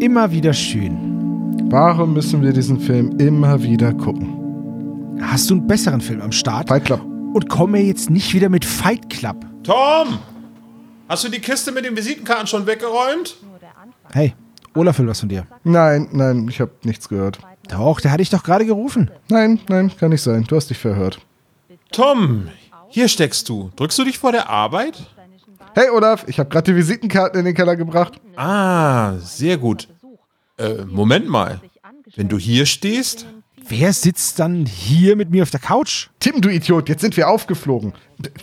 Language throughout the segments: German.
immer wieder schön. Warum müssen wir diesen Film immer wieder gucken? Hast du einen besseren Film am Start? Fight Club. Und komm mir jetzt nicht wieder mit Fight Club. Tom! Hast du die Kiste mit den Visitenkarten schon weggeräumt? Hey, Olaf will was von dir. Nein, nein, ich habe nichts gehört. Doch, der hatte ich doch gerade gerufen. Nein, nein, kann nicht sein. Du hast dich verhört. Tom, hier steckst du. Drückst du dich vor der Arbeit? Hey Olaf, ich habe gerade die Visitenkarten in den Keller gebracht. Ah, sehr gut. Äh, Moment mal. Wenn du hier stehst, Wer sitzt dann hier mit mir auf der Couch? Tim, du Idiot, jetzt sind wir aufgeflogen.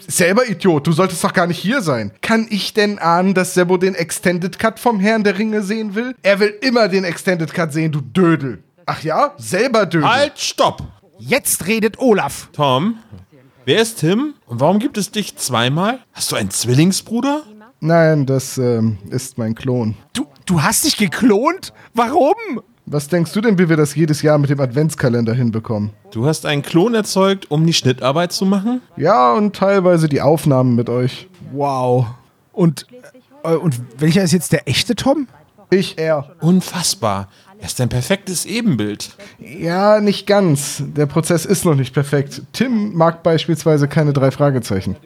Selber Idiot, du solltest doch gar nicht hier sein. Kann ich denn ahnen, dass Sebo den Extended Cut vom Herrn der Ringe sehen will? Er will immer den Extended Cut sehen, du Dödel. Ach ja? Selber Dödel. halt, stopp! Jetzt redet Olaf. Tom, wer ist Tim? Und warum gibt es dich zweimal? Hast du einen Zwillingsbruder? Nein, das ähm, ist mein Klon. Du, du hast dich geklont? Warum? Was denkst du denn, wie wir das jedes Jahr mit dem Adventskalender hinbekommen? Du hast einen Klon erzeugt, um die Schnittarbeit zu machen? Ja, und teilweise die Aufnahmen mit euch. Wow. Und, äh, und welcher ist jetzt der echte Tom? Ich, er. Unfassbar. Er ist ein perfektes Ebenbild. Ja, nicht ganz. Der Prozess ist noch nicht perfekt. Tim mag beispielsweise keine drei Fragezeichen.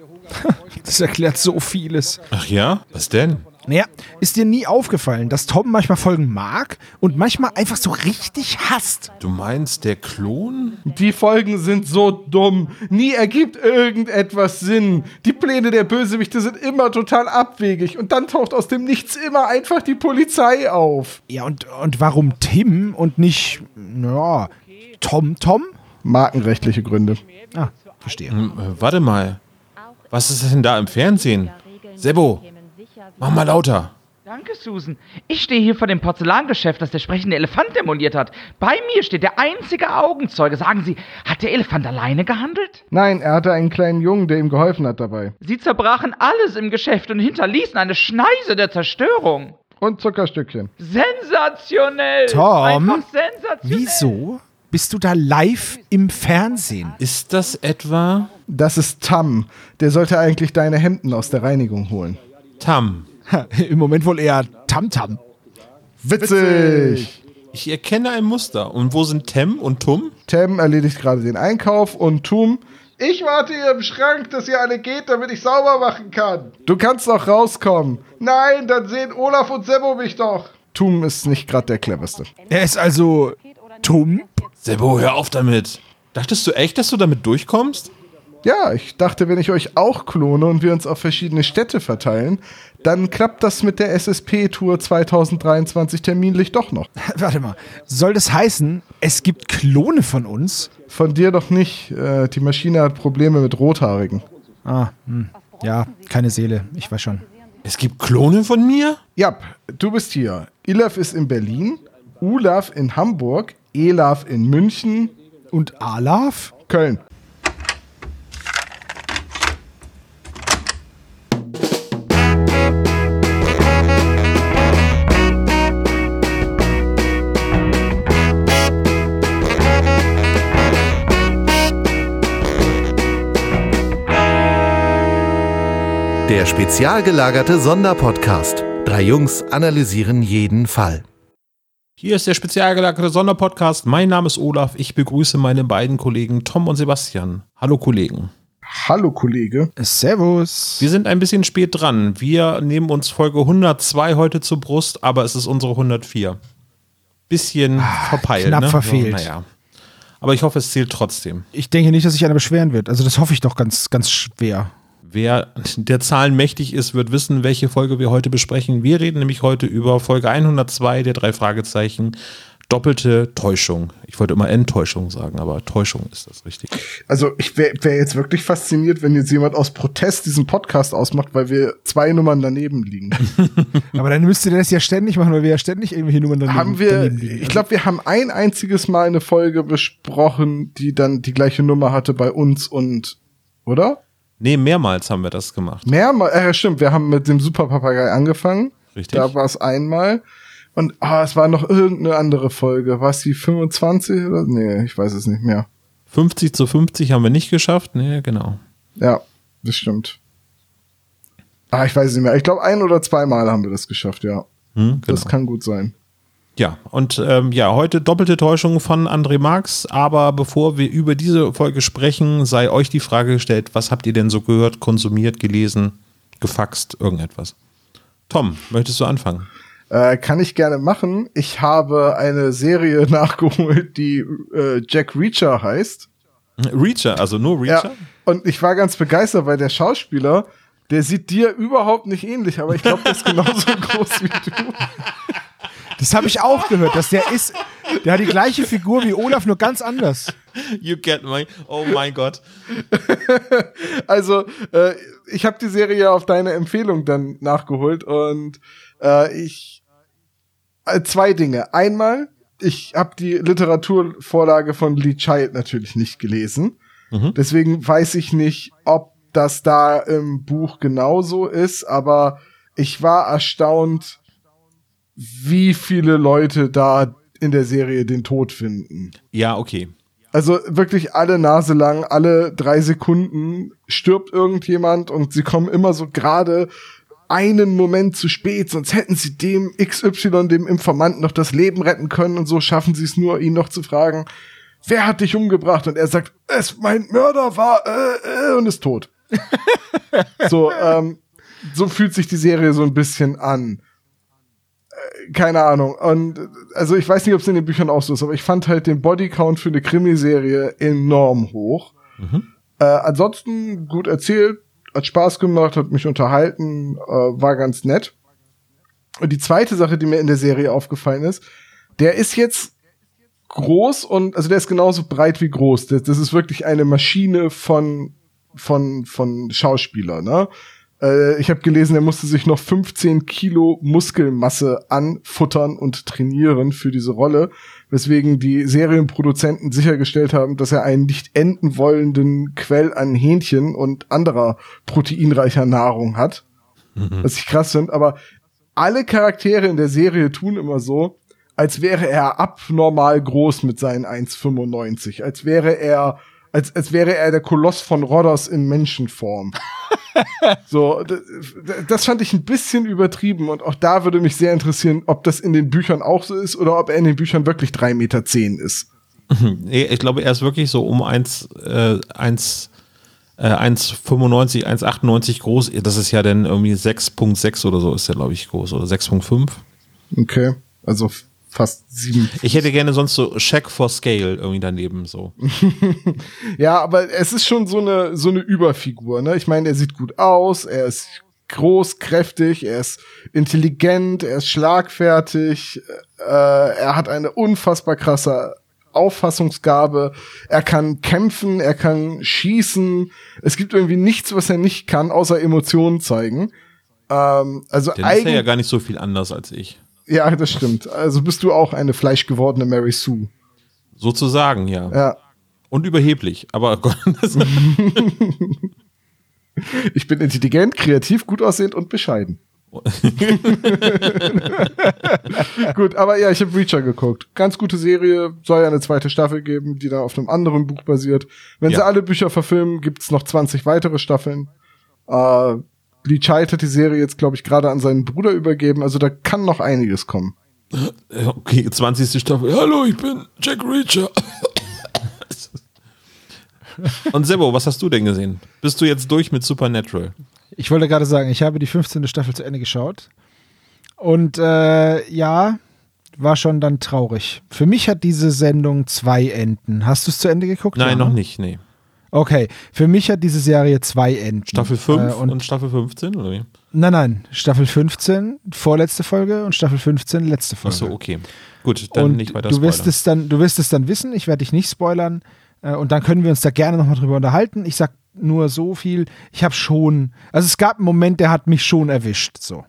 Das erklärt so vieles. Ach ja? Was denn? Naja, ist dir nie aufgefallen, dass Tom manchmal Folgen mag und manchmal einfach so richtig hasst? Du meinst der Klon? Die Folgen sind so dumm. Nie ergibt irgendetwas Sinn. Die Pläne der Bösewichte sind immer total abwegig. Und dann taucht aus dem Nichts immer einfach die Polizei auf. Ja, und, und warum Tim und nicht, ja, Tom Tom? Markenrechtliche Gründe. Ah, verstehe. Hm, äh, warte mal. Was ist denn da im Fernsehen? Sebo, mach mal lauter. Danke, Susan. Ich stehe hier vor dem Porzellangeschäft, das der sprechende Elefant demoliert hat. Bei mir steht der einzige Augenzeuge. Sagen Sie, hat der Elefant alleine gehandelt? Nein, er hatte einen kleinen Jungen, der ihm geholfen hat dabei. Sie zerbrachen alles im Geschäft und hinterließen eine Schneise der Zerstörung. Und Zuckerstückchen. Sensationell! Tom, Einfach sensationell! Wieso bist du da live im Fernsehen? Ist das etwa Das ist Tam. Der sollte eigentlich deine Hemden aus der Reinigung holen. Tam? Im Moment wohl eher Tamtam. Witzig! Ich erkenne ein Muster. Und wo sind Tem und Tum? Tam erledigt gerade den Einkauf und Tum. Ich warte hier im Schrank, dass ihr alle geht, damit ich sauber machen kann. Du kannst doch rauskommen. Nein, dann sehen Olaf und Sebo mich doch. Tum ist nicht gerade der cleverste. Er ist also Tum? Sebo, hör auf damit. Dachtest du echt, dass du damit durchkommst? Ja, ich dachte, wenn ich euch auch klone und wir uns auf verschiedene Städte verteilen, dann klappt das mit der SSP-Tour 2023 terminlich doch noch. Warte mal, soll das heißen, es gibt Klone von uns? Von dir doch nicht. Äh, die Maschine hat Probleme mit Rothaarigen. Ah, hm. ja, keine Seele, ich weiß schon. Es gibt Klone von mir? Ja, du bist hier. Ilaf ist in Berlin, Ulaf in Hamburg, Elaf in München, Und Alaf? Köln. Der spezial gelagerte Sonderpodcast. Drei Jungs analysieren jeden Fall. Hier ist der spezial gelagerte Sonderpodcast. Mein Name ist Olaf. Ich begrüße meine beiden Kollegen Tom und Sebastian. Hallo Kollegen. Hallo, Kollege. Servus. Wir sind ein bisschen spät dran. Wir nehmen uns Folge 102 heute zur Brust, aber es ist unsere 104. Bisschen verpeilt. knapp ne? verfehlt. So, naja. Aber ich hoffe, es zählt trotzdem. Ich denke nicht, dass sich einer beschweren wird. Also das hoffe ich doch ganz, ganz schwer. Wer der Zahlen mächtig ist, wird wissen, welche Folge wir heute besprechen. Wir reden nämlich heute über Folge 102 der drei Fragezeichen. Doppelte Täuschung. Ich wollte immer Enttäuschung sagen, aber Täuschung ist das richtig. Also ich wäre wär jetzt wirklich fasziniert, wenn jetzt jemand aus Protest diesen Podcast ausmacht, weil wir zwei Nummern daneben liegen. Aber dann müsst ihr das ja ständig machen, weil wir ja ständig irgendwelche Nummern daneben, haben wir, daneben liegen. ich glaube, wir haben ein einziges Mal eine Folge besprochen, die dann die gleiche Nummer hatte bei uns und, oder? Nee, mehrmals haben wir das gemacht. Mehrmal, äh, stimmt, wir haben mit dem Superpapagei angefangen. Richtig. Da war es einmal. Und ah, es war noch irgendeine andere Folge. War es die 25 oder? Nee, ich weiß es nicht mehr. 50 zu 50 haben wir nicht geschafft. Nee, genau. Ja, das stimmt. Ah, ich weiß es nicht mehr. Ich glaube, ein oder zweimal haben wir das geschafft, ja. Hm, genau. Das kann gut sein. Ja, und ähm, ja, heute doppelte Täuschung von André Marx, aber bevor wir über diese Folge sprechen, sei euch die Frage gestellt, was habt ihr denn so gehört, konsumiert, gelesen, gefaxt, irgendetwas? Tom, möchtest du anfangen? Äh, kann ich gerne machen. Ich habe eine Serie nachgeholt, die äh, Jack Reacher heißt. Reacher, also nur Reacher? Ja, und ich war ganz begeistert, weil der Schauspieler, der sieht dir überhaupt nicht ähnlich, aber ich glaube, der ist genauso groß wie du. Das habe ich auch gehört, dass der ist, der hat die gleiche Figur wie Olaf, nur ganz anders. You get my, oh mein Gott. Also, äh, ich habe die Serie ja auf deine Empfehlung dann nachgeholt und äh, ich äh, zwei Dinge. Einmal, ich habe die Literaturvorlage von Lee Child natürlich nicht gelesen. Deswegen weiß ich nicht, ob das da im Buch genauso ist, aber ich war erstaunt, wie viele Leute da in der Serie den Tod finden. Ja, okay. Also wirklich alle Nase lang, alle drei Sekunden stirbt irgendjemand und sie kommen immer so gerade einen Moment zu spät, sonst hätten sie dem XY, dem Informanten, noch das Leben retten können und so schaffen sie es nur, ihn noch zu fragen, wer hat dich umgebracht? Und er sagt, es mein Mörder war äh, äh, und ist tot. so, ähm, so fühlt sich die Serie so ein bisschen an. Keine Ahnung. Und also ich weiß nicht, ob es in den Büchern auch so ist, aber ich fand halt den Bodycount für eine Krimiserie enorm hoch. Äh, ansonsten gut erzählt, hat Spaß gemacht, hat mich unterhalten, äh, war ganz nett. Und die zweite Sache, die mir in der Serie aufgefallen ist, der ist jetzt groß und also der ist genauso breit wie groß. Das, das ist wirklich eine Maschine von von von Schauspieler. Ne? Äh, ich habe gelesen, er musste sich noch 15 Kilo Muskelmasse anfuttern und trainieren für diese Rolle, weswegen die Serienproduzenten sichergestellt haben, dass er einen nicht enden wollenden Quell an Hähnchen und anderer proteinreicher Nahrung hat. Was ich krass finde, aber alle Charaktere in der Serie tun immer so, als wäre er abnormal groß mit seinen 1,95. Als wäre er, als, als wäre er der Koloss von Rhodos in Menschenform. So, das fand ich ein bisschen übertrieben und auch da würde mich sehr interessieren, ob das in den Büchern auch so ist oder ob er in den Büchern wirklich 3,10 Meter ist. Nee, ich glaube, er ist wirklich so um 1, äh, 1, äh, 1,95, 1,98 groß. Das ist ja dann irgendwie 6,6 oder so ist er, glaube ich, groß. Oder 6,5. Okay, also fast sieben. Ich hätte gerne sonst so Check for Scale irgendwie daneben so. Ja, aber es ist schon so eine so eine Überfigur, ne? Ich meine, er sieht gut aus, er ist groß, kräftig, er ist intelligent, er ist schlagfertig, äh, er hat eine unfassbar krasse Auffassungsgabe, er kann kämpfen, er kann schießen. Es gibt irgendwie nichts, was er nicht kann, außer Emotionen zeigen. Ähm, also Dann ist er ja gar nicht so viel anders als ich. Ja, das stimmt. Also bist du auch eine fleischgewordene Mary Sue. Sozusagen, ja. Ja. Und überheblich. Aber Gott, Ich bin intelligent, kreativ, gut aussehend und bescheiden. Gut, aber ja, ich habe Reacher geguckt. Ganz gute Serie, soll ja eine zweite Staffel geben, die dann auf einem anderen Buch basiert. Wenn Ja. sie alle Bücher verfilmen, gibt's noch 20 weitere Staffeln. Äh, Lee Child hat die Serie jetzt, glaube ich, gerade an seinen Bruder übergeben, also da kann noch einiges kommen. okay, 20. Staffel. Hallo, ich bin Jack Reacher. Und Sebo, was hast du denn gesehen? Bist du jetzt durch mit Supernatural? Ich wollte gerade sagen, ich habe die 15. Staffel zu Ende geschaut. Und äh, ja, war schon dann traurig. Für mich hat diese Sendung zwei Enden. Hast du es zu Ende geguckt? Nein, Ja, noch ne? nicht, nee. Okay, für mich hat diese Serie zwei Enden. Staffel 5 Äh, und, und Staffel 15, oder wie? Nein, nein, Staffel 15, vorletzte Folge und Staffel 15, letzte Folge. Achso, okay. Gut, dann und nicht weiter du wirst spoilern. es dann, du wirst es dann wissen. Ich werde dich nicht spoilern. Äh, und dann können wir uns da gerne nochmal drüber unterhalten. Ich sag nur so viel. Ich habe schon, also es gab einen Moment, der hat mich schon erwischt. So.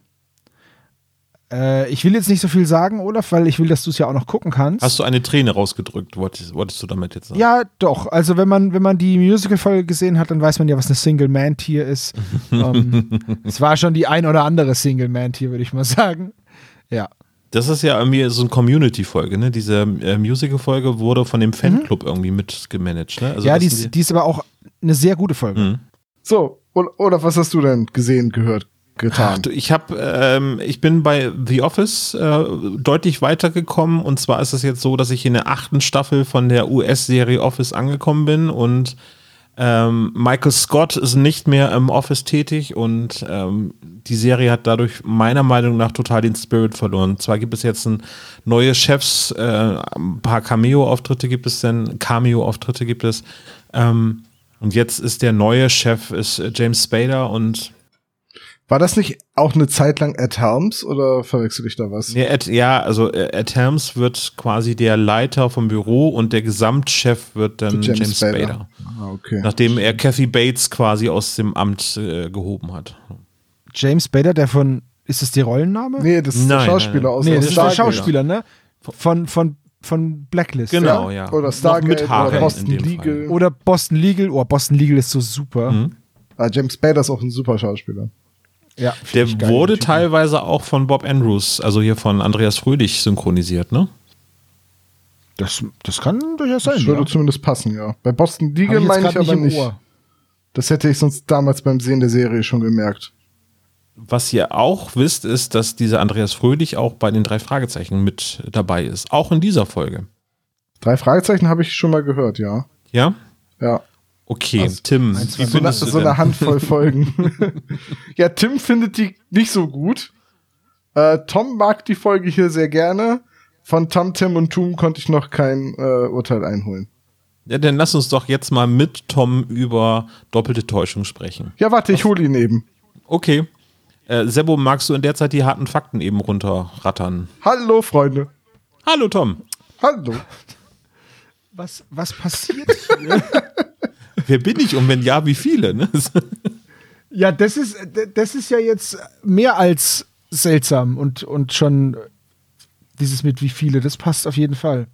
Äh, ich will jetzt nicht so viel sagen, Olaf, weil ich will, dass du es ja auch noch gucken kannst. Hast du eine Träne rausgedrückt, wolltest, wolltest du damit jetzt sagen? ja, doch. Also wenn man, wenn man die Musical-Folge gesehen hat, dann weiß man ja, was eine Single-Man-Tier ist. ähm, es war schon die ein oder andere Single-Man-Tier, würde ich mal sagen. Ja. Das ist ja irgendwie so eine Community-Folge, ne? Diese äh, Musical-Folge wurde von dem Fanclub irgendwie mitgemanagt, ne? Also Mhm. ja, die ist, die ist aber auch eine sehr gute Folge. Mhm. So, oder was hast du denn gesehen, gehört? Getan? Du, Ich habe, ähm, ich bin bei The Office äh, deutlich weitergekommen und zwar ist es jetzt so, dass ich in der achten Staffel von der US-Serie Office angekommen bin und ähm, Michael Scott ist nicht mehr im Office tätig und ähm, die Serie hat dadurch meiner Meinung nach total den Spirit verloren. Zwar gibt es jetzt ein neue Chefs, äh, ein paar Cameo-Auftritte gibt es denn, Cameo-Auftritte gibt es. Ähm, und jetzt ist der neue Chef ist äh, James Spader und War das nicht auch eine Zeit lang Ed Helms oder verwechsel ich da was? Ja, Ed, ja, also äh, Ed Helms wird quasi der Leiter vom Büro und der Gesamtchef wird dann James James, Spader. Spader. Ah, okay. Nachdem er Kathy Bates quasi aus dem Amt äh, gehoben hat. James Bader, der von, ist das die Rollenname? Nee, das ist Nein, der nein, Schauspieler nein. aus nee das ist der. Schauspieler, ne? Von, von, von Blacklist. Genau, Ja? ja. Oder Stargate mit Haaren oder Boston Legal. Fall. Oder Boston Legal. Oh, Boston Legal ist so super. Mhm. Ah, James Spader ist auch ein super Schauspieler. Ja, Der geil, wurde Typ. teilweise auch von Bob Andrews, also hier von Andreas Fröhlich synchronisiert, ne? Das, das kann durchaus sein. Das würde Ja. zumindest passen, ja. Bei Boston Legal meine ich aber nicht. Ohr. Das hätte ich sonst damals beim Sehen der Serie schon gemerkt. Was ihr auch wisst, ist, dass dieser Andreas Fröhlich auch bei den drei Fragezeichen mit dabei ist. Auch in dieser Folge. Drei Fragezeichen habe ich schon mal gehört, ja. Ja? Ja. Okay, Also, Tim, wie So, eine, findest du so denn? eine Handvoll Folgen. ja, Tim findet die nicht so gut. Äh, Tom mag die Folge hier sehr gerne. Von Tam, Tim und Tum konnte ich noch kein äh, Urteil einholen. Ja, dann lass uns doch jetzt mal mit Tom über doppelte Täuschung sprechen. Ja, warte, ich hole ihn eben. Okay. Äh, Sebo, magst du in der Zeit die harten Fakten eben runterrattern? Hallo, Freunde. Hallo Tom. Hallo. Was, was passiert hier? Wer bin ich und wenn ja, wie viele? Ne? ja, das ist, das ist ja jetzt mehr als seltsam und, und schon dieses mit wie viele, das passt auf jeden Fall.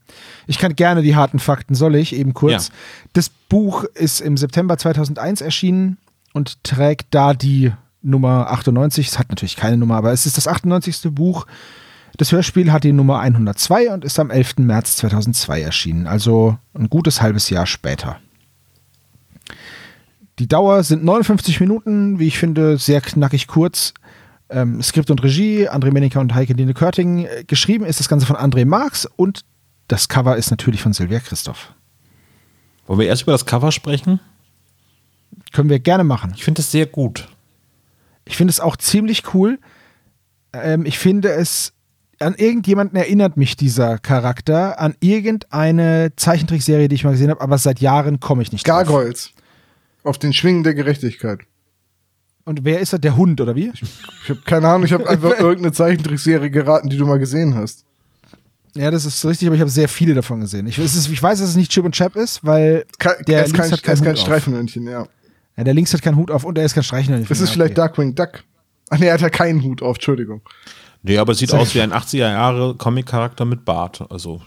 Ich kann gerne die harten Fakten, soll ich eben kurz. Ja. Das Buch ist im September 2001 erschienen und trägt da die Nummer 98. Es hat natürlich keine Nummer, aber es ist das 98. Buch. Das Hörspiel hat die Nummer 102 und ist am 11. März 2002 erschienen, also ein gutes halbes Jahr später. Die Dauer sind 59 Minuten, wie ich finde, sehr knackig kurz. Ähm, Skript und Regie, André Menninger und Heike Dine Körting. Äh, Geschrieben ist das Ganze von André Marx und das Cover ist natürlich von Silvia Christoph. Wollen wir erst über das Cover sprechen? Können wir gerne machen. Ich finde es sehr gut. Ich finde es auch ziemlich cool. Ähm, ich finde es, an irgendjemanden erinnert mich dieser Charakter, an irgendeine Zeichentrickserie, die ich mal gesehen habe, aber seit Jahren komme ich nicht drauf. Gargoyles. Auf den Schwingen der Gerechtigkeit. Und wer ist das? Der Hund, oder wie? Ich habe keine Ahnung, ich habe einfach irgendeine Zeichentrickserie geraten, die du mal gesehen hast. Ja, das ist richtig, aber ich habe sehr viele davon gesehen. Ich, es ist, ich weiß, dass es nicht Chip und Chap ist, weil Ke der er ist links kein, hat keinen ist kein. Streifenhörnchen, ja. Ja, der links hat keinen Hut auf und er ist kein Streichenhörnchen. Das ist Ja, vielleicht okay. Darkwing Duck. Ach nee, er hat ja keinen Hut auf, Entschuldigung. Nee, aber es sieht aus wie ein 80er Jahre Comic-Charakter mit Bart. Also,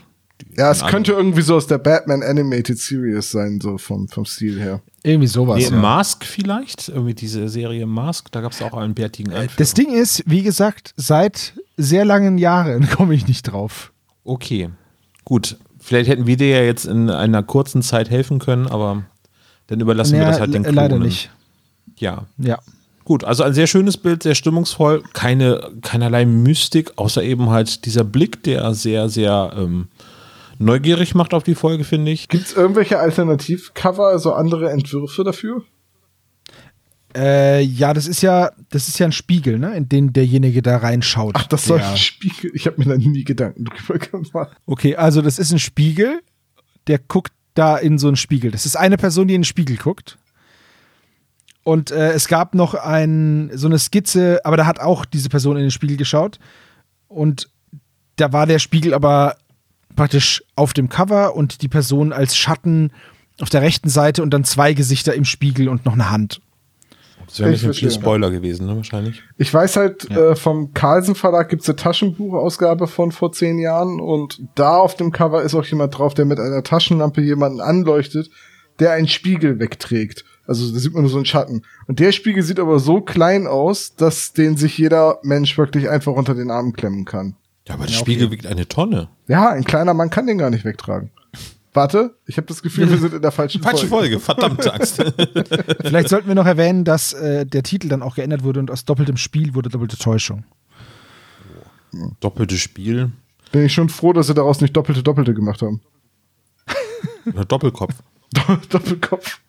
Ja, es könnte irgendwie so aus der Batman Animated Series sein, so vom, vom Stil her. Irgendwie sowas. Nee, ja. Mask vielleicht? Irgendwie diese Serie Mask, da gab es auch einen bärtigen Anführer. Das Ding ist, wie gesagt, seit sehr langen Jahren komme ich nicht drauf. Okay, gut. Vielleicht hätten wir dir ja jetzt in einer kurzen Zeit helfen können, aber dann überlassen wir Naja, das halt den le- leider Klonen. nicht. Ja, Ja. gut. Also ein sehr schönes Bild, sehr stimmungsvoll. Keine, keinerlei Mystik, außer eben halt dieser Blick, der sehr, sehr ähm, neugierig macht auf die Folge, finde ich. Gibt es irgendwelche Alternativcover, also andere Entwürfe dafür? Äh, ja, das ist ja, das ist ja ein Spiegel, ne, in den derjenige da reinschaut. Ach, das soll ein Spiegel. Ich habe mir da nie Gedanken drüber gemacht. Okay, also das ist ein Spiegel, der guckt da in so einen Spiegel. Das ist eine Person, die in den Spiegel guckt. Und äh, es gab noch ein, so eine Skizze, aber da hat auch diese Person in den Spiegel geschaut. Und da war der Spiegel aber praktisch auf dem Cover und die Person als Schatten auf der rechten Seite und dann zwei Gesichter im Spiegel und noch eine Hand. Das wäre Ich nicht viel verstehe. Spoiler gewesen, ne, wahrscheinlich. Ich weiß halt, äh, vom Carlsen Verlag gibt's eine Taschenbuchausgabe von vor zehn Jahren und da auf dem Cover ist auch jemand drauf, der mit einer Taschenlampe jemanden anleuchtet, der einen Spiegel wegträgt. Also da sieht man nur so einen Schatten. Und der Spiegel sieht aber so klein aus, dass den sich jeder Mensch wirklich einfach unter den Arm klemmen kann. Ja, aber der Spiegel wiegt eine Tonne. Ja, ein kleiner Mann kann den gar nicht wegtragen. Warte, ich habe das Gefühl, wir sind in der falschen Falsche Folge. Folge, verdammte Axt. Vielleicht sollten wir noch erwähnen, dass äh, der Titel dann auch geändert wurde und aus doppeltem Spiel wurde doppelte Täuschung. Doppeltes Spiel. Bin ich schon froh, dass sie daraus nicht doppelte Doppelte gemacht haben. Oder Doppelkopf. Doppelkopf.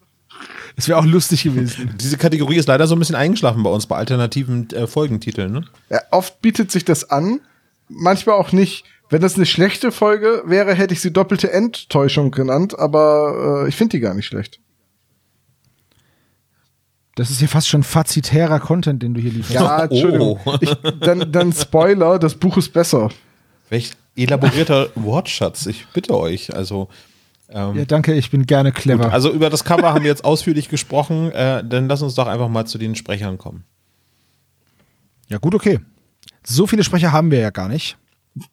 Das wäre auch lustig gewesen. Diese Kategorie ist leider so ein bisschen eingeschlafen bei uns bei alternativen äh, Folgentiteln. Ne? Ja, oft bietet sich das an, manchmal auch nicht. Wenn das eine schlechte Folge wäre, hätte ich sie doppelte Enttäuschung genannt, aber äh, ich finde die gar nicht schlecht. Das ist hier fast schon fazitärer Content, den du hier lieferst. Ja, Entschuldigung. Oh. Ich, dann, dann Spoiler, das Buch ist besser. Welch elaborierter Wortschatz, ich bitte euch. Also, ähm, Ja, danke, ich bin gerne clever. gut, also über das Cover haben wir jetzt ausführlich gesprochen. Äh, dann lass uns doch einfach mal zu den Sprechern kommen. ja, gut, okay. So viele Sprecher haben wir ja gar nicht.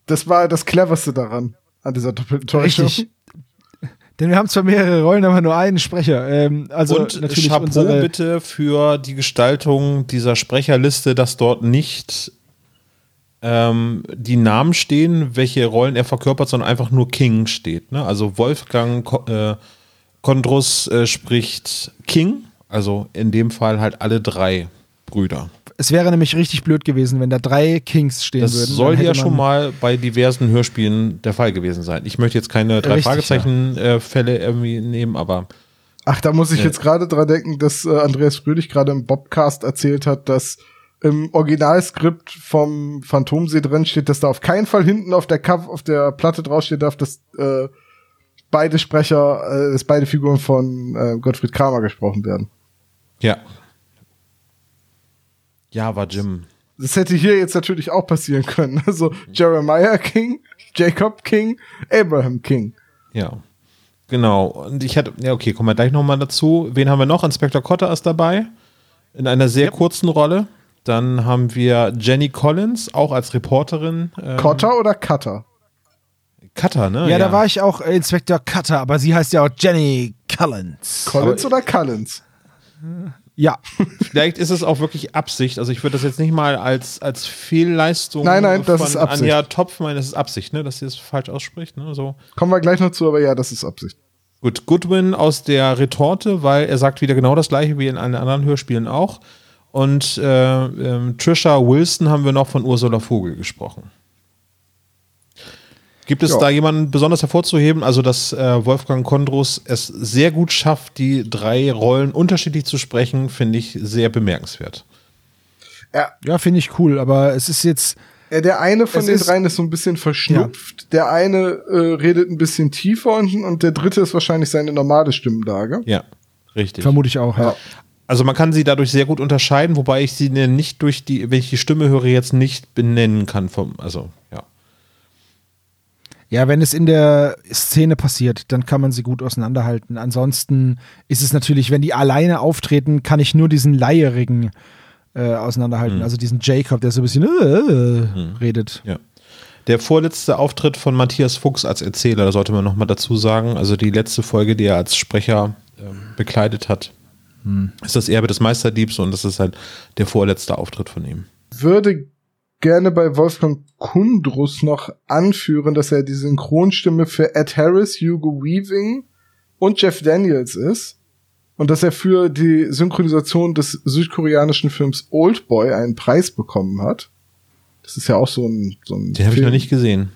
Das war das Cleverste daran, an dieser doppelten Täuschung. Richtig. Denn wir haben zwar mehrere Rollen, aber nur einen Sprecher. Ähm, also Und natürlich Chapeau unsere, bitte für die Gestaltung dieser Sprecherliste, dass dort nicht ähm, die Namen stehen, welche Rollen er verkörpert, sondern einfach nur King steht. Ne? Also Wolfgang Ko äh, Kondrus äh, spricht King, also in dem Fall halt alle drei Brüder. Es wäre nämlich richtig blöd gewesen, wenn da drei Kings stehen Das würden. soll Dann ja schon mal bei diversen Hörspielen der Fall gewesen sein. Ich möchte jetzt keine drei Richtig, Fragezeichen-Fälle irgendwie nehmen, aber Ach, da muss ich jetzt gerade dran denken, dass äh, Andreas Fröhlich gerade im Bobcast erzählt hat, dass im Originalskript vom Phantomsee drin steht, dass da auf keinen Fall hinten auf der Cover, auf der Platte draufstehen darf, dass äh, beide Sprecher, äh, dass beide Figuren von äh, Gottfried Kramer gesprochen werden. ja. Ja, war Jim. Das hätte hier jetzt natürlich auch passieren können. Also Jeremiah King, Jacob King, Abraham King. Ja. Genau. Und ich hatte, ja, okay, kommen wir gleich nochmal dazu. Wen haben wir noch? Inspektor Cotter ist dabei. In einer sehr kurzen Rolle. Dann haben wir Jenny Collins, auch als Reporterin. Ähm, Cotter oder Cutter? Cutter, ne? Ja, da war ich auch äh, Inspektor Cutter, aber sie heißt ja auch Jenny Collins. Collins oder Collins? Ja, Vielleicht ist es auch wirklich Absicht. Also ich würde das jetzt nicht mal als, als Fehlleistung Nein, nein, das von ist Absicht. Anja Topf meinen, das ist Absicht, ne? Dass sie es falsch ausspricht. Ne? So. Kommen wir gleich noch zu, aber ja, das ist Absicht. Gut, Goodwin aus der Retorte, weil er sagt wieder genau das gleiche wie in allen anderen Hörspielen auch. Und äh, ähm, Trisha Wilson haben wir noch von Ursula Vogel gesprochen. Gibt es Ja. da jemanden besonders hervorzuheben? Also, dass äh, Wolfgang Kondrus es sehr gut schafft, die drei Rollen unterschiedlich zu sprechen, finde ich sehr bemerkenswert. ja, finde ich cool, aber es ist jetzt, Ja, der eine von Es den ist- dreien ist so ein bisschen verschnupft. Der eine äh, redet ein bisschen tiefer und, und der dritte ist wahrscheinlich seine normale Stimmlage. Ja, richtig. vermute ich auch, ja. Ja. Also man kann sie dadurch sehr gut unterscheiden, wobei ich sie ne- nicht durch die, wenn ich die Stimme höre, jetzt nicht benennen kann. Vom, also, ja. Ja, wenn es in der Szene passiert, dann kann man sie gut auseinanderhalten. Ansonsten ist es natürlich, wenn die alleine auftreten, kann ich nur diesen Leierigen äh, auseinanderhalten. Also diesen Jacob, der so ein bisschen äh, redet. Ja. Der vorletzte Auftritt von Matthias Fuchs als Erzähler, da sollte man nochmal dazu sagen, also die letzte Folge, die er als Sprecher ähm, bekleidet hat, ist das Erbe des Meisterdiebs und das ist halt der vorletzte Auftritt von ihm. Würde gerne bei Wolfgang Kundrus noch anführen, dass er die Synchronstimme für Ed Harris, Hugo Weaving und Jeff Daniels ist. Und dass er für die Synchronisation des südkoreanischen Films Oldboy einen Preis bekommen hat. Das ist ja auch so ein, so ein Den habe ich noch nicht gesehen.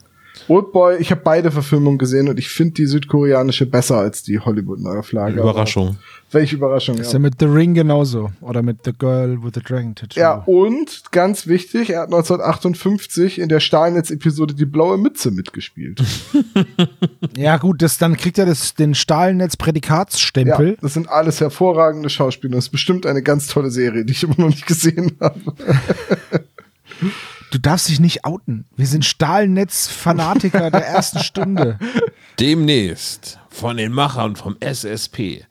Oldboy, ich habe beide Verfilmungen gesehen und ich finde die südkoreanische besser als die Hollywood-Neuauflage. Überraschung. Welche Überraschung, Ist ja ja. mit The Ring genauso. Oder mit The Girl with the Dragon Tattoo. Ja, und ganz wichtig, er hat 1958 in der Stahlnetz-Episode die blaue Mütze mitgespielt. ja gut, das, dann kriegt er das, den ja, Stahlnetz-Prädikatsstempel. das sind alles hervorragende Schauspieler. Das ist bestimmt eine ganz tolle Serie, die ich immer noch nicht gesehen habe. Du darfst dich nicht outen. Wir sind Stahlnetz-Fanatiker der ersten Stunde. Demnächst von den Machern vom SSP.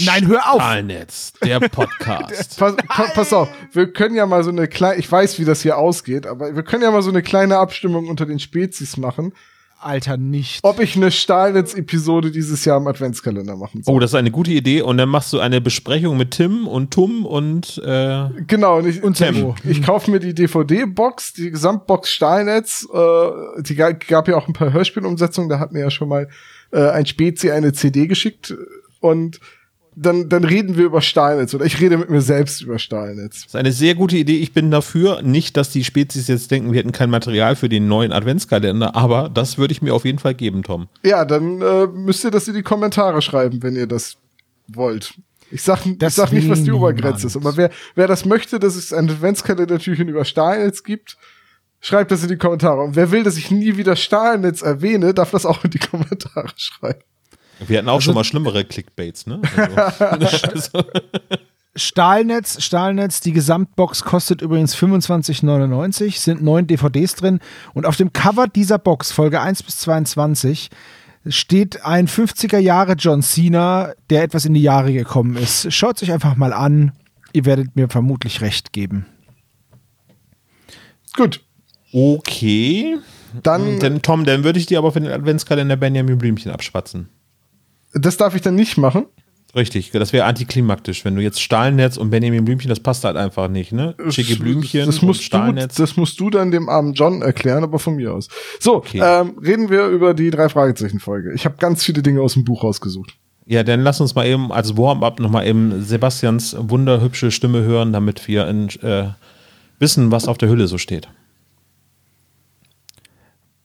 Nein, hör auf! Stahlnetz, der Podcast. Pass, pa, pass auf, wir können ja mal so eine kleine, ich weiß, wie das hier ausgeht, aber wir können ja mal so eine kleine Abstimmung unter den Spezies machen, Alter, nicht. ob ich eine Stahlnetz-Episode dieses Jahr im Adventskalender machen soll. oh, das ist eine gute Idee. Und dann machst du eine Besprechung mit Tim und Tum und äh, Genau, und ich, Und Tempo. ich, ich kaufe mir die DVD-Box, die Gesamtbox Stahlnetz. Äh, die ga- gab ja auch ein paar Hörspielumsetzungen, da hat mir ja schon mal äh, ein Spezi eine CD geschickt und dann, dann reden wir über Stahlnetz oder ich rede mit mir selbst über Stahlnetz. Das ist eine sehr gute Idee. Ich bin dafür. Nicht, dass die Spezies jetzt denken, wir hätten kein Material für den neuen Adventskalender, aber das würde ich mir auf jeden Fall geben, Tom. Ja, dann äh, müsst ihr das in die Kommentare schreiben, wenn ihr das wollt. Ich sag, ich Das sag nicht, was die Obergrenze ist, aber wer, wer das möchte, dass es ein Adventskalender-Türchen über Stahlnetz gibt, schreibt das in die Kommentare. Und wer will, dass ich nie wieder Stahlnetz erwähne, darf das auch in die Kommentare schreiben. Wir hatten auch schon mal schlimmere Clickbaits, ne? Also, Stahlnetz, Stahlnetz, die Gesamtbox kostet übrigens 25,99, sind neun DVDs drin und auf dem Cover dieser Box, Folge 1 bis 22, steht ein 50er Jahre John Cena, der etwas in die Jahre gekommen ist. Schaut sich einfach mal an, ihr werdet mir vermutlich recht geben. Gut, okay. dann, Denn Tom, dann würde ich dir aber für den Adventskalender Benjamin Blümchen abschwatzen. Das darf ich dann nicht machen. Richtig, das wäre antiklimaktisch. Wenn du jetzt Stahlnetz und Benjamin Blümchen, das passt halt einfach nicht, ne? Schicke Blümchen das und musst, du, Stahlnetz. das musst du dann dem armen John erklären, aber von mir aus. So, Okay. ähm, reden wir über die drei Fragezeichen-Folge. Ich habe ganz viele Dinge aus dem Buch rausgesucht. Ja, dann lass uns mal eben als Warm-up nochmal eben Sebastians wunderhübsche Stimme hören, damit wir in, äh, wissen, was auf der Hülle so steht.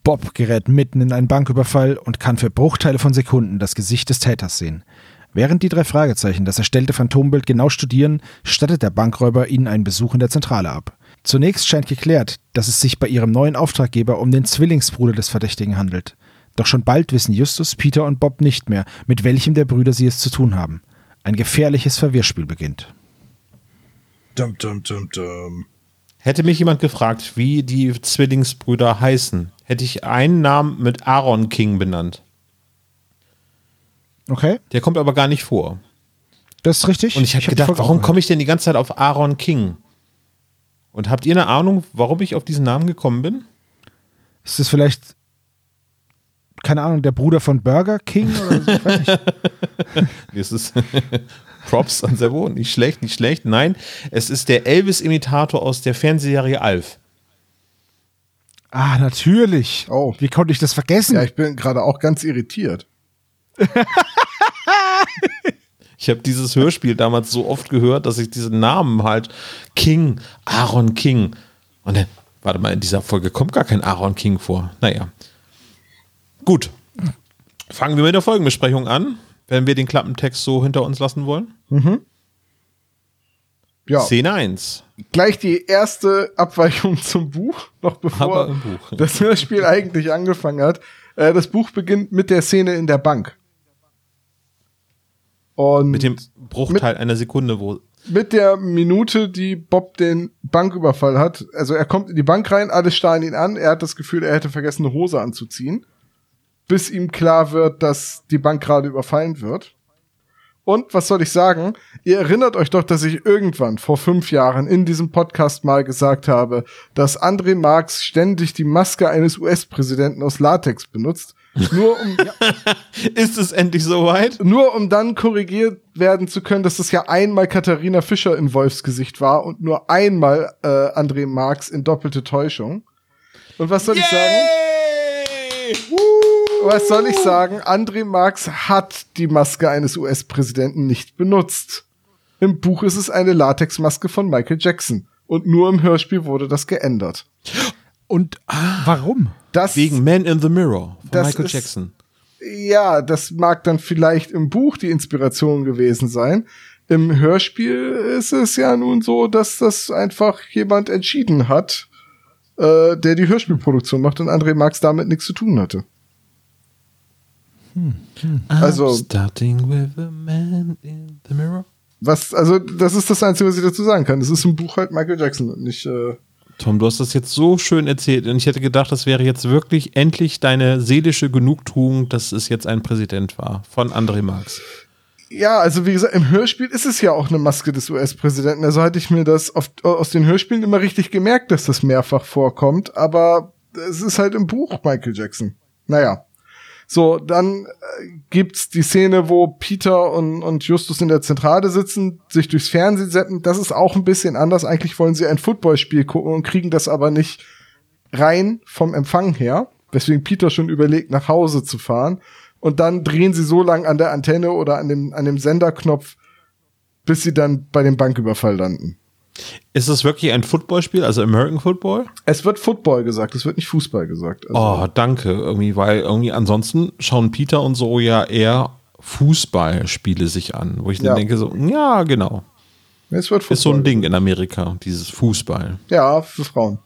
Bob gerät mitten in einen Banküberfall und kann für Bruchteile von Sekunden das Gesicht des Täters sehen. Während die drei Fragezeichen das erstellte Phantombild genau studieren, stattet der Bankräuber ihnen einen Besuch in der Zentrale ab. Zunächst scheint geklärt, dass es sich bei ihrem neuen Auftraggeber um den Zwillingsbruder des Verdächtigen handelt. Doch schon bald wissen Justus, Peter und Bob nicht mehr, mit welchem der Brüder sie es zu tun haben. Ein gefährliches Verwirrspiel beginnt. Dum, dum, dum, dum. Hätte mich jemand gefragt, wie die Zwillingsbrüder heißen, hätte ich einen Namen mit Aaron King benannt. Okay, Der kommt aber gar nicht vor. das ist richtig. Und ich habe hab gedacht, warum komme ich denn die ganze Zeit auf Aaron King? Und habt ihr eine Ahnung, warum ich auf diesen Namen gekommen bin? Ist das vielleicht, keine Ahnung, der Bruder von Burger King oder so? Ich weiß nicht. Nee, Es ist Props an Servo, nicht schlecht, nicht schlecht. Nein, es ist der Elvis-Imitator aus der Fernsehserie Alf. Ah, natürlich. Oh. Wie konnte ich das vergessen? Ja, ich bin gerade auch ganz irritiert. Ich habe dieses Hörspiel damals so oft gehört, dass ich diesen Namen halt King, Aaron King. Und dann, warte mal, in dieser Folge kommt gar kein Aaron King vor. Naja. Gut. Fangen wir mit der Folgenbesprechung an, wenn wir den Klappentext so hinter uns lassen wollen. Ja, Szene 1. gleich die erste Abweichung zum Buch, noch bevor Buch. das Hörspiel eigentlich angefangen hat. Äh, das Buch beginnt mit der Szene in der Bank. Und Mit dem Bruchteil einer Sekunde, wo. mit der Minute, die Bob den Banküberfall hat. Also er kommt in die Bank rein, alle starren ihn an. Er hat das Gefühl, er hätte vergessen, eine Hose anzuziehen. Bis ihm klar wird, dass die Bank gerade überfallen wird. Und was soll ich sagen? Ihr erinnert euch doch, dass ich irgendwann vor fünf Jahren in diesem Podcast mal gesagt habe, dass André Marx ständig die Maske eines US-Präsidenten aus Latex benutzt. Nur um, Ist es endlich soweit? nur um dann korrigiert werden zu können, dass das ja einmal Katharina Fischer in Wolfsgesicht war und nur einmal äh, André Marx in doppelte Täuschung. Und was soll ich sagen? Was soll ich sagen? André Marx hat die Maske eines US-Präsidenten nicht benutzt. Im Buch ist es eine Latexmaske von Michael Jackson. Und nur im Hörspiel wurde das geändert. Und warum? Das, Wegen Man in the Mirror von Das Michael ist- Jackson. ja, das mag dann vielleicht im Buch die Inspiration gewesen sein. Im Hörspiel ist es ja nun so, dass das einfach jemand entschieden hat, äh, der die Hörspielproduktion macht und André Marx damit nichts zu tun hatte. Also- I'm starting with a man in the mirror. Was, also, das ist das Einzige, was ich dazu sagen kann. Das ist im Buch halt Michael Jackson und nicht, äh, Tom, du hast das jetzt so schön erzählt und ich hätte gedacht, das wäre jetzt wirklich endlich deine seelische Genugtuung, dass es jetzt ein Präsident war von André Marx. Ja, also wie gesagt, im Hörspiel ist es ja auch eine Maske des US-Präsidenten. Also hatte ich mir das oft aus den Hörspielen immer richtig gemerkt, dass das mehrfach vorkommt. Aber es ist halt im Buch Michael Jackson. Naja. So, dann äh, gibt's die Szene, wo Peter und, und Justus in der Zentrale sitzen, sich durchs Fernsehen setzen. Das ist auch ein bisschen anders. Eigentlich wollen sie ein Footballspiel gucken und kriegen das aber nicht rein vom Empfang her. Weswegen Peter schon überlegt, nach Hause zu fahren. und dann drehen sie so lang an der Antenne oder an dem, an dem Senderknopf, bis sie dann bei dem Banküberfall landen. Ist es wirklich ein Footballspiel, also American Football? Es wird Football gesagt, es wird nicht Fußball gesagt. Also, Oh, danke. Irgendwie, weil irgendwie ansonsten schauen Peter und so ja eher Fußballspiele sich an, wo ich dann Ja. denke so, ja, genau. es wird Football. Ist so ein Ding in Amerika, dieses Fußball. Ja, für Frauen.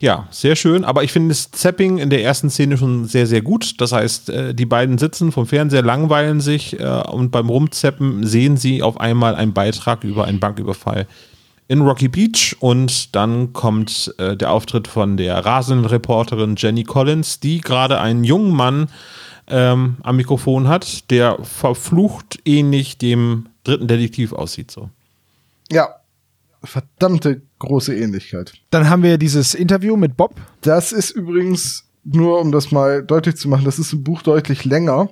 Ja, sehr schön. Aber ich finde das Zapping in der ersten Szene schon sehr, sehr gut. Das heißt, äh, die beiden sitzen vom Fernseher, langweilen sich äh, und beim Rumzappen sehen sie auf einmal einen Beitrag über einen Banküberfall in Rocky Beach und dann kommt äh, der Auftritt von der rasenden Reporterin Jenny Collins, die gerade einen jungen Mann ähm, am Mikrofon hat, der verflucht ähnlich dem dritten Detektiv aussieht. So. Ja. Verdammte große Ähnlichkeit. Dann haben wir dieses Interview mit Bob. Das ist übrigens, nur um das mal deutlich zu machen, das ist im Buch deutlich länger.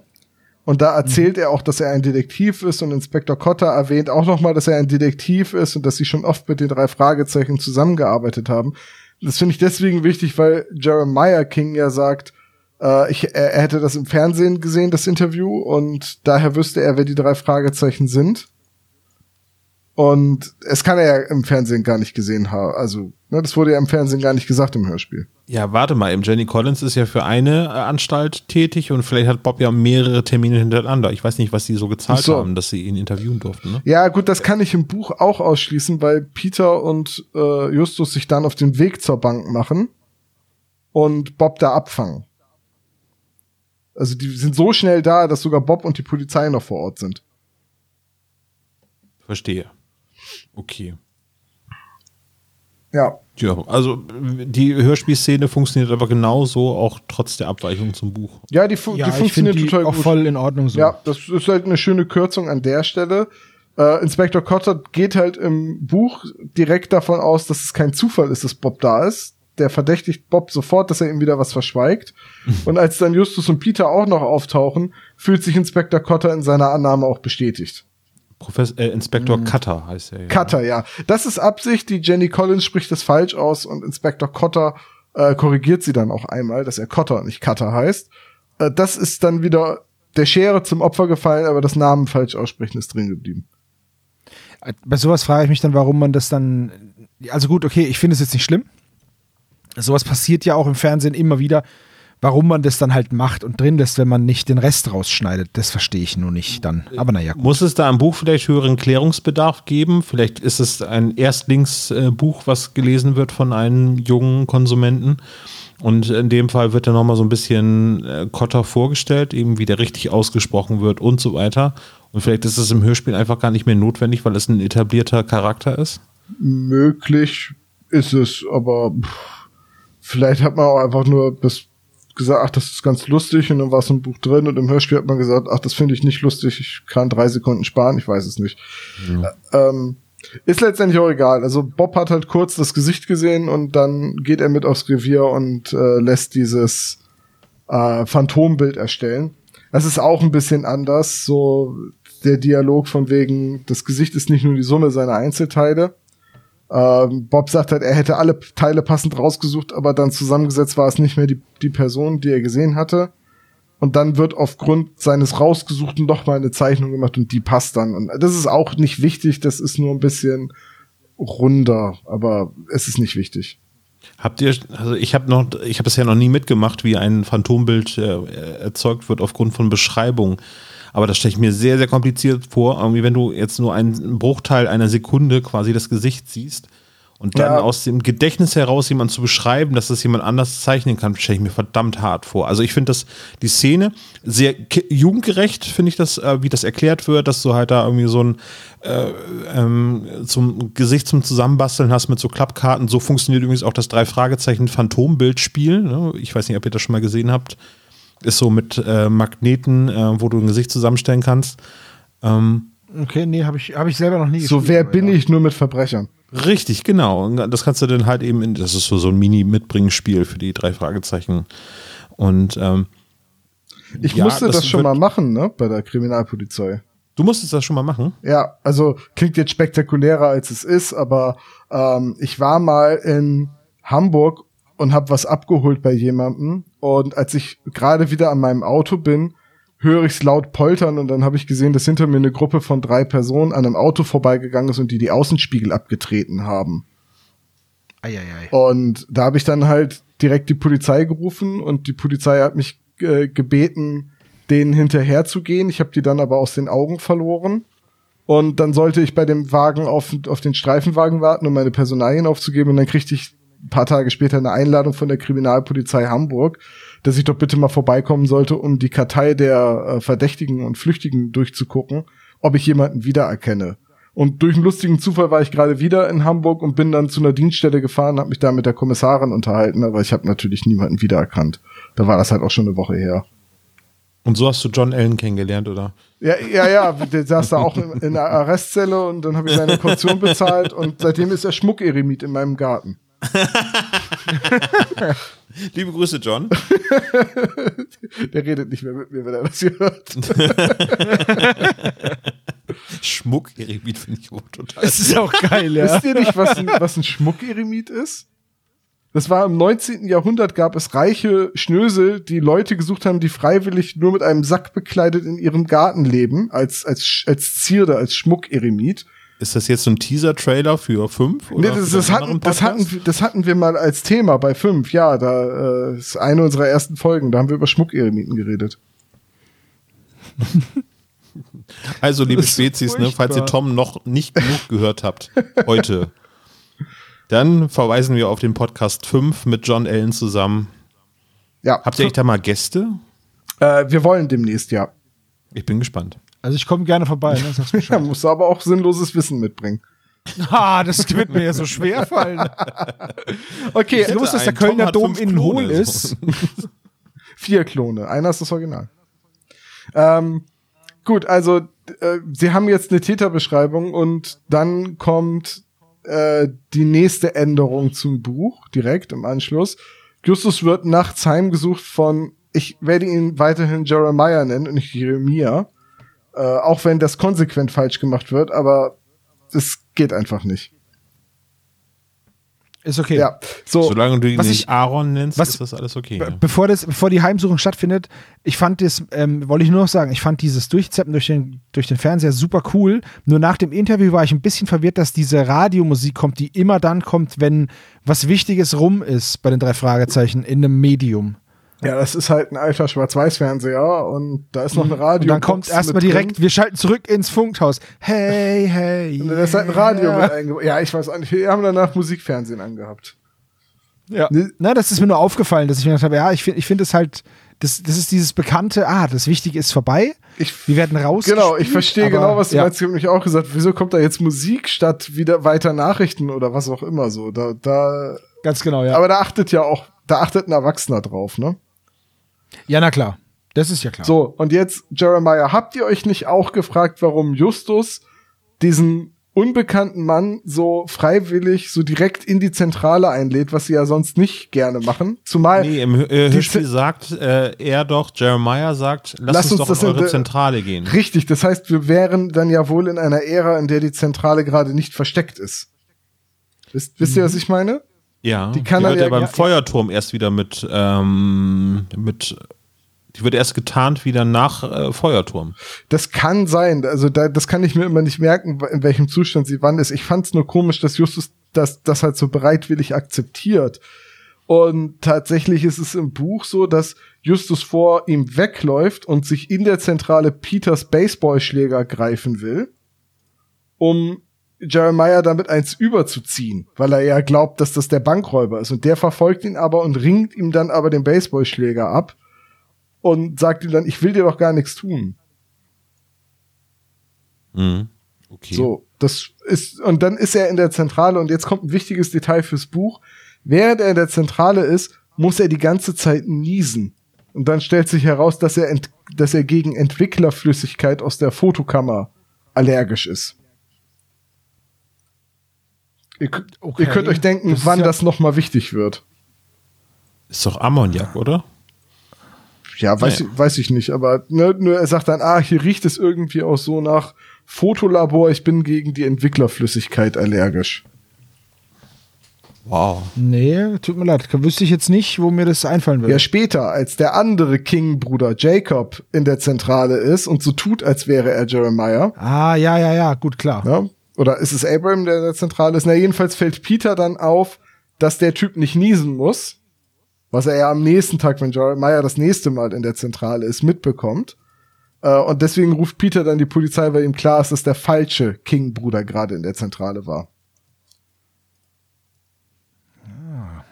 Und da erzählt er auch, dass er ein Detektiv ist und Inspektor Cotter erwähnt auch nochmal, dass er ein Detektiv ist und dass sie schon oft mit den drei Fragezeichen zusammengearbeitet haben. Das finde ich deswegen wichtig, weil Jeremiah King ja sagt, äh, ich, er, er hätte das im Fernsehen gesehen, das Interview, und daher wüsste er, wer die drei Fragezeichen sind. Und es kann er ja im Fernsehen gar nicht gesehen haben. Also, ne, das wurde ja im Fernsehen gar nicht gesagt im Hörspiel. Ja, warte mal, eben Jenny Collins ist ja für eine äh, Anstalt tätig und vielleicht hat Bob ja mehrere Termine hintereinander. Ich weiß nicht, was die so gezahlt so. haben, dass sie ihn interviewen durften. Ne? Ja, gut, das kann ich im Buch auch ausschließen, weil Peter und äh, Justus sich dann auf den Weg zur Bank machen und Bob da abfangen. Also die sind so schnell da, dass sogar Bob und die Polizei noch vor Ort sind. Verstehe. Okay. Ja, Ja, also die Hörspielszene funktioniert aber genauso, auch trotz der Abweichung zum Buch. ja, die, fu Ja, die funktioniert die total auch gut. voll in Ordnung so. Ja, das ist halt eine schöne Kürzung an der Stelle. Äh, Inspektor Cotter geht halt im Buch direkt davon aus, dass es kein Zufall ist, dass Bob da ist. Der verdächtigt Bob sofort, dass er ihm wieder was verschweigt. und als dann Justus und Peter auch noch auftauchen, fühlt sich Inspektor Cotter in seiner Annahme auch bestätigt. Professor, äh, Inspektor Cutter heißt er. Ja. Cutter, ja. Das ist Absicht. Die Jenny Collins spricht das falsch aus und Inspektor Cotter äh, korrigiert sie dann auch einmal, dass er Cotter und nicht Cutter heißt. Äh, das ist dann wieder der Schere zum Opfer gefallen, aber das Namen falsch aussprechen ist drin geblieben. Bei sowas frage ich mich dann, warum man das dann. Also gut, okay, ich finde es jetzt nicht schlimm. Sowas passiert ja auch im Fernsehen immer wieder. Warum man das dann halt macht und drin lässt, wenn man nicht den Rest rausschneidet, das verstehe ich nur nicht dann. Aber naja, gut. Muss es da im Buch vielleicht höheren Klärungsbedarf geben? Vielleicht ist es ein Erstlingsbuch, was gelesen wird von einem jungen Konsumenten. Und in dem Fall wird dann nochmal so ein bisschen äh, Kotter vorgestellt, eben wie der richtig ausgesprochen wird und so weiter. Und vielleicht ist es im Hörspiel einfach gar nicht mehr notwendig, weil es ein etablierter Charakter ist. Möglich ist es, aber pff, vielleicht hat man auch einfach nur das gesagt, ach, das ist ganz lustig und dann war es im Buch drin und im Hörspiel hat man gesagt, ach, das finde ich nicht lustig, ich kann drei Sekunden sparen, ich weiß es nicht. Ä- Ähm, ist letztendlich auch egal. Also Bob hat halt kurz das Gesicht gesehen und dann geht er mit aufs Revier und äh, lässt dieses äh, Phantombild erstellen. Das ist auch ein bisschen anders, so der Dialog von wegen, das Gesicht ist nicht nur die Summe seiner Einzelteile. Ähm, Bob sagt halt, er hätte alle Teile passend rausgesucht, aber dann zusammengesetzt war es nicht mehr die, die Person, die er gesehen hatte. Und dann wird aufgrund seines rausgesuchten noch mal eine Zeichnung gemacht und die passt dann. Und das ist auch nicht wichtig, das ist nur ein bisschen runder, aber es ist nicht wichtig. Habt ihr, also ich habe noch, ich habe bisher noch nie mitgemacht, wie ein Phantombild äh, erzeugt wird aufgrund von Beschreibung. Aber das stelle ich mir sehr, sehr kompliziert vor. Irgendwie, wenn du jetzt nur einen Bruchteil einer Sekunde quasi das Gesicht siehst und dann Ja. aus dem Gedächtnis heraus jemand zu beschreiben, dass das jemand anders zeichnen kann, stelle ich mir verdammt hart vor. Also ich finde das, die Szene sehr jugendgerecht, finde ich das, äh, wie das erklärt wird, dass du halt da irgendwie so ein äh, ähm, zum Gesicht zum Zusammenbasteln hast mit so Klappkarten. So funktioniert übrigens auch das drei Fragezeichen Phantombildspiel. Ne? Ich weiß nicht, ob ihr das schon mal gesehen habt. Ist so mit äh, Magneten, äh, wo du ein Gesicht zusammenstellen kannst. Ähm, Okay, nee, habe ich, hab ich selber noch nie So, gespielt, wer bin ja. ich nur mit Verbrechern? richtig, genau. Und das kannst du dann halt eben, in, das ist so, so ein Mini-Mitbringspiel für die drei Fragezeichen. Und ähm, Ich ja, musste das, schon wird- mal machen, ne, bei der Kriminalpolizei. Du musstest das schon mal machen? Ja, also klingt jetzt spektakulärer als es ist, aber ähm, ich war mal in Hamburg und habe was abgeholt bei jemandem Und als ich gerade wieder an meinem Auto bin, höre ich es laut poltern und dann habe ich gesehen, dass hinter mir eine Gruppe von drei Personen an einem Auto vorbeigegangen ist und die die Außenspiegel abgetreten haben. Eieiei. Und da habe ich dann halt direkt die Polizei gerufen und die Polizei hat mich äh, gebeten, denen hinterher zu gehen. Ich habe die dann aber aus den Augen verloren. Und dann sollte ich bei dem Wagen auf, auf den Streifenwagen warten, um meine Personalien aufzugeben. Und dann kriegte ich paar Tage später eine Einladung von der Kriminalpolizei Hamburg, dass ich doch bitte mal vorbeikommen sollte, um die Kartei der äh, Verdächtigen und Flüchtigen durchzugucken, ob ich jemanden wiedererkenne. Und durch einen lustigen Zufall war ich gerade wieder in Hamburg und bin dann zu einer Dienststelle gefahren, habe mich da mit der Kommissarin unterhalten, aber ich habe natürlich niemanden wiedererkannt. Da war das halt auch schon eine Woche her. Und so hast du John Allen kennengelernt, oder? Ja, ja, ja, der saß da auch in, in der Arrestzelle und dann habe ich seine Kaution bezahlt und seitdem ist er Schmuckeremit in meinem Garten. Liebe Grüße, John. Der redet nicht mehr mit mir, wenn er das hier hört. Schmuck-Eremit finde ich auch total. Das ist auch geil, ja. Wisst ihr nicht, was ein, was ein Schmuckeremit ist? Das war im 19. Jahrhundert gab es reiche Schnösel, die Leute gesucht haben, die freiwillig nur mit einem Sack bekleidet in ihrem Garten leben, als, als, als Zierde, als Schmuckeremit. Ist das jetzt so ein Teaser-Trailer für fünf? Nee, das, das, hatten, das, hatten, das hatten wir mal als Thema bei fünf, ja, da äh, ist eine unserer ersten Folgen, da haben wir über Schmuckeremiten geredet. Also, liebe Spezies, ne, falls ihr. Tom noch nicht genug gehört habt, heute, dann verweisen wir auf den Podcast 5 mit John Allen zusammen. Ja, Habt ihr echt da mal Gäste? äh, wir wollen demnächst, ja. Ich bin gespannt. Also ich komme gerne vorbei, ne? Sag's Ja, musst du aber auch sinnloses Wissen mitbringen. ah, das wird mir ja so schwer fallen. Okay, du wusstest, dass der Kölner Dom innen hohl ist. Vier Klone, einer ist das Original. Ähm, gut, also äh, sie haben jetzt eine Täterbeschreibung und dann kommt äh, die nächste Änderung zum Buch direkt im Anschluss. Justus wird nachts heimgesucht von, ich werde ihn weiterhin Jeremiah nennen und nicht Jeremia, äh, auch wenn das konsequent falsch gemacht wird, aber es geht einfach nicht. Ist okay. Ja, so. Solange du ihn Was nicht ich- Aaron nennst, was- ist das alles okay. Be-. Bevor, das, bevor die Heimsuchung stattfindet, ich fand das, ähm, wollte ich nur noch sagen, ich fand dieses Durchzeppen durch den, durch den Fernseher super cool. Nur nach dem Interview war ich ein bisschen verwirrt, dass diese Radiomusik kommt, die immer dann kommt, wenn was Wichtiges rum ist bei den drei Fragezeichen in einem Medium. Ja, das ist halt ein alter Schwarz-Weiß-Fernseher und da ist noch ein Radio. Und dann kommt erstmal direkt, wir schalten zurück ins Funkhaus. Hey, hey. Und da ist halt ein Radio yeah. mit eingebaut. Ja, ich weiß auch nicht. Wir haben danach Musikfernsehen angehabt. Ja. Ne- Na, das ist mir nur aufgefallen, dass ich mir gedacht habe, ja, ich finde ich find es halt, das, das ist dieses bekannte, ah, das Wichtige ist vorbei. Ich, Wir werden raus. genau, ich verstehe genau, was du ja. meinst. Ich habe mich auch gesagt, wieso kommt da jetzt Musik statt wieder weiter Nachrichten oder was auch immer so. Da, da, Ganz genau, ja. Aber da achtet ja auch, da achtet ein Erwachsener drauf, ne? Ja, na klar. Das ist ja klar. So, und jetzt, Jeremiah, habt ihr euch nicht auch gefragt, warum Justus diesen unbekannten Mann so freiwillig, so direkt in die Zentrale einlädt, was sie ja sonst nicht gerne machen? Zumal, Nee, im äh, Hörspiel sagt äh, er doch, Jeremiah sagt, lass, Lass uns, uns doch das in in eure der- Zentrale gehen. Richtig, das heißt, wir wären dann ja wohl in einer Ära, in der die Zentrale gerade nicht versteckt ist. Wisst, wisst ihr, was ich meine? Ja, Die kann die er wird ja- ja beim ja- Feuerturm erst wieder mit, ähm, mit, die wird erst getarnt wieder nach äh, Feuerturm. Das kann sein. Also da, das kann ich mir immer nicht merken, in welchem Zustand sie wann ist. Ich fand es nur komisch, dass Justus das, das halt so bereitwillig akzeptiert. Und tatsächlich ist es im Buch so, dass Justus vor ihm wegläuft und sich in der Zentrale Peters Baseballschläger greifen will, um Jeremiah damit eins überzuziehen, weil er ja glaubt, dass das der Bankräuber ist. Und der verfolgt ihn aber und ringt ihm dann aber den Baseballschläger ab und sagt ihm dann, ich will dir doch gar nichts tun. Mhm. Okay. So, das ist, und dann ist er in der Zentrale und jetzt kommt ein wichtiges Detail fürs Buch. Während er in der Zentrale ist, muss er die ganze Zeit niesen. Und dann stellt sich heraus, dass er, ent, dass er gegen Entwicklerflüssigkeit aus der Fotokammer allergisch ist. Ihr, könnt- Okay. ihr könnt euch denken, Das wann ja- das noch mal wichtig wird. Ist doch Ammoniak, oder? Ja, weiß, Nee. ich, weiß ich nicht, aber ne, nur er sagt dann, ah, hier riecht es irgendwie auch so nach Fotolabor, ich bin gegen die Entwicklerflüssigkeit allergisch. Wow. Nee, tut mir leid. Wüsste ich jetzt nicht, wo mir das einfallen würde. Ja, später, als der andere King-Bruder Jacob in der Zentrale ist und so tut, als wäre er Jeremiah. ah, ja, ja, ja, gut, klar. Ja? Oder ist es Abraham, der in der Zentrale ist? Na, jedenfalls fällt Peter dann auf, dass der Typ nicht niesen muss. Was er ja am nächsten Tag, wenn Jeremiah das nächste Mal in der Zentrale ist, mitbekommt. Äh, und deswegen ruft Peter dann die Polizei, weil ihm klar ist, dass der falsche King-Bruder gerade in der Zentrale war.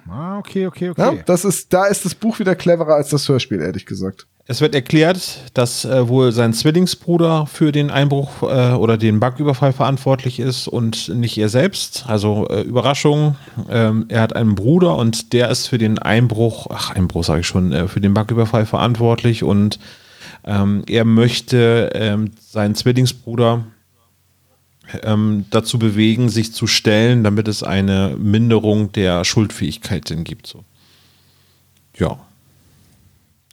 Ah, okay, okay, Ja? okay. Das ist, da ist das Buch wieder cleverer als das Hörspiel, ehrlich gesagt. Es wird erklärt, dass äh, wohl sein Zwillingsbruder für den Einbruch äh, oder den Banküberfall verantwortlich ist und nicht er selbst. Also äh, Überraschung, ähm, er hat einen Bruder und der ist für den Einbruch, ach Einbruch sage ich schon, äh, für den Banküberfall verantwortlich und ähm, er möchte ähm, seinen Zwillingsbruder ähm, dazu bewegen, sich zu stellen, damit es eine Minderung der Schuldfähigkeit denn gibt. So. Ja.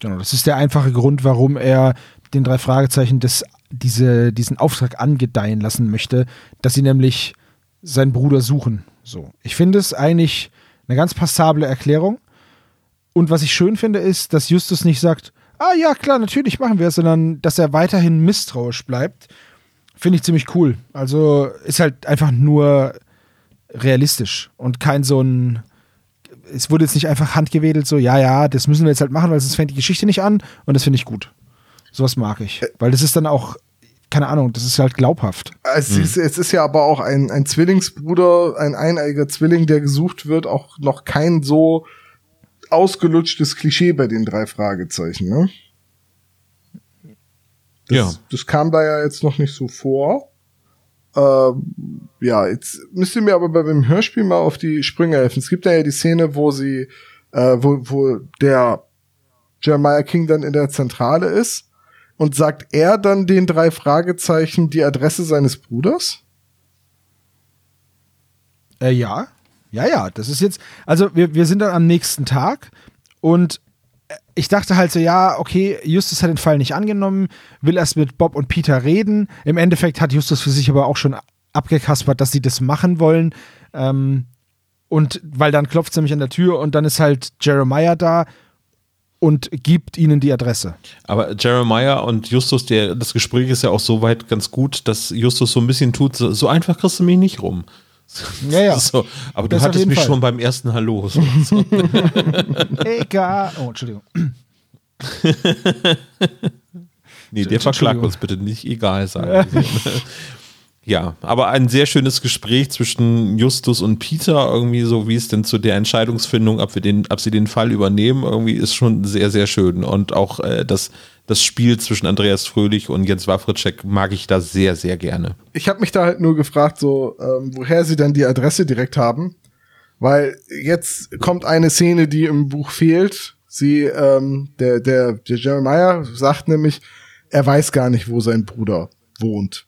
Genau, das ist der einfache Grund, warum er den drei Fragezeichen des, diese, diesen Auftrag angedeihen lassen möchte, dass sie nämlich seinen Bruder suchen. So. Ich finde es eigentlich eine ganz passable Erklärung. Und was ich schön finde, ist, dass Justus nicht sagt, ah ja, klar, natürlich machen wir es, sondern dass er weiterhin misstrauisch bleibt. Finde ich ziemlich cool. Also ist halt einfach nur realistisch und kein so ein es wurde jetzt nicht einfach handgewedelt, so, ja, ja, das müssen wir jetzt halt machen, weil sonst fängt die Geschichte nicht an und das finde ich gut. Sowas mag ich. Weil das ist dann auch, keine Ahnung, das ist halt glaubhaft. Es, ist, es ist ja aber auch ein, ein Zwillingsbruder, ein eineiiger Zwilling, der gesucht wird, auch noch kein so ausgelutschtes Klischee bei den drei Fragezeichen, ne? Das, Ja. das kam da ja jetzt noch nicht so vor. Ähm, ja, jetzt müsst ihr mir aber beim Hörspiel mal auf die Sprünge helfen. Es gibt ja die Szene, wo sie, äh, wo, wo der Jeremiah King dann in der Zentrale ist und sagt er dann den drei Fragezeichen die Adresse seines Bruders? Äh, ja, ja, ja, das ist jetzt, also wir, wir sind dann am nächsten Tag und ich dachte halt so, ja, okay, Justus hat den Fall nicht angenommen, will erst mit Bob und Peter reden. Im Endeffekt hat Justus für sich aber auch schon abgekaspert, dass sie das machen wollen. Ähm, und weil dann klopft es nämlich an der Tür und dann ist halt Jeremiah da und gibt ihnen die Adresse. Aber Jeremiah und Justus, der, das Gespräch ist ja auch so weit ganz gut, dass Justus so ein bisschen tut, so, so einfach kriegst du mich nicht rum. Ja, ja. So, aber du Das auf hattest mich Fall. schon beim ersten Hallo. So, so. Egal. Oh, Entschuldigung. Nee, der verklagt uns bitte nicht, egal sagen. ja, aber ein sehr schönes Gespräch zwischen Justus und Peter, irgendwie so, wie es denn zu der Entscheidungsfindung, ob, wir den, ob sie den Fall übernehmen, irgendwie ist schon sehr, sehr schön. Und auch äh, das, das Spiel zwischen Andreas Fröhlich und Jens Wawritschek mag ich da sehr, sehr gerne. Ich habe mich da halt nur gefragt, so ähm, woher sie dann die Adresse direkt haben, weil jetzt kommt eine Szene, die im Buch fehlt. Sie, ähm, der, der, der Jeremiah sagt nämlich, er weiß gar nicht, wo sein Bruder wohnt.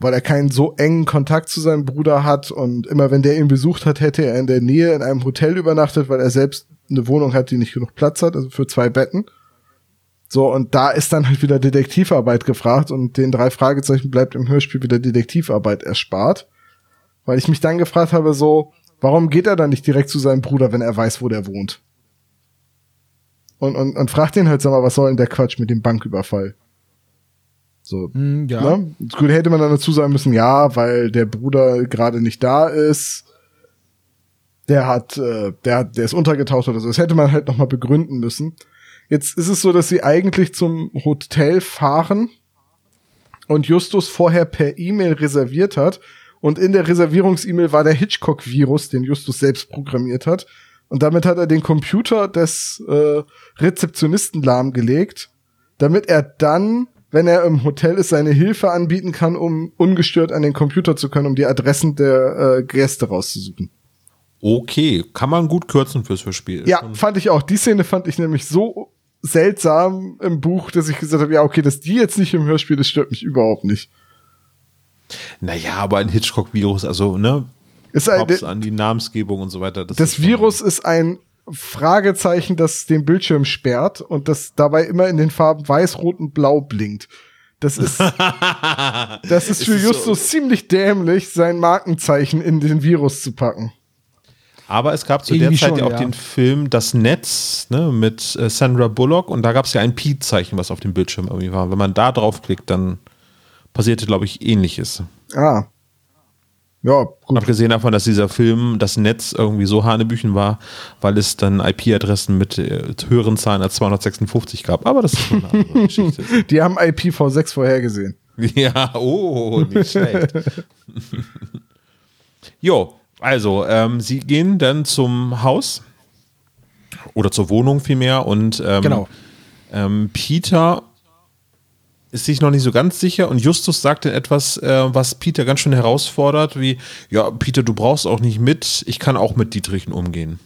Weil er keinen so engen Kontakt zu seinem Bruder hat und immer wenn der ihn besucht hat, hätte er in der Nähe in einem Hotel übernachtet, weil er selbst eine Wohnung hat, die nicht genug Platz hat, also für zwei Betten. So, und da ist dann halt wieder Detektivarbeit gefragt und den drei Fragezeichen bleibt im Hörspiel wieder Detektivarbeit erspart. Weil ich mich dann gefragt habe, so, warum geht er dann nicht direkt zu seinem Bruder, wenn er weiß, wo der wohnt? Und, und, und fragt ihn halt, sag mal, was soll denn der Quatsch mit dem Banküberfall? So, Hm, ja. Ne? Gut, hätte man dann dazu sagen müssen, ja, weil der Bruder gerade nicht da ist. Der hat, äh, der hat, der ist untergetaucht oder so. Das hätte man halt noch mal begründen müssen. Jetzt ist es so, dass sie eigentlich zum Hotel fahren und Justus vorher per E-Mail reserviert hat. Und in der Reservierungs-E-Mail war der Hitchcock-Virus, den Justus selbst programmiert hat. Und damit hat er den Computer des äh, Rezeptionisten lahmgelegt, damit er dann, wenn er im Hotel ist, seine Hilfe anbieten kann, um ungestört an den Computer zu können, um die Adressen der äh, Gäste rauszusuchen. Okay, kann man gut kürzen fürs Hörspiel. Ja, fand ich auch. Die Szene fand ich nämlich so seltsam im Buch, dass ich gesagt habe, ja, okay, dass die jetzt nicht im Hörspiel ist, stört mich überhaupt nicht. Naja, aber ein Hitchcock-Virus, also, ne? Ist ein, an die Namensgebung und so weiter. das ist schon- Virus ist ein Fragezeichen, das den Bildschirm sperrt und das dabei immer in den Farben weiß, rot und blau blinkt. Das ist, das ist für ist so- Justus ziemlich dämlich, sein Markenzeichen in den Virus zu packen. Aber es gab zu Irgendwie der Zeit schon, ja auch ja. den Film Das Netz ne, mit äh, Sandra Bullock und da gab es ja ein Pi-Zeichen, was auf dem Bildschirm irgendwie war. Wenn man da draufklickt, dann passierte, glaube ich, ähnliches. Ah. Ja, gut. Abgesehen davon, dass dieser Film das Netz irgendwie so hanebüchen war, weil es dann IP-Adressen mit äh, höheren Zahlen als 256 gab. Aber das ist eine andere Geschichte. Die haben IPv6 vorhergesehen. Ja, oh, nicht schlecht. jo, also, ähm, sie gehen dann zum Haus oder zur Wohnung vielmehr und ähm, Genau. ähm, Peter ist sich noch nicht so ganz sicher und Justus sagt dann etwas, äh, was Peter ganz schön herausfordert, wie, ja, Peter, du brauchst auch nicht mit, ich kann auch mit Dietrichen umgehen.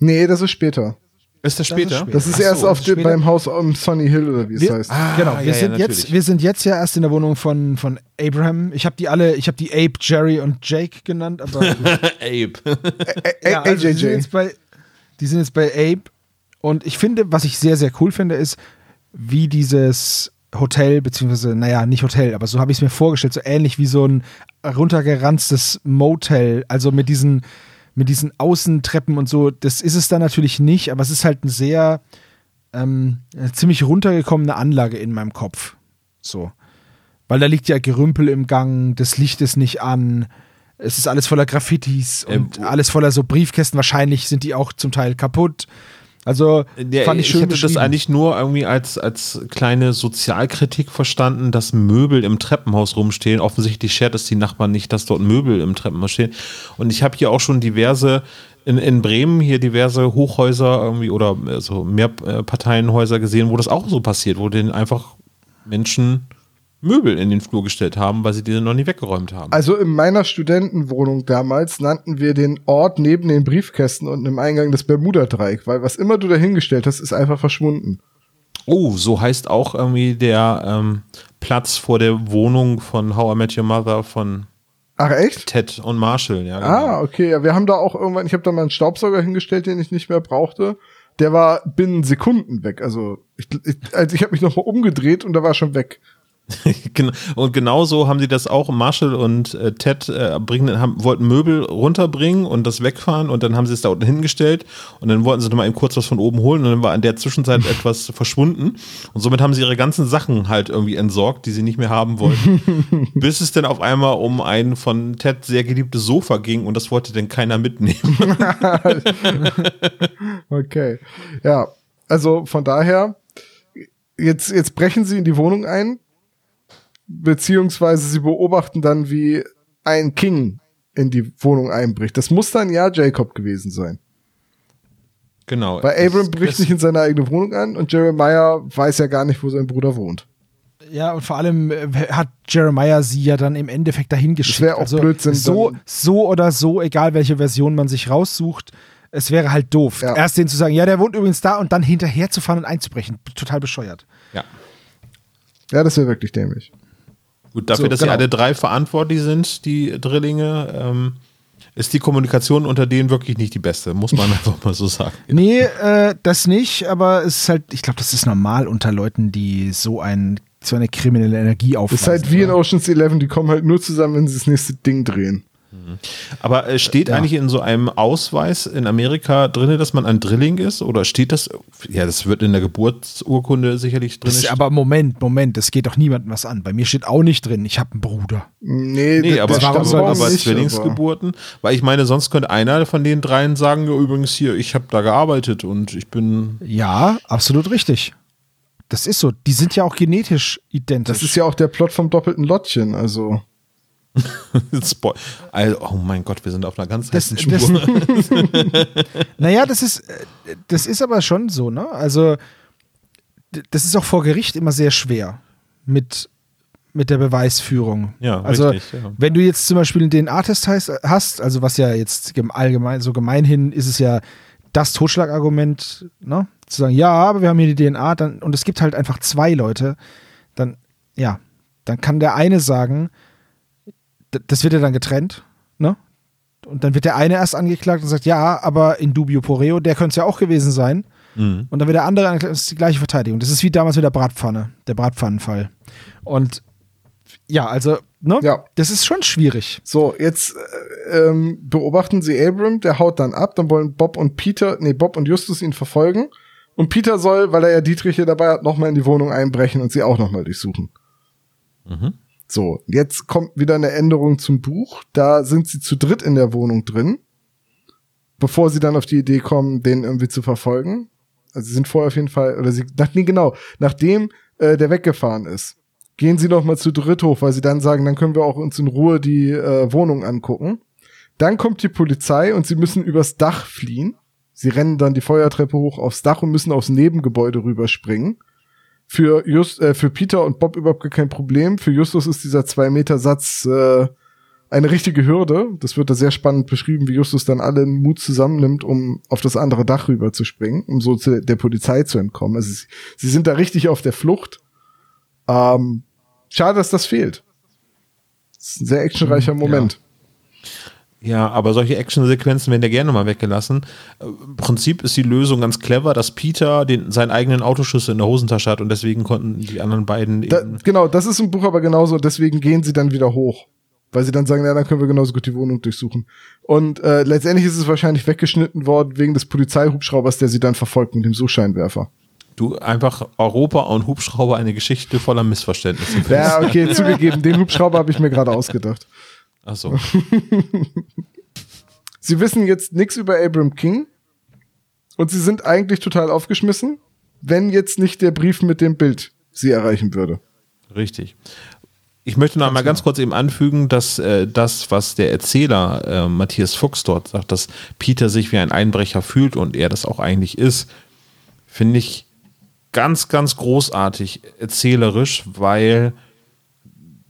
Nee, das ist später. Ist das später? später. Das ist Ach so, erst auf das ist dem, beim Haus am Sonny Hill oder wie es Wir- heißt. Ah, genau, ja, wir, ja, sind jetzt, natürlich. wir sind jetzt ja erst in der Wohnung von, von Abraham. Ich habe die alle, ich habe die Abe, Jerry und Jake genannt, aber Abe. Ä- ja, also die, sind AJJ. jetzt bei, die sind jetzt bei Abe. Und ich finde, was ich sehr, sehr cool finde, ist, wie dieses Hotel, beziehungsweise, naja, nicht Hotel, aber so habe ich es mir vorgestellt, so ähnlich wie so ein runtergeranztes Motel, also mit diesen, mit diesen Außentreppen und so. Das ist es dann natürlich nicht, aber es ist halt ein sehr ähm, ziemlich runtergekommene Anlage in meinem Kopf. So. Weil da liegt ja Gerümpel im Gang, das Licht ist nicht an, es ist alles voller Graffitis und Ähm, alles voller so Briefkästen. Wahrscheinlich sind die auch zum Teil kaputt. Also Der, fand ich schön hätte das eigentlich nur irgendwie als, als kleine Sozialkritik verstanden, dass Möbel im Treppenhaus rumstehen. Offensichtlich schert es die Nachbarn nicht, dass dort Möbel im Treppenhaus stehen. Und ich habe hier auch schon diverse, in, in Bremen hier diverse Hochhäuser irgendwie oder äh, so Mehrparteienhäuser gesehen, wo das auch so passiert, wo denen einfach Menschen Möbel in den Flur gestellt haben, weil sie die noch nie weggeräumt haben. Also in meiner Studentenwohnung damals nannten wir den Ort neben den Briefkästen und im Eingang das Bermuda-Dreieck, weil was immer du dahingestellt hast, ist einfach verschwunden. Oh, so heißt auch irgendwie der ähm, Platz vor der Wohnung von How I Met Your Mother von Ach echt? Ted und Marshall, ja. genau. Ah, okay. Ja, wir haben da auch irgendwann, ich habe da mal einen Staubsauger hingestellt, den ich nicht mehr brauchte. Der war binnen Sekunden weg. Also ich, ich, also ich habe mich noch mal umgedreht und da war schon weg. Und genauso haben sie das auch. Marshall und äh, Ted äh, bringen, haben, wollten Möbel runterbringen und das wegfahren und dann haben sie es da unten hingestellt und dann wollten sie noch mal eben kurz was von oben holen und dann war in der Zwischenzeit etwas verschwunden und somit haben sie ihre ganzen Sachen halt irgendwie entsorgt, die sie nicht mehr haben wollten, bis es dann auf einmal um ein von Ted sehr geliebtes Sofa ging und das wollte dann keiner mitnehmen. Okay. Ja, also von daher, jetzt, jetzt brechen sie in die Wohnung ein, beziehungsweise sie beobachten dann, wie ein King in die Wohnung einbricht. Das muss dann ja Jacob gewesen sein. genau. Weil Abram bricht nicht in seine eigene Wohnung an und Jeremiah weiß ja gar nicht, wo sein Bruder wohnt. Ja, und vor allem äh, hat Jeremiah sie ja dann im Endeffekt dahin geschickt. wär auch Blödsinn, So, so oder so, egal welche Version man sich raussucht, es wäre halt doof. Ja. Erst denen zu sagen, ja, der wohnt übrigens da und dann hinterher zu fahren und einzubrechen. Total bescheuert. Ja. Ja, das wäre wirklich dämlich. Gut, dafür, So, dass genau. sie alle drei verantwortlich sind, die Drillinge, ähm, ist die Kommunikation unter denen wirklich nicht die beste, muss man einfach mal so sagen. Nee, äh, das nicht, aber es ist halt, ich glaube, das ist normal unter Leuten, die so, ein, so eine kriminelle Energie aufweisen. ist halt wie in? Ocean's Eleven, die kommen halt nur zusammen, wenn sie das nächste Ding drehen. Aber äh, steht Ja. eigentlich in so einem Ausweis in Amerika drin, dass man ein Drilling ist? Oder steht das? Ja, das wird in der Geburtsurkunde sicherlich drin. Das ist, aber Moment, Moment, das geht doch niemandem was an. Bei mir steht auch nicht drin, ich habe einen Bruder. Nee, Nee, der- aber, der warum soll aber, das Stammbaum aber nicht, Zwillingsgeburten, weil ich meine, sonst könnte einer von den dreien sagen, ja, übrigens hier, ich habe da gearbeitet und ich bin. Ja, absolut richtig. Das ist so. Die sind ja auch genetisch identisch. Das ist ja auch der Plot vom doppelten Lottchen, also. Also, oh mein Gott, wir sind auf einer ganz Das- heißen Spur. naja, das ist, äh, das ist aber schon so, ne? Also, das ist auch vor Gericht immer sehr schwer mit, mit der Beweisführung. Ja, also, richtig, ja. wenn du jetzt zum Beispiel den Artist heißt, hast, also was ja jetzt gem- allgemein, so gemeinhin ist es ja das Totschlagargument, ne? Zu sagen, ja, aber wir haben hier die DNA, dann, und es gibt halt einfach zwei Leute, dann, ja, dann kann der eine sagen, das wird ja dann getrennt, ne? Und dann wird der eine erst angeklagt und sagt, ja, aber in dubio pro reo, der könnte es ja auch gewesen sein. Mhm. Und dann wird der andere angeklagt, das ist die gleiche Verteidigung. Das ist wie damals mit der Bratpfanne, der Bratpfannenfall. Und ja, also ne? Ja. Das ist schon schwierig. So, jetzt äh, ähm, beobachten sie Abram, der haut dann ab, dann wollen Bob und Peter, nee, Bob und Justus ihn verfolgen. Und Peter soll, weil er ja Dietrich hier dabei hat, nochmal in die Wohnung einbrechen und sie auch nochmal durchsuchen. So, jetzt kommt wieder eine Änderung zum Buch. Da sind sie zu dritt in der Wohnung drin, bevor sie dann auf die Idee kommen, den irgendwie zu verfolgen. Also sie sind vorher auf jeden Fall, oder sie, nach, nee, genau, nachdem äh, der weggefahren ist, gehen sie noch mal zu dritt hoch, weil sie dann sagen, dann können wir auch uns in Ruhe die äh, Wohnung angucken. Dann kommt die Polizei und sie müssen übers Dach fliehen. Sie rennen dann die Feuertreppe hoch aufs Dach und müssen aufs Nebengebäude rüberspringen. Für, Just, äh, für Peter und Bob überhaupt kein Problem. Für Justus ist dieser Zwei-Meter-Satz äh, eine richtige Hürde. Das wird da sehr spannend beschrieben, wie Justus dann allen Mut zusammennimmt, um auf das andere Dach rüber zu springen, um so zu der Polizei zu entkommen. Also sie, sie sind da richtig auf der Flucht. Ähm, schade, dass das fehlt. Das ist ein sehr actionreicher Moment. Ja, aber solche Actionsequenzen werden ja gerne mal weggelassen. Äh, Im Prinzip ist die Lösung ganz clever, dass Peter den, seinen eigenen Autoschlüssel in der Hosentasche hat und deswegen konnten die anderen beiden Da, eben. genau, das ist im Buch aber genauso. Deswegen gehen sie dann wieder hoch. Weil sie dann sagen, ja, dann können wir genauso gut die Wohnung durchsuchen. Und äh, letztendlich ist es wahrscheinlich weggeschnitten worden wegen des Polizeihubschraubers, der sie dann verfolgt mit dem Suchscheinwerfer. Du einfach Europa und Hubschrauber eine Geschichte voller Missverständnisse. Ja, okay, zugegeben, den Hubschrauber habe ich mir gerade ausgedacht. Achso. Sie wissen jetzt nichts über Abram King und sie sind eigentlich total aufgeschmissen, wenn jetzt nicht der Brief mit dem Bild sie erreichen würde. Richtig. Ich möchte noch einmal ganz kurz eben anfügen, dass äh, das, was der Erzähler äh, Matthias Fuchs dort sagt, dass Peter sich wie ein Einbrecher fühlt und er das auch eigentlich ist, finde ich ganz, ganz großartig erzählerisch, weil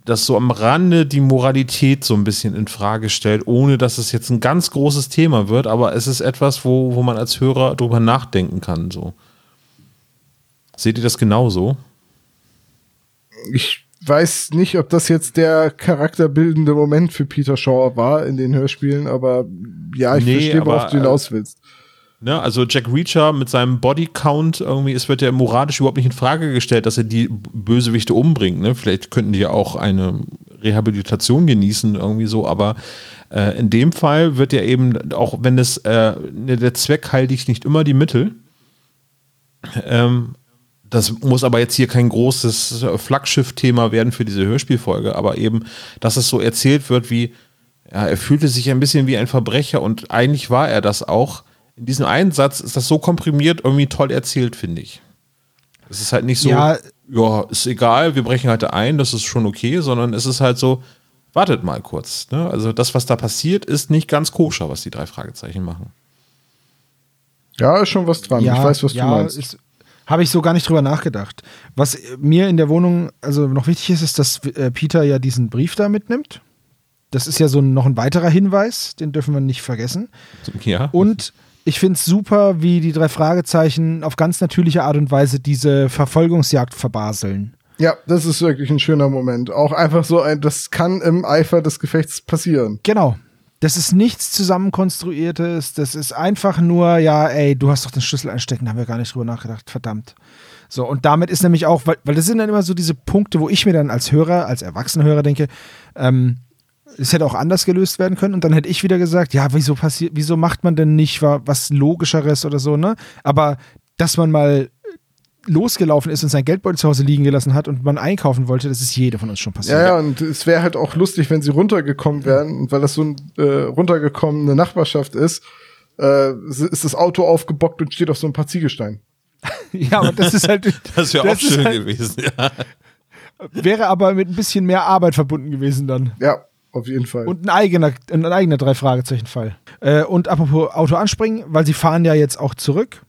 das so am Rande die Moralität so ein bisschen in Frage stellt, ohne dass es jetzt ein ganz großes Thema wird, aber es ist etwas, wo, wo man als Hörer drüber nachdenken kann. So. Seht ihr das genauso? Ich weiß nicht, ob das jetzt der charakterbildende Moment für Peter Shaw war in den Hörspielen, aber ja, ich Nee, verstehe, worauf du hinaus willst. Ne, also Jack Reacher mit seinem Bodycount irgendwie, es wird ja moralisch überhaupt nicht in Frage gestellt, dass er die Bösewichte umbringt. Ne? Vielleicht könnten die ja auch eine Rehabilitation genießen, irgendwie so, aber äh, in dem Fall wird ja eben, auch wenn das äh, der Zweck heiligt nicht immer die Mittel, ähm, das muss aber jetzt hier kein großes Flaggschiff-Thema werden für diese Hörspielfolge, aber eben, dass es so erzählt wird, wie, ja, er fühlte sich ein bisschen wie ein Verbrecher und eigentlich war er das auch. In diesem einen Satz ist das so komprimiert irgendwie toll erzählt, finde ich. Es ist halt nicht so, ja. Ja. ist egal, wir brechen heute ein, das ist schon okay, sondern es ist halt so, wartet mal kurz. Ne? Also das, was da passiert, ist nicht ganz koscher, was die drei Fragezeichen machen. Ja, ist schon was dran. ich weiß, was ja, du meinst. Habe ich so gar nicht drüber nachgedacht. Was mir in der Wohnung also noch wichtig ist, ist, dass äh, Peter ja diesen Brief da mitnimmt. Das ist ja so noch ein weiterer Hinweis, den dürfen wir nicht vergessen. Ja. Und ich finde es super, wie die drei Fragezeichen auf ganz natürliche Art und Weise diese Verfolgungsjagd verbaseln. Ja, das ist wirklich ein schöner Moment. Auch einfach so ein, das kann im Eifer des Gefechts passieren. Genau. Das ist nichts zusammenkonstruiertes. Das ist einfach nur, ja, ey, du hast doch den Schlüssel einstecken, da haben wir gar nicht drüber nachgedacht. Verdammt. So, und damit ist nämlich auch, weil, weil das sind dann immer so diese Punkte, wo ich mir dann als Hörer, als erwachsener Hörer denke, ähm, es hätte auch anders gelöst werden können. Und dann hätte ich wieder gesagt, ja, wieso passiert, wieso macht man denn nicht wa- was Logischeres oder so, ne? Aber dass man mal losgelaufen ist und sein Geldbeutel zu Hause liegen gelassen hat und man einkaufen wollte, das ist jeder von uns schon passiert. Ja, ja, und es wäre halt auch lustig, wenn sie runtergekommen wären, und weil das so eine äh, runtergekommene Nachbarschaft ist, äh, ist das Auto aufgebockt und steht auf so ein paar Ziegelsteinen. ja aber das ist halt. Das wäre auch schön halt- gewesen. Ja. Wäre aber mit ein bisschen mehr Arbeit verbunden gewesen dann. Ja, auf jeden Fall. Und ein eigener, ein eigener Drei-Fragezeichen-Fall. Äh, und apropos Auto anspringen, weil sie fahren ja jetzt auch zurück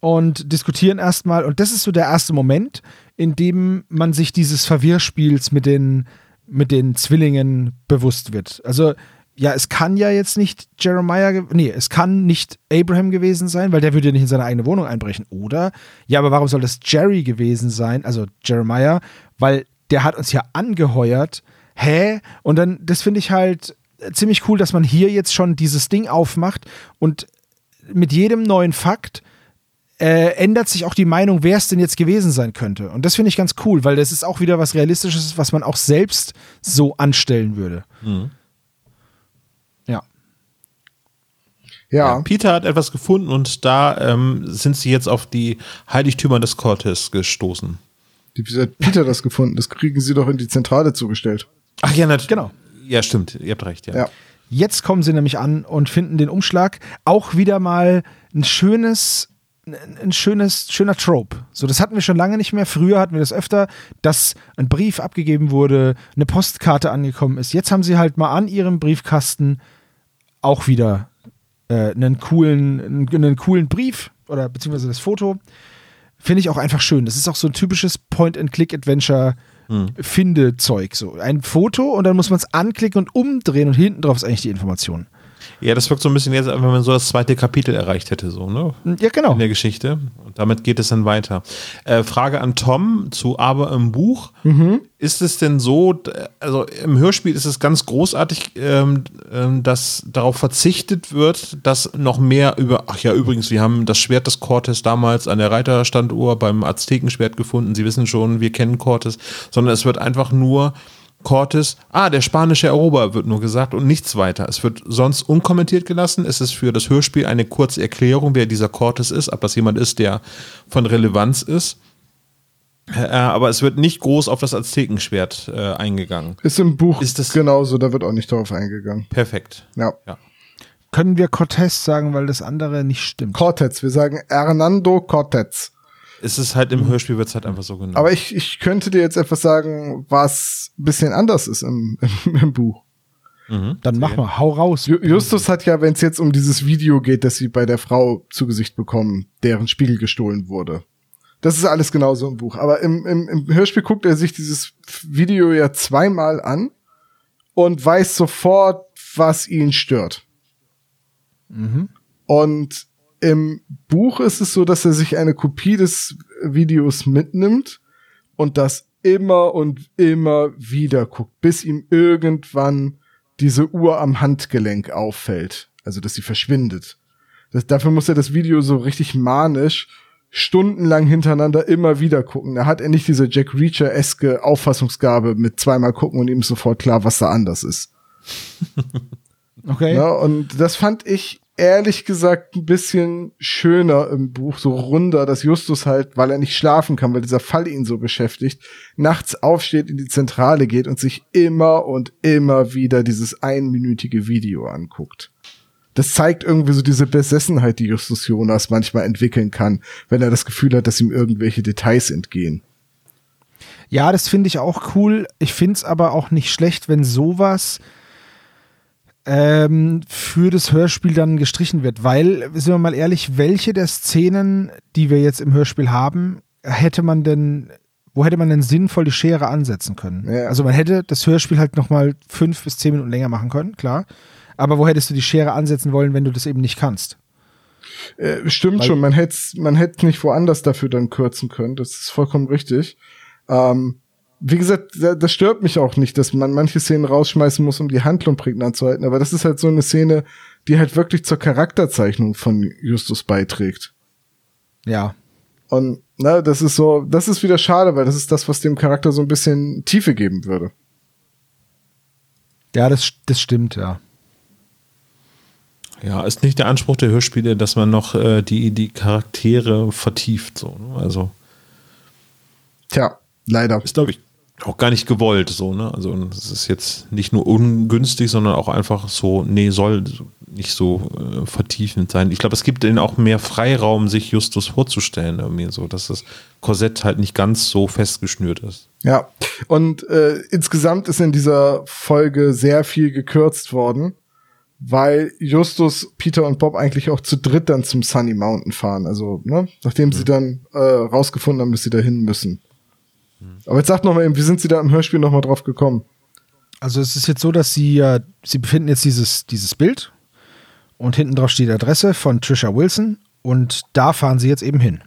und diskutieren erstmal. Und das ist so der erste Moment, in dem man sich dieses Verwirrspiels mit den, mit den Zwillingen bewusst wird. Also, ja, es kann ja jetzt nicht Jeremiah, nee, es kann nicht Abraham gewesen sein, weil der würde ja nicht in seine eigene Wohnung einbrechen. Oder, ja, aber warum soll das Jerry gewesen sein, also Jeremiah, weil der hat uns ja angeheuert. Hä? Und dann, das finde ich halt äh, ziemlich cool, dass man hier jetzt schon dieses Ding aufmacht und mit jedem neuen Fakt äh, ändert sich auch die Meinung, wer es denn jetzt gewesen sein könnte. Und das finde ich ganz cool, weil das ist auch wieder was Realistisches, was man auch selbst so anstellen würde. Ja. Ja, Peter hat etwas gefunden und da ähm, sind sie jetzt auf die Heiligtümer des Cortes gestoßen. wie hat Peter das gefunden? Das kriegen sie doch in die Zentrale zugestellt. Ach ja, natürlich. Genau. Ja, stimmt. Ihr habt recht, ja. Ja. Jetzt kommen sie nämlich an und finden den Umschlag. Auch wieder mal ein schönes, ein schönes, schöner Trope. So, das hatten wir schon lange nicht mehr. Früher hatten wir das öfter, dass ein Brief abgegeben wurde, eine Postkarte angekommen ist. Jetzt haben sie halt mal an ihrem Briefkasten auch wieder äh, einen coolen, einen, coolen Brief oder beziehungsweise das Foto. Finde ich auch einfach schön. Das ist auch so ein typisches Finde-Zeug. So ein Foto und dann muss man es anklicken und umdrehen und hinten drauf ist eigentlich die Information. Ja, das wirkt so ein bisschen jetzt, als wenn man so das zweite Kapitel erreicht hätte, so, ne? Ja, genau. In der Geschichte. Und damit geht es dann weiter. Äh, Frage an Tom zu Aber im Buch. Ist es denn so, also im Hörspiel ist es ganz großartig, ähm, ähm, dass darauf verzichtet wird, dass noch mehr über, ach ja, übrigens, wir haben das Schwert des Cortes damals an der Reiterstanduhr beim Aztekenschwert gefunden. Sie wissen schon, wir kennen Cortes, sondern es wird einfach nur Cortes, ah, der spanische Eroberer wird nur gesagt und nichts weiter. Es wird sonst unkommentiert gelassen. Es ist für das Hörspiel eine kurze Erklärung, wer dieser Cortes ist, ob das jemand ist, der von Relevanz ist. Äh, aber es wird nicht groß auf das Aztekenschwert äh, eingegangen. Ist im Buch Ist das- genauso, da wird auch nicht darauf eingegangen. Perfekt. Ja. Können wir Cortez sagen, weil das andere nicht stimmt. Cortez, wir sagen Hernando Cortez. Es ist halt im Hörspiel wird es halt einfach so genannt. Aber ich, ich könnte dir jetzt etwas sagen, was ein bisschen anders ist im, im, im Buch. Dann mach mal, hau raus. Ju- Justus hat ja, wenn es jetzt um dieses Video geht, das sie bei der Frau zu Gesicht bekommen, deren Spiegel gestohlen wurde. Das ist alles genauso im Buch. Aber im, im, im Hörspiel guckt er sich dieses Video ja zweimal an und weiß sofort, was ihn stört. Und im Buch ist es so, dass er sich eine Kopie des Videos mitnimmt und das immer und immer wieder guckt, bis ihm irgendwann diese Uhr am Handgelenk auffällt. Also, dass sie verschwindet. Das, dafür muss er das Video so richtig manisch stundenlang hintereinander immer wieder gucken. Da hat er nicht diese Jack Reacher-eske Auffassungsgabe mit zweimal gucken und ihm sofort klar, was da anders ist. Okay. Ja, und das fand ich ehrlich gesagt ein bisschen schöner im Buch, so runder, dass Justus halt, weil er nicht schlafen kann, weil dieser Fall ihn so beschäftigt, nachts aufsteht, in die Zentrale geht und sich immer und immer wieder dieses einminütige Video anguckt. Das zeigt irgendwie so diese Besessenheit, die Justus Jonas manchmal entwickeln kann, wenn er das Gefühl hat, dass ihm irgendwelche Details entgehen. Ja, das finde ich auch cool. Ich finde es aber auch nicht schlecht, wenn sowas ähm, für das Hörspiel dann gestrichen wird, weil, sind wir mal ehrlich, welche der Szenen, die wir jetzt im Hörspiel haben, hätte man denn, wo hätte man denn sinnvoll die Schere ansetzen können? Ja. Also man hätte das Hörspiel halt nochmal fünf bis zehn Minuten länger machen können, klar. Aber wo hättest du die Schere ansetzen wollen, wenn du das eben nicht kannst? Äh, stimmt Weil- schon, man hätte man hätte nicht woanders dafür dann kürzen können. Das ist vollkommen richtig. Ähm, wie gesagt, da- das stört mich auch nicht, dass man manche Szenen rausschmeißen muss, um die Handlung prägnant zu halten. Aber das ist halt so eine Szene, die halt wirklich zur Charakterzeichnung von Justus beiträgt. Ja. Und na, das ist so, das ist wieder schade, weil das ist das, was dem Charakter so ein bisschen Tiefe geben würde. Ja, das, das stimmt, ja. Ja, ist nicht der Anspruch der Hörspiele, dass man noch äh, die, die Charaktere vertieft. So, ne? Also Tja, leider. ist, glaube ich, auch gar nicht gewollt. So, ne? Also es ist jetzt nicht nur ungünstig, sondern auch einfach so, nee, soll so- nicht so äh, vertiefend sein. Ich glaube, es gibt ihnen auch mehr Freiraum, sich Justus vorzustellen, irgendwie so, dass das Korsett halt nicht ganz so festgeschnürt ist. Ja, und äh, insgesamt ist in dieser Folge sehr viel gekürzt worden, weil Justus, Peter und Bob eigentlich auch zu dritt dann zum Sunny Mountain fahren. Also, ne, nachdem sie dann äh, rausgefunden haben, dass sie dahin müssen. Aber jetzt sagt noch mal eben, wie sind sie da im Hörspiel noch mal drauf gekommen? Also es ist jetzt so, dass sie ja, sie befinden jetzt dieses, dieses Bild und hinten drauf steht die Adresse von Trisha Wilson und da fahren sie jetzt eben hin.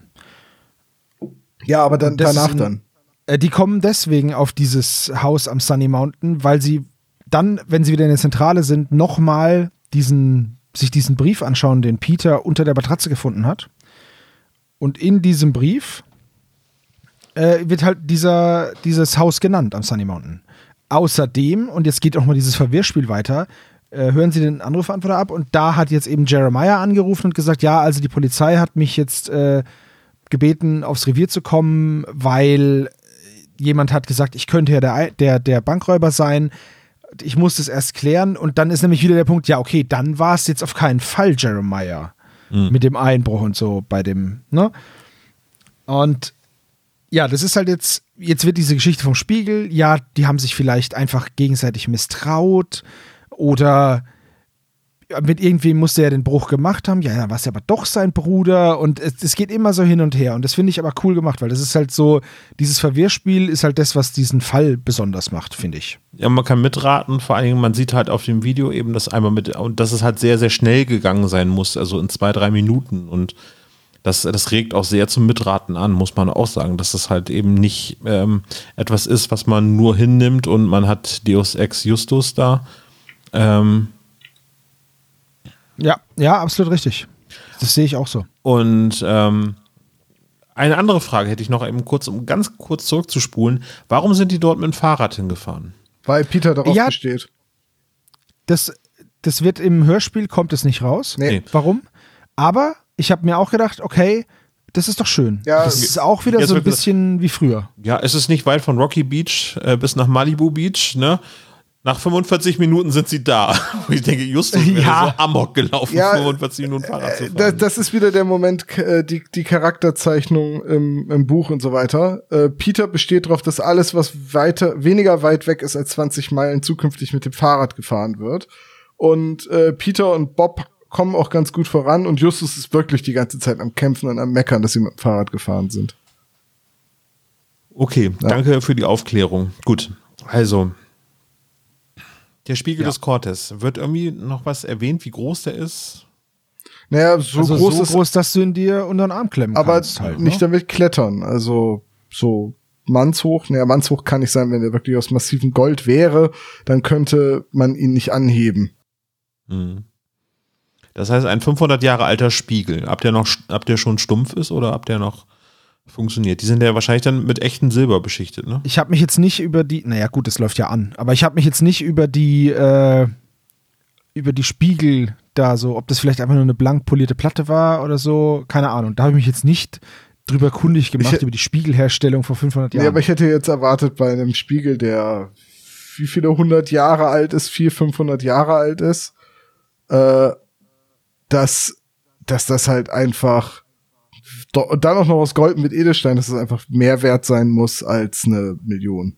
Ja, aber dann danach ein- dann. Äh, die kommen deswegen auf dieses Haus am Sunny Mountain, weil sie dann, wenn sie wieder in der Zentrale sind, nochmal diesen, sich diesen Brief anschauen, den Peter unter der Matratze gefunden hat. Und in diesem Brief äh, wird halt dieser, dieses Haus genannt am Sunny Mountain. Außerdem, und jetzt geht auch mal dieses Verwirrspiel weiter, äh, hören Sie den Anrufantworter ab und da hat jetzt eben Jeremiah angerufen und gesagt, ja, also die Polizei hat mich jetzt äh, gebeten, aufs Revier zu kommen, weil jemand hat gesagt, ich könnte ja der, der, der Bankräuber sein. Ich muss das erst klären und dann ist nämlich wieder der Punkt, ja, okay, dann war es jetzt auf keinen Fall Jeremiah Mhm. mit dem Einbruch und so bei dem, ne? Und ja, das ist halt jetzt, jetzt wird diese Geschichte vom Spiegel, ja, die haben sich vielleicht einfach gegenseitig misstraut oder mit irgendwem musste er den Bruch gemacht haben, ja, ja, war es aber doch sein Bruder und es, es geht immer so hin und her und das finde ich aber cool gemacht, weil das ist halt so, dieses Verwirrspiel ist halt das, was diesen Fall besonders macht, finde ich. Ja, man kann mitraten, vor allen Dingen, man sieht halt auf dem Video eben, dass einmal mit, und dass es halt sehr, sehr schnell gegangen sein muss, also in zwei, drei Minuten. Und das, das regt auch sehr zum Mitraten an, muss man auch sagen, dass das halt eben nicht ähm, etwas ist, was man nur hinnimmt und man hat Deus Ex Justus da. Ähm, Ja, ja, absolut richtig. Das sehe ich auch so. und ähm, eine andere Frage hätte ich noch eben kurz, um ganz kurz zurückzuspulen. Warum sind die dort mit dem Fahrrad hingefahren? Weil Peter darauf Ja. besteht. Das, das wird im Hörspiel, kommt es nicht raus. Nee. Nee. Warum? Aber ich habe mir auch gedacht, okay, das ist doch schön. Ja, das ist auch wieder so ein bisschen wie früher. Ja, es ist nicht weit von Rocky Beach äh, bis nach Malibu Beach, ne? Nach 45 Minuten sind sie da. Und ich denke, Justus wäre Ja. so amok gelaufen, Ja, 45 Minuten Fahrrad zu Äh, fahren. Das, das ist wieder der Moment, äh, die, die Charakterzeichnung im, im Buch und so weiter. Äh, Peter besteht darauf, dass alles, was weiter, weniger weit weg ist als 20 Meilen, zukünftig mit dem Fahrrad gefahren wird. Und äh, Peter und Bob kommen auch ganz gut voran und Justus ist wirklich die ganze Zeit am Kämpfen und am Meckern, dass sie mit dem Fahrrad gefahren sind. okay, danke für die Aufklärung. Gut, also. Der Spiegel des Cortes. Wird irgendwie noch was erwähnt, wie groß der ist? Naja, so also groß so ist groß, dass du ihn dir unter den Arm klemmen aber kannst. Halt, nicht ne? damit klettern. Also so mannshoch. Naja, mannshoch kann nicht sein, wenn er wirklich aus massivem Gold wäre, dann könnte man ihn nicht anheben. Hm. Das heißt, ein 500 Jahre alter Spiegel. Ab der, noch, ab der schon stumpf ist oder ab der noch funktioniert? Die sind ja wahrscheinlich dann mit echtem Silber beschichtet, ne? Ich habe mich jetzt nicht über die, naja gut, das läuft ja an, aber ich habe mich jetzt nicht über die, äh, über die Spiegel da so, ob das vielleicht einfach nur eine blank polierte Platte war oder so, keine Ahnung. Da habe ich mich jetzt nicht drüber kundig gemacht, Ich- über die Spiegelherstellung vor 500 Jahren. Nee, aber ich hätte jetzt erwartet bei einem Spiegel, der wie viele hundert Jahre alt ist, vier, 500 Jahre alt ist, äh, dass, dass das halt einfach und dann auch noch aus Gold mit Edelstein, dass es einfach mehr wert sein muss als eine Million.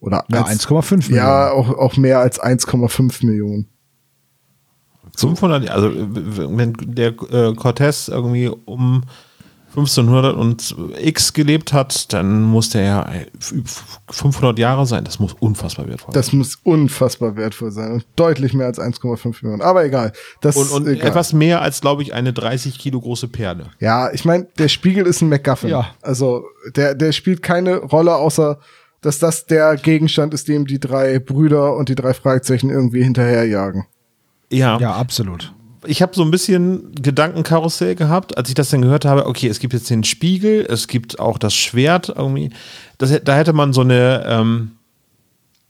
Oder ja, als, 1,5 Millionen. ja, auch, auch mehr als 1,5 Millionen. 500, also wenn der äh, Cortez irgendwie um 1500 und X gelebt hat, dann muss der ja äh, 500 Jahre sein. Das muss unfassbar wertvoll sein. Das muss unfassbar wertvoll sein und deutlich mehr als 1,5 Millionen. Aber egal. Das Und, und egal. etwas mehr als, glaube ich, eine 30 Kilo große Perle. Ja, ich meine, der Spiegel ist ein MacGuffin. Ja. Also der, der spielt keine Rolle, außer dass das der Gegenstand ist, dem die drei Brüder und die drei Fragezeichen irgendwie hinterherjagen. Ja, Ja, absolut. Ich habe so ein bisschen Gedankenkarussell gehabt, als ich das dann gehört habe. Okay, es gibt jetzt den Spiegel, es gibt auch das Schwert irgendwie. Das, da hätte man so eine, ähm,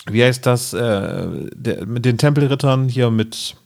wie heißt das, äh, der, mit den Tempelrittern hier mit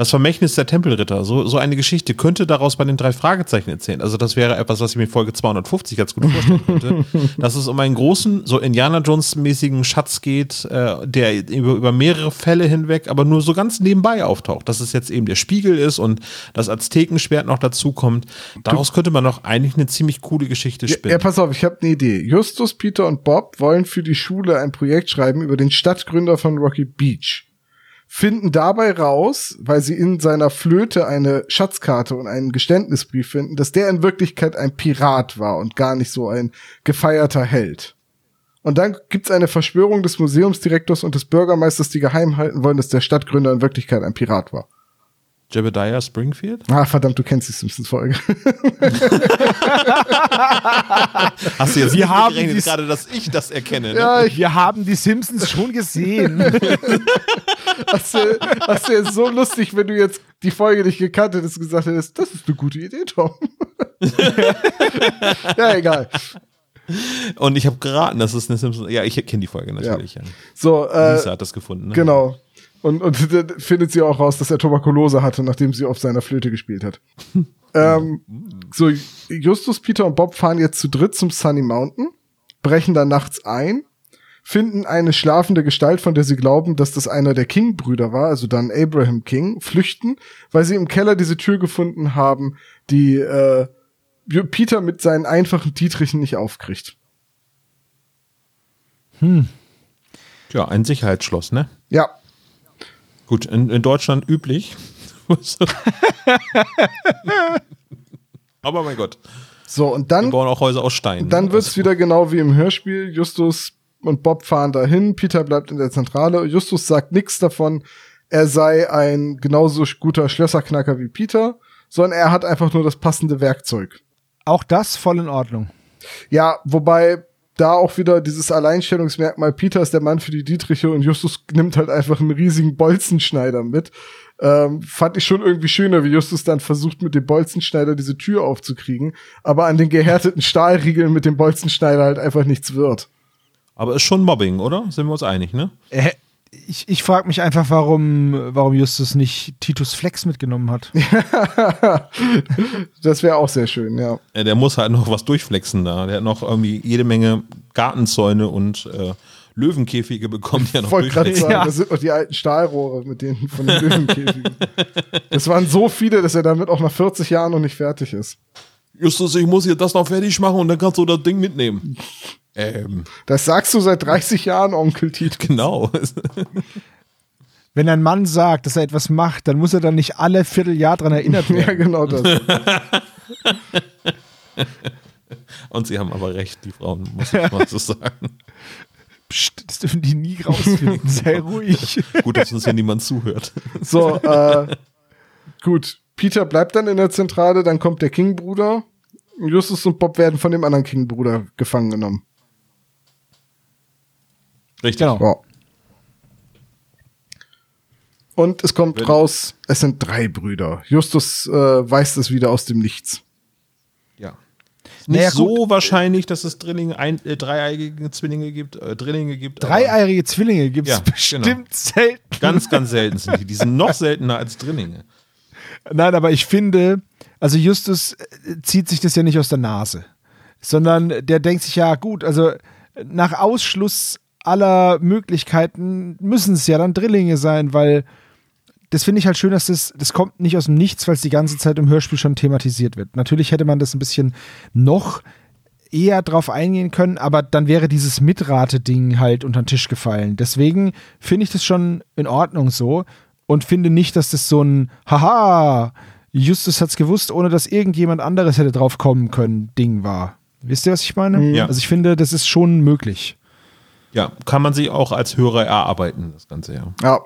das Vermächtnis der Tempelritter. So, so eine Geschichte könnte daraus bei den drei Fragezeichen erzählen. Also das wäre etwas, was ich mir in Folge 250 ganz gut vorstellen könnte. dass es um einen großen, so Indiana Jones-mäßigen Schatz geht, äh, der über, über mehrere Fälle hinweg, aber nur so ganz nebenbei auftaucht. Dass es jetzt eben der Spiegel ist und das Aztekenschwert noch dazu kommt. Daraus könnte man doch eigentlich eine ziemlich coole Geschichte Ja, spinnen. ja, pass auf, ich habe eine Idee. Justus, Peter und Bob wollen für die Schule ein Projekt schreiben über den Stadtgründer von Rocky Beach. Finden dabei raus, weil sie in seiner Flöte eine Schatzkarte und einen Geständnisbrief finden, dass der in Wirklichkeit ein Pirat war und gar nicht so ein gefeierter Held. Und dann gibt's eine Verschwörung des Museumsdirektors und des Bürgermeisters, die geheim halten wollen, dass der Stadtgründer in Wirklichkeit ein Pirat war. Jebediah Springfield? Ah, verdammt, du kennst die Simpsons-Folge. Hast du jetzt Wir haben gerechnet, gerade, dass ich das erkenne? Ne? ja, ich, Wir haben die Simpsons schon gesehen. Das wäre wär so lustig, wenn du jetzt die Folge nicht gekannt hättest und gesagt hättest, das ist eine gute Idee, Tom. ja, egal. Und ich habe geraten, das ist eine Simpsons. Ja, ich kenne die Folge natürlich. Ja. So, äh, Lisa hat das gefunden. Ne? genau. Und, und dann findet sie auch raus, dass er Tuberkulose hatte, nachdem sie auf seiner Flöte gespielt hat. ähm, so, Justus, Peter und Bob fahren jetzt zu dritt zum Sunny Mountain, brechen da nachts ein, finden eine schlafende Gestalt, von der sie glauben, dass das einer der King-Brüder war, also dann Abraham King, flüchten, weil sie im Keller diese Tür gefunden haben, die äh, Peter mit seinen einfachen Dietrichen nicht aufkriegt. Ja, ein Sicherheitsschloss, ne? Ja, Gut, in, in Deutschland üblich. Aber mein Gott, so, und wir dann bauen auch Häuser aus Stein. Dann ne? wird's wieder genau wie im Hörspiel. Justus und Bob fahren dahin, Peter bleibt in der Zentrale. Justus sagt nichts davon, er sei ein genauso guter Schlösserknacker wie Peter, sondern er hat einfach nur das passende Werkzeug. Auch das voll in Ordnung. Ja, wobei da auch wieder dieses Alleinstellungsmerkmal, Peter ist der Mann für die Dietriche und Justus nimmt halt einfach einen riesigen Bolzenschneider mit. Ähm, fand ich schon irgendwie schöner, wie Justus dann versucht, mit dem Bolzenschneider diese Tür aufzukriegen, aber an den gehärteten Stahlriegeln mit dem Bolzenschneider halt einfach nichts wird. Aber ist schon Mobbing, oder? Sind wir uns einig, ne? Äh, Ich, ich frage mich einfach, warum, warum Justus nicht Titus Flex mitgenommen hat. das wäre auch sehr schön, ja. Äh, Der muss halt noch was durchflexen da. Der hat noch irgendwie jede Menge Gartenzäune und äh, Löwenkäfige bekommen, die er noch Ich wollte gerade sagen, Ja. das sind noch die alten Stahlrohre mit denen von den Löwenkäfigen. Das waren so viele, dass er damit auch nach 40 Jahren noch nicht fertig ist. Justus, ich muss hier das noch fertig machen und dann kannst du das Ding mitnehmen. ähm, Das sagst du seit 30 Jahren, Onkel Tito. genau. Wenn ein Mann sagt, dass er etwas macht, dann muss er dann nicht alle Vierteljahr dran erinnert Ja, werden. genau das. und sie haben aber recht, die Frauen, muss ich mal so sagen. Psst, das dürfen die nie rausfinden. Sei ruhig. Gut, dass uns hier niemand zuhört. So, äh, gut. Peter bleibt dann in der Zentrale, dann kommt der King-Bruder. Justus und Bob werden von dem anderen King-Bruder gefangen genommen. Richtig. Genau. Ja. Und es kommt Wenn- raus, es sind drei Brüder. Justus äh, weiß das wieder aus dem Nichts. Ja. Nicht Naja, so wahrscheinlich, dass es Drillinge, ein, äh, dreieigige Zwillinge gibt, äh, Drillinge gibt. aber Dreieierige Zwillinge gibt es Ja, bestimmt genau. selten. Ganz, ganz selten sind die. Die sind noch seltener als Drillinge. Nein, aber ich finde, also Justus äh, zieht sich das ja nicht aus der Nase, sondern der denkt sich ja, gut, also nach Ausschluss aller Möglichkeiten müssen es ja dann Drillinge sein, weil das finde ich halt schön, dass das, das kommt nicht aus dem Nichts, weil es die ganze Zeit im Hörspiel schon thematisiert wird. Natürlich hätte man das ein bisschen noch eher drauf eingehen können, aber dann wäre dieses Mitrate-Ding halt unter den Tisch gefallen. Deswegen finde ich das schon in Ordnung so und finde nicht, dass das so ein Haha, Justus hat's gewusst, ohne dass irgendjemand anderes hätte drauf kommen können, Ding war. Wisst ihr, was ich meine? Ja. Also ich finde, das ist schon möglich. Ja, kann man sich auch als Hörer erarbeiten, das Ganze, ja. Ja.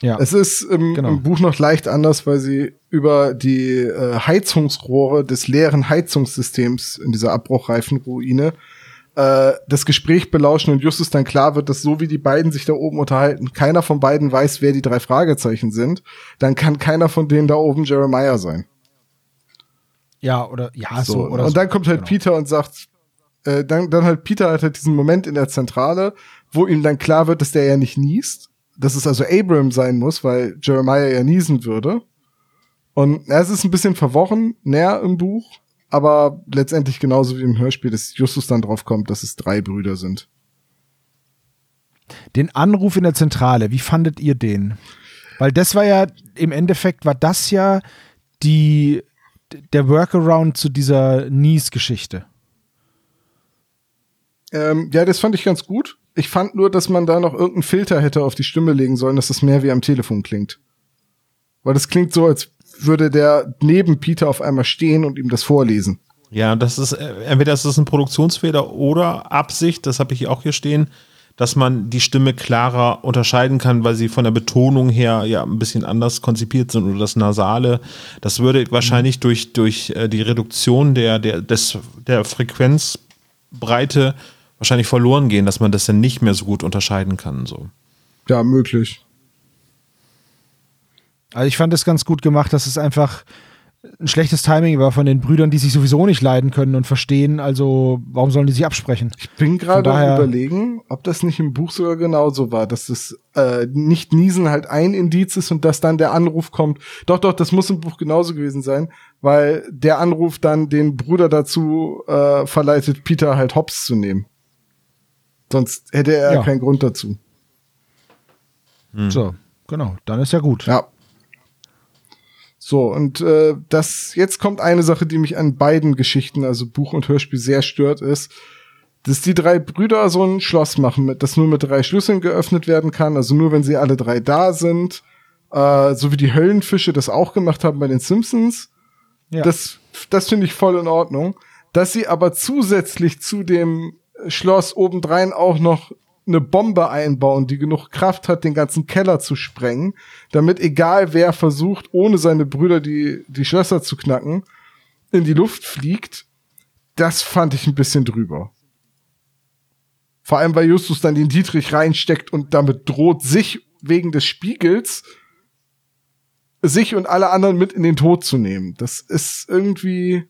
Ja. Es ist im, Genau. im Buch noch leicht anders, weil sie über die äh, Heizungsrohre des leeren Heizungssystems in dieser Abbruchreifenruine äh, das Gespräch belauschen und Justus dann klar wird, dass so wie die beiden sich da oben unterhalten, keiner von beiden weiß, wer die drei Fragezeichen sind, dann kann keiner von denen da oben Jeremiah sein. ja, oder ja, so, So, oder und so. dann kommt halt Genau. Peter und sagt, äh, dann, dann halt Peter hat halt diesen Moment in der Zentrale, wo ihm dann klar wird, dass der ja nicht niest, dass es also Abram sein muss, weil Jeremiah ja niesen würde. Und ja, es ist ein bisschen verworren, näher im Buch, aber letztendlich genauso wie im Hörspiel, dass Justus dann drauf kommt, dass es drei Brüder sind. Den Anruf in der Zentrale, wie fandet ihr den? Weil das war ja, im Endeffekt war das ja die, der Workaround zu dieser Nies-Geschichte. Ähm, ja, das fand ich ganz gut. Ich fand nur, dass man da noch irgendeinen Filter hätte auf die Stimme legen sollen, dass das mehr wie am Telefon klingt. Weil das klingt so, als würde der neben Peter auf einmal stehen und ihm das vorlesen. Ja, das ist, äh, entweder ist das ein Produktionsfehler oder Absicht, das habe ich auch hier stehen, dass man die Stimme klarer unterscheiden kann, weil sie von der Betonung her ja ein bisschen anders konzipiert sind oder das Nasale. Das würde wahrscheinlich durch, durch äh, die Reduktion der, der, des, der Frequenzbreite wahrscheinlich verloren gehen, dass man das dann nicht mehr so gut unterscheiden kann. So. Ja, möglich. Also ich fand es ganz gut gemacht, dass es einfach ein schlechtes Timing war von den Brüdern, die sich sowieso nicht leiden können und verstehen. Also warum sollen die sich absprechen? Ich bin gerade am überlegen, ob das nicht im Buch sogar genauso war, dass das äh, nicht Niesen halt ein Indiz ist und dass dann der Anruf kommt. Doch, doch, das muss im Buch genauso gewesen sein, weil der Anruf dann den Bruder dazu äh, verleitet, Peter halt hops zu nehmen. Sonst hätte er Ja. keinen Grund dazu. So, genau. Dann ist ja gut. Ja. So, und äh, das jetzt kommt eine Sache, die mich an beiden Geschichten, also Buch und Hörspiel, sehr stört, ist, dass die drei Brüder so ein Schloss machen, mit, das nur mit drei Schlüsseln geöffnet werden kann, also nur wenn sie alle drei da sind, äh, so wie die Höllenfische das auch gemacht haben bei den Simpsons. Ja. Das, das finde ich voll in Ordnung. Dass sie aber zusätzlich zu dem Schloss obendrein auch noch eine Bombe einbauen, die genug Kraft hat, den ganzen Keller zu sprengen, damit egal wer versucht, ohne seine Brüder die, die Schlösser zu knacken, in die Luft fliegt, das fand ich ein bisschen drüber. Vor allem, weil Justus dann den Dietrich reinsteckt und damit droht, sich wegen des Spiegels sich und alle anderen mit in den Tod zu nehmen. Das ist irgendwie,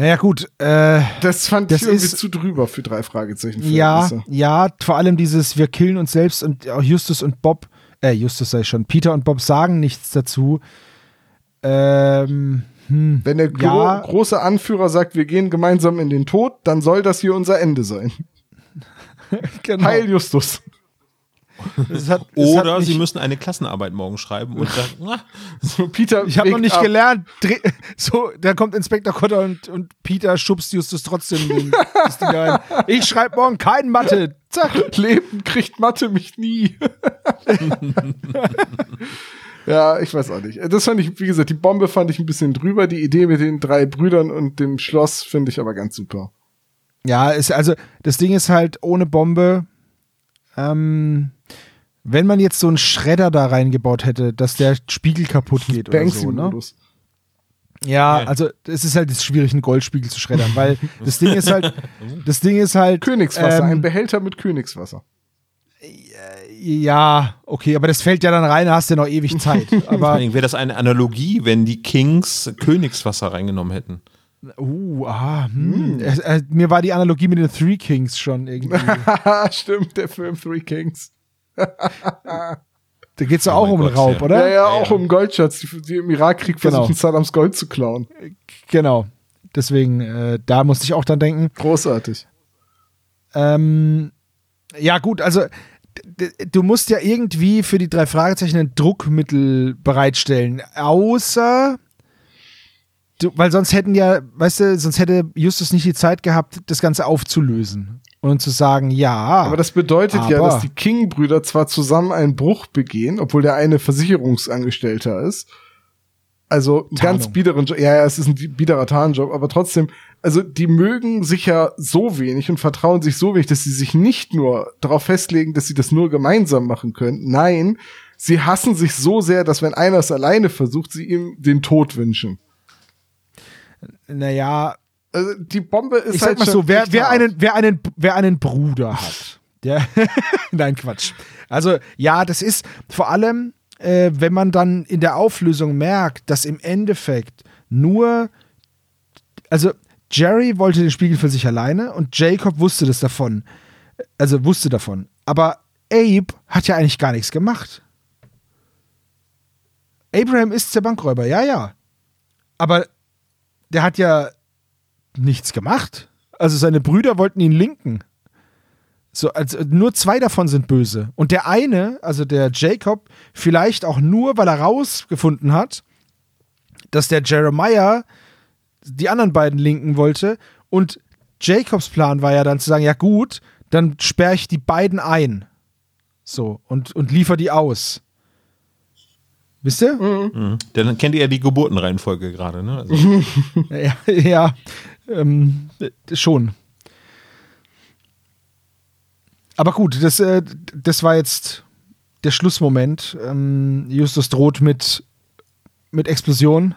Naja, gut. Äh, das fand Das ich irgendwie ist- zu drüber für drei Fragezeichen. ja, ja, vor allem dieses, wir killen uns selbst und auch Justus und Bob, äh, Justus sei schon, Peter und Bob sagen nichts dazu. Ähm, hm, Wenn der gro Ja. große Anführer sagt, wir gehen gemeinsam in den Tod, dann soll das hier unser Ende sein. genau. Heil Justus. Es hat, Oder mich- sie müssen eine Klassenarbeit morgen schreiben und dann, So, Peter Ich habe noch nicht ab. gelernt. Dreh, so, da kommt Inspektor Kotter und, und Peter schubst Justus trotzdem. Ich schreibe morgen kein Mathe. Zack. Leben kriegt Mathe mich nie. ja, ich weiß auch nicht. Das fand ich, wie gesagt, die Bombe fand ich ein bisschen drüber. Die Idee mit den drei Brüdern und dem Schloss finde ich aber ganz super. Ja, ist, also das Ding ist halt ohne Bombe. Ähm, wenn man jetzt so einen Schredder da reingebaut hätte, dass der Spiegel kaputt geht oder so, ne? Ja, Ja. also es ist halt schwierig, einen Goldspiegel zu schreddern, weil das Ding ist halt, das Ding ist halt. Königswasser, ähm, ein Behälter mit Königswasser. Ja, okay, aber das fällt ja dann rein, da hast du ja noch ewig Zeit. vor Aber allen Dingen wäre das eine Analogie, wenn die Kings Königswasser reingenommen hätten. Uh, ah, hm. Es, äh, mir war die Analogie mit den Three Kings schon irgendwie. Haha, stimmt, der Film Three Kings. Da geht's doch Oh auch um Gott, Raub, ja. oder? Ja, ja, Ja, auch ja. um Goldschatz, die, die im Irakkrieg Genau. versuchen, Saddams Gold zu klauen. Genau. Deswegen, äh, da musste ich auch dann denken. Großartig. Ähm, ja, gut, also du musst ja irgendwie für die drei Fragezeichen ein Druckmittel bereitstellen. Außer. Du, weil sonst hätten ja, weißt du, sonst hätte Justus nicht die Zeit gehabt, das Ganze aufzulösen. Und zu sagen, ja. Aber das bedeutet ja, aber- dass die King-Brüder zwar zusammen einen Bruch begehen, obwohl der eine Versicherungsangestellter ist. Also Tarnung. ganz biederen Job. Ja, ja, es ist ein biederer Tarnjob, aber trotzdem, also die mögen sich ja so wenig und vertrauen sich so wenig, dass sie sich nicht nur darauf festlegen, dass sie das nur gemeinsam machen können. Nein, sie hassen sich so sehr, dass wenn einer es alleine versucht, sie ihm den Tod wünschen. naja, Also die Bombe ist ich halt sag mal so, wer, wer, einen, wer, einen, wer einen Bruder hat, der. Nein, Quatsch. Also, ja, das ist vor allem, äh, wenn man dann in der Auflösung merkt, dass im Endeffekt nur. Also, Jerry wollte den Spiegel für sich alleine und Jacob wusste das davon. Also, wusste davon. Aber Abe hat ja eigentlich gar nichts gemacht. Abraham ist der Bankräuber, ja, ja. Aber der hat ja nichts gemacht. Also seine Brüder wollten ihn linken. So, also nur zwei davon sind böse. Und der eine, also der Jacob, vielleicht auch nur, weil er rausgefunden hat, dass der Jeremiah die anderen beiden linken wollte. Und Jacobs Plan war ja dann zu sagen, ja gut, dann sperre ich die beiden ein. So, und, und liefer die aus. Wisst ihr? Mhm. Dann kennt ihr ja die Geburtenreihenfolge gerade, ne? Also, Ja, ja ähm, äh, schon. Aber gut, das, äh, das war jetzt der Schlussmoment. Ähm, Justus droht mit, mit Explosion.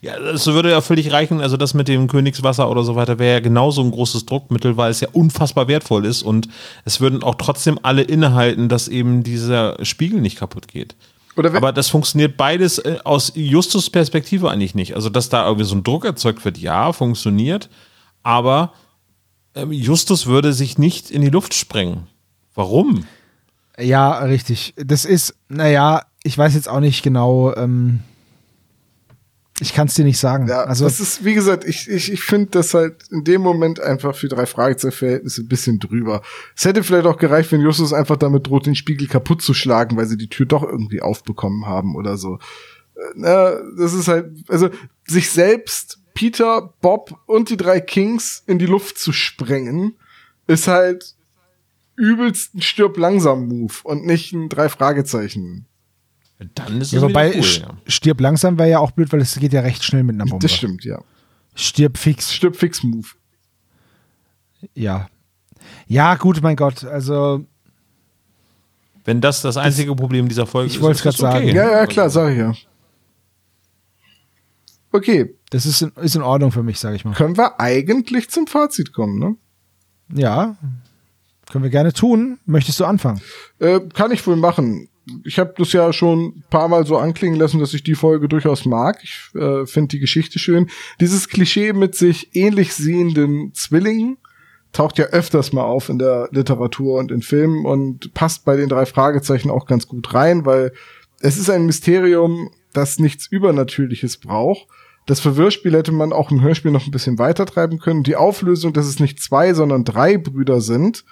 ja, das würde ja völlig reichen. Also das mit dem Königswasser oder so weiter wäre ja genauso ein großes Druckmittel, weil es ja unfassbar wertvoll ist und es würden auch trotzdem alle innehalten, dass eben dieser Spiegel nicht kaputt geht. Aber das funktioniert beides äh, aus Justus Perspektive eigentlich nicht. Also, dass da irgendwie so ein Druck erzeugt wird, ja, funktioniert. Aber ähm, Justus würde sich nicht in die Luft sprengen. Warum? Ja, richtig. Das ist, naja, ich weiß jetzt auch nicht genau, ähm, ich kann es dir nicht sagen. Ja, also, das ist, wie gesagt, ich, ich, ich finde das halt in dem Moment einfach für drei Fragezeichen-Verhältnisse ein bisschen drüber. Es hätte vielleicht auch gereicht, wenn Justus einfach damit droht, den Spiegel kaputt zu schlagen, weil sie die Tür doch irgendwie aufbekommen haben oder so. Äh, Na, das ist halt, also sich selbst, Peter, Bob und die drei Kings in die Luft zu sprengen, ist halt übelst ein stirb langsam Move und nicht ein drei Fragezeichen. Dann ist es ja, wobei wieder cool, sch- ja. stirb langsam wäre ja auch blöd, weil es geht ja recht schnell mit einer Bombe. Das stimmt, ja. Stirb fix. Stirb fix Move. Ja. Ja, gut, mein Gott. Also, Wenn das das einzige Problem dieser Folge Ich ist, wollt's ist das grad sagen. okay. Ja, ja, klar, sag ich ja. Okay, das ist in, ist in Ordnung für mich, sage ich mal. können wir eigentlich zum Fazit kommen, ne? Ja. Können wir gerne tun. Möchtest du anfangen? Äh, kann ich wohl machen. Ich habe das ja schon ein paar Mal so anklingen lassen, dass ich die Folge durchaus mag. Ich äh, finde die Geschichte schön. Dieses Klischee mit sich ähnlich sehenden Zwillingen taucht ja öfters mal auf in der Literatur und in Filmen und passt bei den drei Fragezeichen auch ganz gut rein, weil es ist ein Mysterium, das nichts Übernatürliches braucht. Das Verwirrspiel hätte man auch im Hörspiel noch ein bisschen weiter treiben können. Die Auflösung, dass es nicht zwei, sondern drei Brüder sind,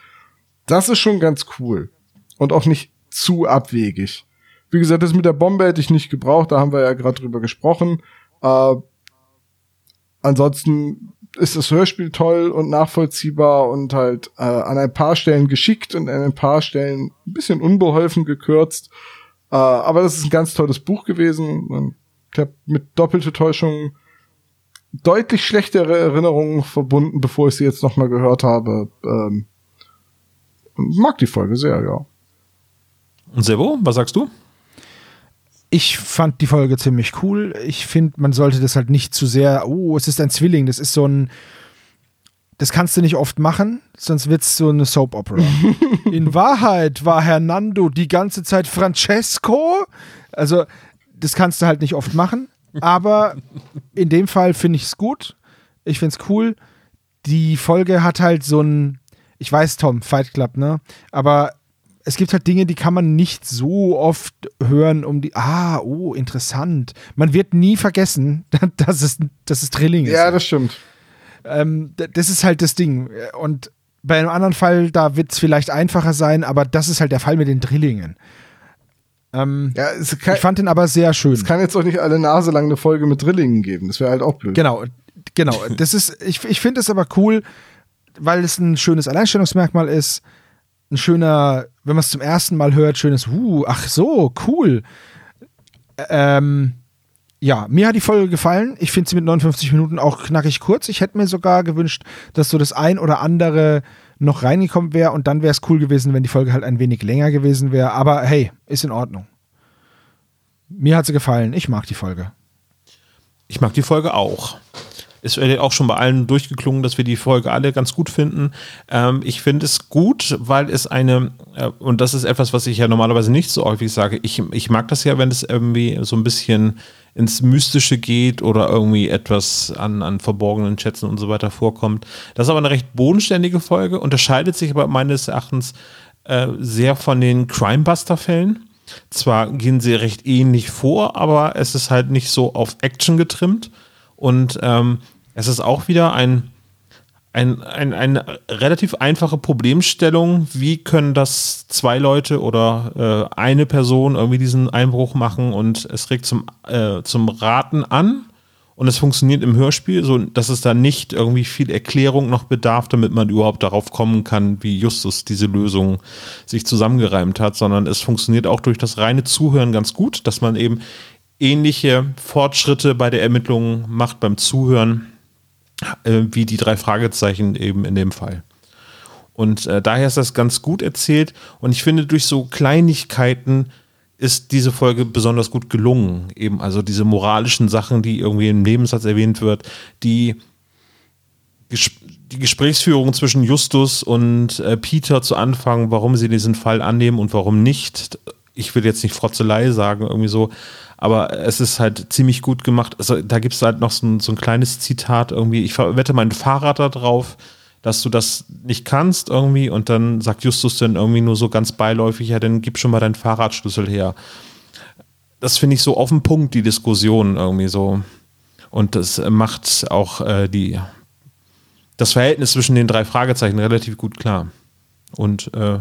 das ist schon ganz cool. Und auch nicht zu abwegig. Wie gesagt, das mit der Bombe hätte ich nicht gebraucht, da haben wir ja gerade drüber gesprochen. Äh, ansonsten ist das Hörspiel toll und nachvollziehbar und halt äh, an ein paar Stellen geschickt und an ein paar Stellen ein bisschen unbeholfen gekürzt. Äh, aber das ist ein ganz tolles Buch gewesen. Ich habe mit doppelte Täuschung deutlich schlechtere Erinnerungen verbunden, bevor ich sie jetzt noch mal gehört habe. Ähm, mag die Folge sehr, ja. Und Sebo, was sagst du? Ich fand die Folge ziemlich cool. Ich finde, man sollte das halt nicht zu sehr, oh, es ist ein Zwilling, das ist so ein, das kannst du nicht oft machen, sonst wird es so eine Soap Opera. In Wahrheit war Hernando die ganze Zeit Francesco. Also, das kannst du halt nicht oft machen. Aber in dem Fall finde ich es gut. Ich finde es cool. Die Folge hat halt so ein, ich weiß, Tom, Fight Club, ne? Aber es gibt halt Dinge, die kann man nicht so oft hören, um die, ah, oh, interessant. Man wird nie vergessen, dass es, dass es Drilling ist. Ja, das stimmt. Ähm, das ist halt das Ding. Und bei einem anderen Fall, da wird es vielleicht einfacher sein, aber das ist halt der Fall mit den Drillingen. Ähm, Ja, kann, ich fand den aber sehr schön. es kann jetzt auch nicht alle Nase lang eine Folge mit Drillingen geben. Das wäre halt auch blöd. Genau, genau. Das ist, ich, ich finde es aber cool, weil es ein schönes Alleinstellungsmerkmal ist. Ein schöner, wenn man es zum ersten Mal hört, schönes, uh, ach so, cool. Ähm, ja, mir hat die Folge gefallen. Ich finde sie mit 59 Minuten auch knackig kurz. Ich hätte mir sogar gewünscht, dass so das ein oder andere noch reingekommen wäre und dann wäre es cool gewesen, wenn die Folge halt ein wenig länger gewesen wäre. Aber hey, ist in Ordnung. Mir hat sie gefallen. Ich mag die Folge. Ich mag die Folge auch. Ist auch schon bei allen durchgeklungen, dass wir die Folge alle ganz gut finden. Ähm, ich finde es gut, weil es eine, äh, und das ist etwas, was ich ja normalerweise nicht so häufig sage, ich, ich mag das ja, wenn es irgendwie so ein bisschen ins Mystische geht oder irgendwie etwas an, an verborgenen Schätzen und so weiter vorkommt. Das ist aber eine recht bodenständige Folge, unterscheidet sich aber meines Erachtens äh, sehr von den Crimebuster-Fällen. Zwar gehen sie recht ähnlich vor, aber es ist halt nicht so auf Action getrimmt. Und ähm, es ist auch wieder ein, ein, ein, eine relativ einfache Problemstellung. Wie können das zwei Leute oder äh, eine Person irgendwie diesen Einbruch machen? Und es regt zum, äh, zum Raten an. Und es funktioniert im Hörspiel, so dass es da nicht irgendwie viel Erklärung noch bedarf, damit man überhaupt darauf kommen kann, wie Justus diese Lösung sich zusammengereimt hat, sondern es funktioniert auch durch das reine Zuhören ganz gut, dass man eben ähnliche Fortschritte bei der Ermittlung macht beim Zuhören, äh, wie die drei Fragezeichen eben in dem Fall. Und äh, daher ist das ganz gut erzählt. Und ich finde, durch so Kleinigkeiten ist diese Folge besonders gut gelungen. Eben also diese moralischen Sachen, die irgendwie im Nebensatz erwähnt wird, die, Ges die Gesprächsführung zwischen Justus und äh, Peter zu Anfang, warum sie diesen Fall annehmen und warum nicht, ich will jetzt nicht Frotzelei sagen, irgendwie so, aber es ist halt ziemlich gut gemacht. Also da gibt es halt noch so ein, so ein kleines Zitat irgendwie, ich wette mein Fahrrad da drauf, dass du das nicht kannst irgendwie und dann sagt Justus dann irgendwie nur so ganz beiläufig, ja, dann gib schon mal deinen Fahrradschlüssel her. Das finde ich so auf den Punkt, die Diskussion irgendwie so. Und das macht auch äh, die, das Verhältnis zwischen den drei Fragezeichen relativ gut klar. Und äh,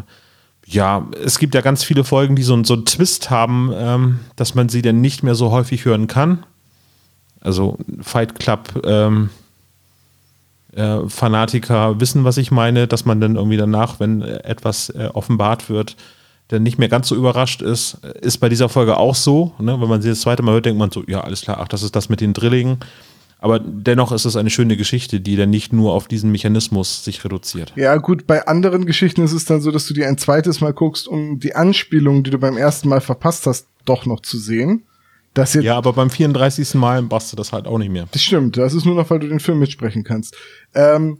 ja, es gibt ja ganz viele Folgen, die so, so einen Twist haben, ähm, dass man sie dann nicht mehr so häufig hören kann. Also Fight Club ähm, äh, Fanatiker wissen, was ich meine, dass man dann irgendwie danach, wenn etwas äh, offenbart wird, dann nicht mehr ganz so überrascht ist. Ist bei dieser Folge auch so. Ne? Wenn man sie das zweite Mal hört, denkt man so, ja, alles klar, ach, das ist das mit den Drillingen. Aber dennoch ist es eine schöne Geschichte, die dann nicht nur auf diesen Mechanismus sich reduziert. Ja, gut, bei anderen Geschichten ist es dann so, dass du die ein zweites Mal guckst, um die Anspielung, die du beim ersten Mal verpasst hast, doch noch zu sehen. Das jetzt, ja, aber beim 34. Mal machst du das halt auch nicht mehr. Das stimmt, das ist nur noch, weil du den Film mitsprechen kannst. Ähm,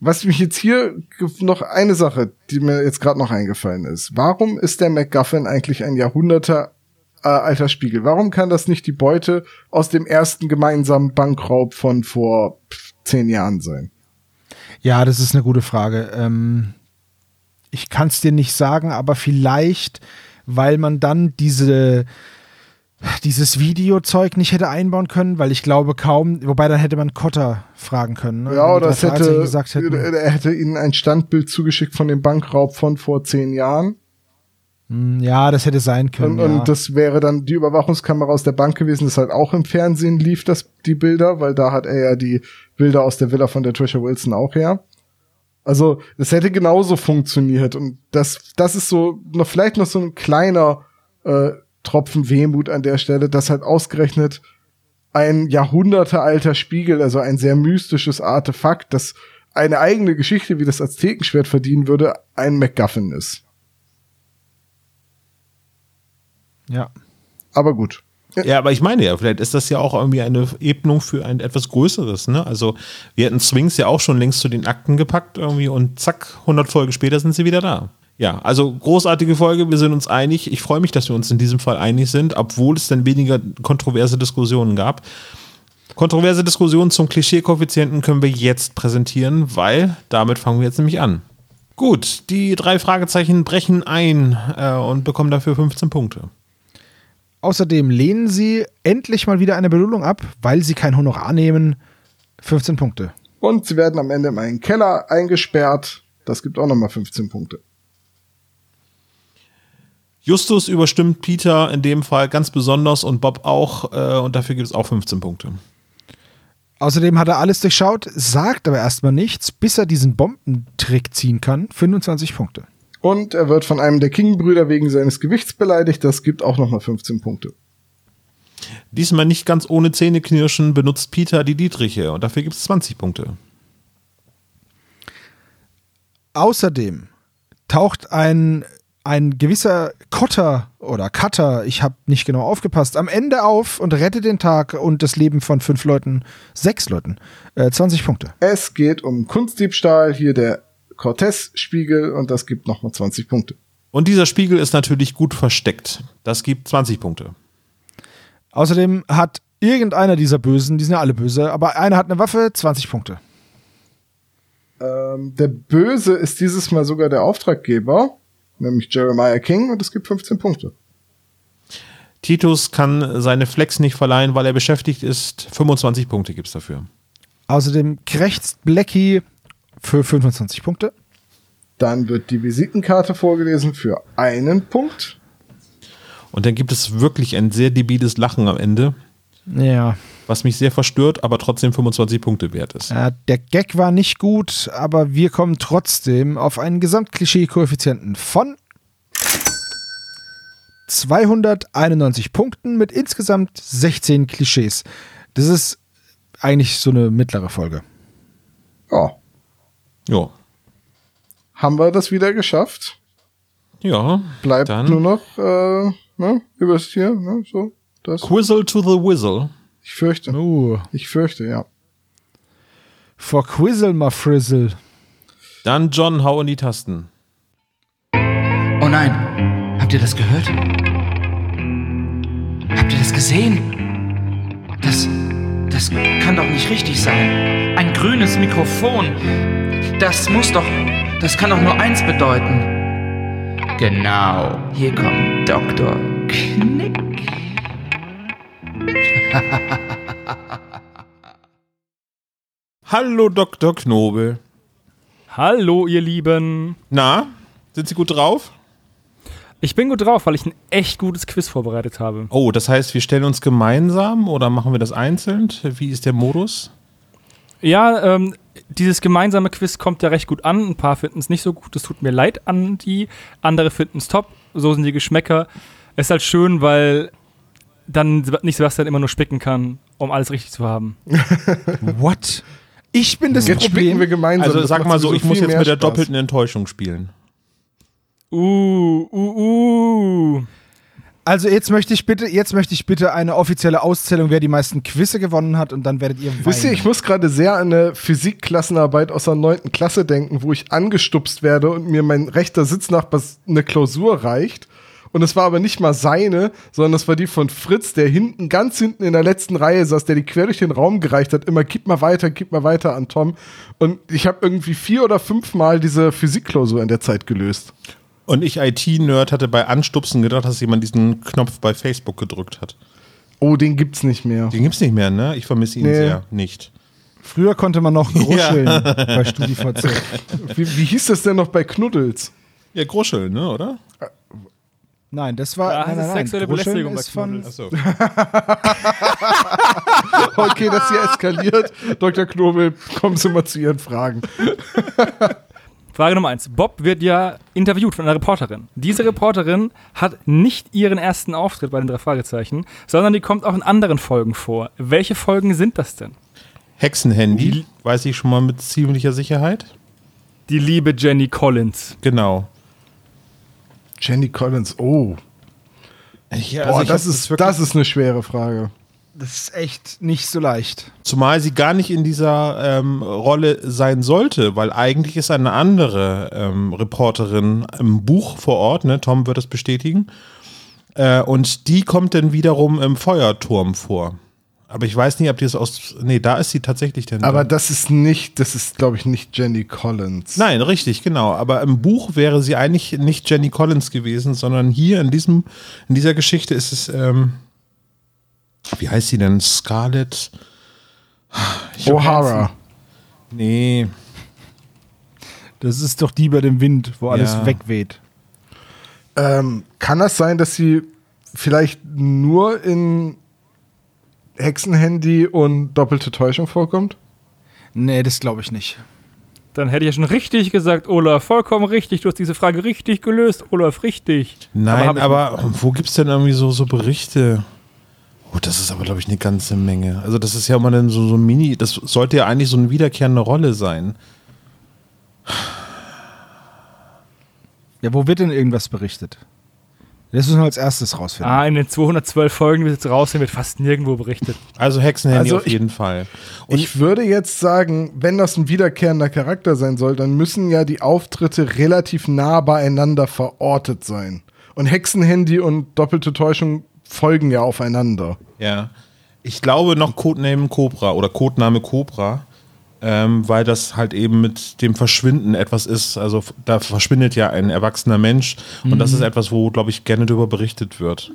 was mich jetzt hier noch eine Sache, die mir jetzt gerade noch eingefallen ist. Warum ist der MacGuffin eigentlich ein Jahrhunderte äh, alter Spiegel? Warum kann das nicht die Beute aus dem ersten gemeinsamen Bankraub von vor zehn Jahren sein? Ja, das ist eine gute Frage. Ähm, ich kann es dir nicht sagen, aber vielleicht, weil man dann diese dieses Videozeug nicht hätte einbauen können, weil ich glaube kaum, wobei dann hätte man Cotter fragen können. Ne? Ja, oder es hätte, er hätte ihnen ein Standbild zugeschickt von dem Bankraub von vor zehn Jahren. Hm, ja, das hätte sein können. Und, ja. und das wäre dann die Überwachungskamera aus der Bank gewesen, das halt auch im Fernsehen lief, das, die Bilder, weil da hat er ja die Bilder aus der Villa von der Trisha Wilson auch her. Also, das hätte genauso funktioniert. Und das, das ist so, noch vielleicht noch so ein kleiner äh, Tropfen Wehmut an der Stelle, dass halt ausgerechnet ein jahrhundertealter Spiegel, also ein sehr mystisches Artefakt, das eine eigene Geschichte wie das Aztekenschwert verdienen würde, ein MacGuffin ist. Ja. Aber gut. Ja, aber ich meine ja, vielleicht ist das ja auch irgendwie eine Ebnung für ein etwas Größeres, ne? Also, wir hätten Swings ja auch schon längst zu den Akten gepackt irgendwie und zack, 100 Folgen später sind sie wieder da. Ja, also großartige Folge, wir sind uns einig. Ich freue mich, dass wir uns in diesem Fall einig sind, obwohl es dann weniger kontroverse Diskussionen gab. Kontroverse Diskussionen zum Klischee-Koeffizienten können wir jetzt präsentieren, weil damit fangen wir jetzt nämlich an. Gut, die drei Fragezeichen brechen ein äh, und bekommen dafür 15 Punkte. Außerdem lehnen sie endlich mal wieder eine Belohnung ab, weil sie kein Honorar nehmen. 15 Punkte. Und sie werden am Ende in einen Keller eingesperrt. Das gibt auch nochmal 15 Punkte. Justus überstimmt Peter in dem Fall ganz besonders und Bob auch. Äh, und dafür gibt es auch 15 Punkte. Außerdem hat er alles durchschaut, sagt aber erstmal nichts, bis er diesen Bombentrick ziehen kann. 25 Punkte. Und er wird von einem der King-Brüder wegen seines Gewichts beleidigt. Das gibt auch nochmal 15 Punkte. Diesmal nicht ganz ohne Zähneknirschen benutzt Peter die Dietriche und dafür gibt es 20 Punkte. Außerdem taucht ein, ein gewisser Kotter oder Cutter, ich habe nicht genau aufgepasst, am Ende auf und rettet den Tag und das Leben von fünf Leuten, sechs Leuten. Äh, 20 Punkte. Es geht um Kunstdiebstahl, hier der Cortez-Spiegel und das gibt nochmal 20 Punkte. Und dieser Spiegel ist natürlich gut versteckt. Das gibt 20 Punkte. Außerdem hat irgendeiner dieser Bösen, die sind ja alle böse, aber einer hat eine Waffe, 20 Punkte. Ähm, der Böse ist dieses Mal sogar der Auftraggeber, nämlich Jeremiah King, und es gibt 15 Punkte. Titus kann seine Flex nicht verleihen, weil er beschäftigt ist. 25 Punkte gibt es dafür. Außerdem krächzt Blackie für 25 Punkte. Dann wird die Visitenkarte vorgelesen für einen Punkt. Und dann gibt es wirklich ein sehr debiles Lachen am Ende. Ja. Was mich sehr verstört, aber trotzdem 25 Punkte wert ist. Äh, der Gag war nicht gut, aber wir kommen trotzdem auf einen Gesamtklischee-Koeffizienten von 291 Punkten mit insgesamt 16 Klischees. Das ist eigentlich so eine mittlere Folge. Ja. Ja. Haben wir das wieder geschafft? Ja. Bleibt dann nur noch äh, ne, übers hier, ne, so. Das. Quizzle to the Whizzle. Ich fürchte. Uh. Ich fürchte, ja. For Quizzle, my Frizzle. Dann John, hau in die Tasten. Oh nein, habt Habt ihr das gehört? Habt ihr das gesehen? Das. Das kann doch nicht richtig sein. Ein grünes Mikrofon. Das muss doch. Das kann doch nur eins bedeuten. Genau. Hier kommt Dr. Knick. Hallo Dr. Knobel. Hallo, ihr Lieben. Na, sind Sie gut drauf? Ich bin gut drauf, weil ich ein echt gutes Quiz vorbereitet habe. Oh, das heißt, wir stellen uns gemeinsam oder machen wir das einzeln? Wie ist der Modus? Ja, ähm, dieses gemeinsame Quiz kommt ja recht gut an. Ein paar finden es nicht so gut. Es tut mir leid an die. Andere finden es top. So sind die Geschmäcker. Es ist halt schön, weil dann nicht Sebastian immer nur spicken kann, um alles richtig zu haben. What? Ich bin das Jetzt spielen Problem. wir gemeinsam. Also Das sag mal so, ich muss jetzt mit der Spaß. doppelten Enttäuschung spielen. Uh, uh, uh. Also jetzt möchte ich bitte, jetzt möchte ich bitte eine offizielle Auszählung, wer die meisten Quizze gewonnen hat und dann werdet ihr weinen. Wisst ihr, ich muss gerade sehr an eine Physikklassenarbeit aus der 9. Klasse denken, wo ich angestupst werde und mir mein rechter Sitznachbar eine Klausur reicht. Und es war aber nicht mal seine, sondern das war die von Fritz, der hinten, ganz hinten in der letzten Reihe saß, der die quer durch den Raum gereicht hat. Immer, gib mal weiter, gib mal weiter an Tom. Und ich habe irgendwie vier oder fünf Mal diese Physikklausur in der Zeit gelöst. Und ich, IT-Nerd, hatte bei Anstupsen gedacht, dass jemand diesen Knopf bei Facebook gedrückt hat. Oh, den gibt's nicht mehr. Den gibt's nicht mehr, ne? Ich vermisse ihn Nee. sehr. Nicht. Früher konnte man noch gruscheln bei StudiVZ. Wie, wie hieß das denn noch bei Knuddels? Ja, Gruschel, ne, oder? Nein, das war Da nein, nein, nein. sexuelle Gruscheln Belästigung bei ist von Knuddels. Achso. Okay, das hier eskaliert. Dr. Knobel, kommen Sie mal zu Ihren Fragen. Frage Nummer eins. Bob wird ja interviewt von einer Reporterin. Diese Reporterin hat nicht ihren ersten Auftritt bei den drei Fragezeichen, sondern die kommt auch in anderen Folgen vor. Welche Folgen sind das denn? Hexenhandy, weiß ich schon mal mit ziemlicher Sicherheit. Die liebe Jenny Collins. Genau. Jenny Collins, oh. Boah, also ich das, ist, das ist eine schwere Frage. Das ist echt nicht so leicht. Zumal sie gar nicht in dieser ähm, Rolle sein sollte, weil eigentlich ist eine andere ähm, Reporterin im Buch vor Ort, ne? Tom wird das bestätigen. Äh, und die kommt dann wiederum im Feuerturm vor. Aber ich weiß nicht, ob die es aus. Nee, da ist sie tatsächlich denn. Aber das ist nicht, das ist, glaube ich, nicht Jenny Collins. Nein, richtig, genau. Aber im Buch wäre sie eigentlich nicht Jenny Collins gewesen, sondern hier in diesem, in dieser Geschichte ist es, ähm, wie heißt sie denn? Scarlett? O'Hara. Nee. Das ist doch die bei dem Wind, wo alles Ja. wegweht. Ähm, kann das sein, dass sie vielleicht nur in Hexenhandy und doppelte Täuschung vorkommt? Nee, das glaube ich nicht. Dann hätte ich ja schon richtig gesagt, Olaf, vollkommen richtig. Du hast diese Frage richtig gelöst, Olaf, richtig. Nein, ich- aber, wo gibt es denn irgendwie so, so Berichte? Oh, das ist aber, glaube ich, eine ganze Menge. Also, das ist ja immer dann so, so ein Mini, das sollte ja eigentlich so eine wiederkehrende Rolle sein. Ja, wo wird denn irgendwas berichtet? Das müssen wir als erstes rausfinden. Ah, in den 212 Folgen, die wir jetzt raus sind, wird fast nirgendwo berichtet. Also Hexenhandy Also auf ich- jeden Fall. Und ich würde jetzt sagen, wenn das ein wiederkehrender Charakter sein soll, dann müssen ja die Auftritte relativ nah beieinander verortet sein. Und Hexenhandy und doppelte Täuschung folgen ja aufeinander. Ja. Ich glaube noch Codename Cobra oder Codename Cobra, ähm, weil das halt eben mit dem Verschwinden etwas ist. Also da verschwindet ja ein erwachsener Mensch und das ist etwas, wo, glaube ich, gerne darüber berichtet wird.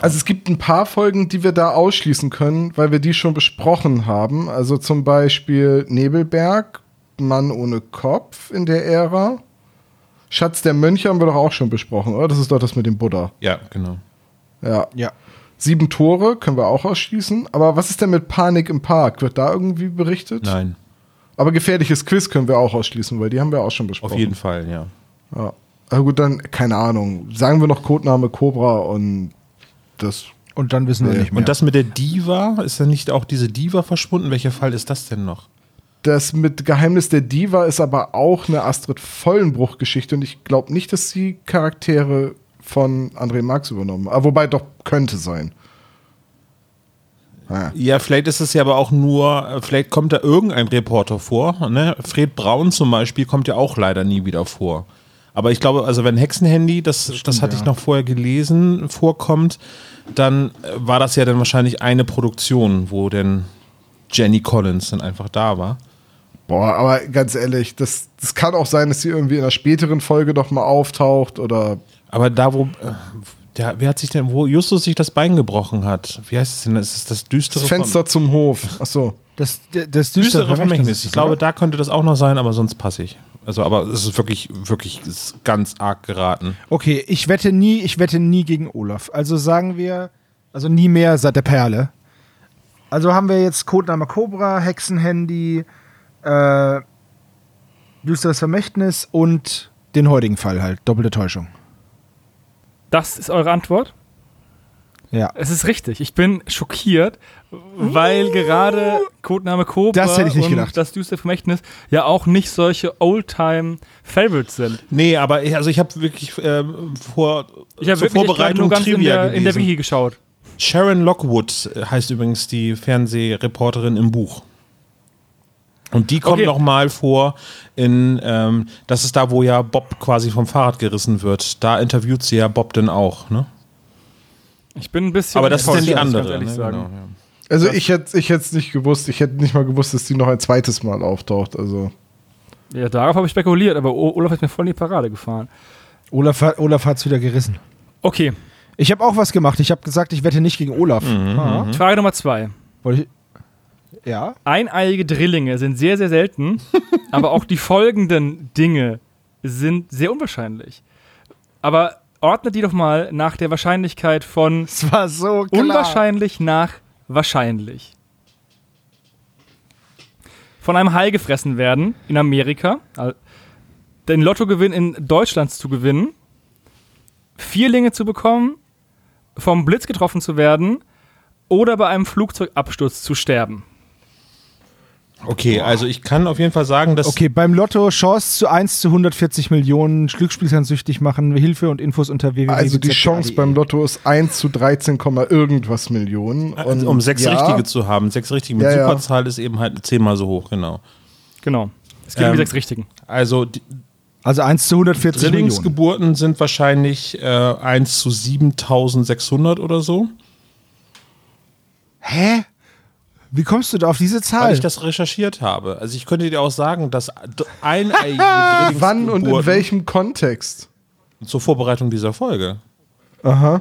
Also es gibt ein paar Folgen, die wir da ausschließen können, weil wir die schon besprochen haben. Also zum Beispiel Nebelberg, Mann ohne Kopf in der Ära. Schatz der Mönche haben wir doch auch schon besprochen, oder? Das ist doch das mit dem Buddha. Ja, genau. Ja. Ja. Sieben Tore können wir auch ausschließen. Aber was ist denn mit Panik im Park? Wird da irgendwie berichtet? Nein, Aber gefährliches Quiz können wir auch ausschließen, weil die haben wir auch schon besprochen. auf jeden Fall, ja. Ja. Aber gut, dann, keine Ahnung. Sagen wir noch Codename Cobra und das. Und dann wissen wir Nee. nicht mehr. Und das mit der Diva, ist dann nicht auch diese Diva verschwunden? Welcher Fall ist das denn noch? Das mit Geheimnis der Diva ist aber auch eine Astrid Vollenbruch-Geschichte und ich glaube nicht, dass sie Charaktere von André Marx übernommen haben. Ah, Wobei doch könnte sein. Ah, Ja, vielleicht ist es ja aber auch nur, äh, vielleicht kommt da irgendein Reporter vor. Ne? Fred Braun zum Beispiel kommt ja auch leider nie wieder vor. Aber ich glaube, also wenn Hexenhandy, das, das, hatte ich noch vorher gelesen, vorkommt, dann äh, war das ja dann wahrscheinlich eine Produktion, wo denn Jenny Collins dann einfach da war. Boah, aber ganz ehrlich, das, das kann auch sein, dass sie irgendwie in einer späteren Folge doch mal auftaucht oder. Aber da, wo. Äh, der, wer hat sich denn, wo Justus sich das Bein gebrochen hat? Wie heißt es denn? Ist es das düstere Das Fenster zum Hof. Achso. Das, das, das düstere düstere Vermächtnis. Ich glaube, da könnte das auch noch sein, aber sonst passe ich. Also, aber es ist wirklich, wirklich ist ganz arg geraten. Okay, ich wette nie, ich wette nie gegen Olaf. Also sagen wir, also nie mehr seit der Perle. Also haben wir jetzt Codename Cobra, Hexenhandy, äh, düsteres Vermächtnis und den heutigen Fall halt, doppelte Täuschung. Das ist eure Antwort? Ja. Es ist richtig. Ich bin schockiert, weil gerade Codename Cobra Das hätte ich nicht und gedacht. das düstere Vermächtnis ja auch nicht solche Oldtime-Favorites sind. Nee, aber ich, also ich habe wirklich ähm, vor Ich habe zur wirklich Vorbereitung nur ganz in Trivia der, in der. Wiki geschaut. Sharon Lockwood heißt übrigens die Fernsehreporterin im Buch. Und die kommt Okay. noch mal vor in, ähm, das ist da, wo ja Bob quasi vom Fahrrad gerissen wird. Da interviewt sie ja Bob dann auch, ne? Ich bin ein bisschen. Aber das ist dann die andere. Ne? sagen. Genau, ja. Also ich hätte ich es nicht gewusst. Ich hätte nicht mal gewusst, dass die noch ein zweites Mal auftaucht. Also. Ja, darauf habe ich spekuliert, aber O- Olaf ist mir voll in die Parade gefahren. Olaf, hat- Olaf hat es wieder gerissen. Okay, Ich habe auch was gemacht. Ich habe gesagt, ich wette nicht gegen Olaf. Ah. Frage Nummer zwei. Wollte ich, ja. Eineiige Drillinge sind sehr, sehr selten, aber auch die folgenden Dinge sind sehr unwahrscheinlich. Aber ordnet die doch mal nach der Wahrscheinlichkeit von Es war so klar. unwahrscheinlich nach wahrscheinlich. Von einem Hai gefressen werden in Amerika, den Lottogewinn in Deutschland zu gewinnen, Vierlinge zu bekommen, vom Blitz getroffen zu werden oder bei einem Flugzeugabsturz zu sterben. Okay, also ich kann auf jeden Fall sagen, dass Okay, beim Lotto Chance zu 1 zu 140 Millionen, Glücksspiel kann süchtig machen, Hilfe und Infos unter www. Also die Chance beim Lotto ist 1 zu 13, Komma irgendwas Millionen. Und um sechs ja, Richtige zu haben, sechs Richtige mit Ja, ja. Superzahl ist eben halt zehnmal so hoch, genau. Genau. Es geht um Ähm, die sechs Richtigen. Also die Also 1 zu 140 Millionen. Drillingsgeburten sind wahrscheinlich äh, 1 zu 7600 oder so. Hä? Wie kommst du da auf diese Weil Zahl? ich das recherchiert habe. Also ich könnte dir auch sagen, dass eineigige Wann und in welchem Kontext? zur Vorbereitung dieser Folge. Aha.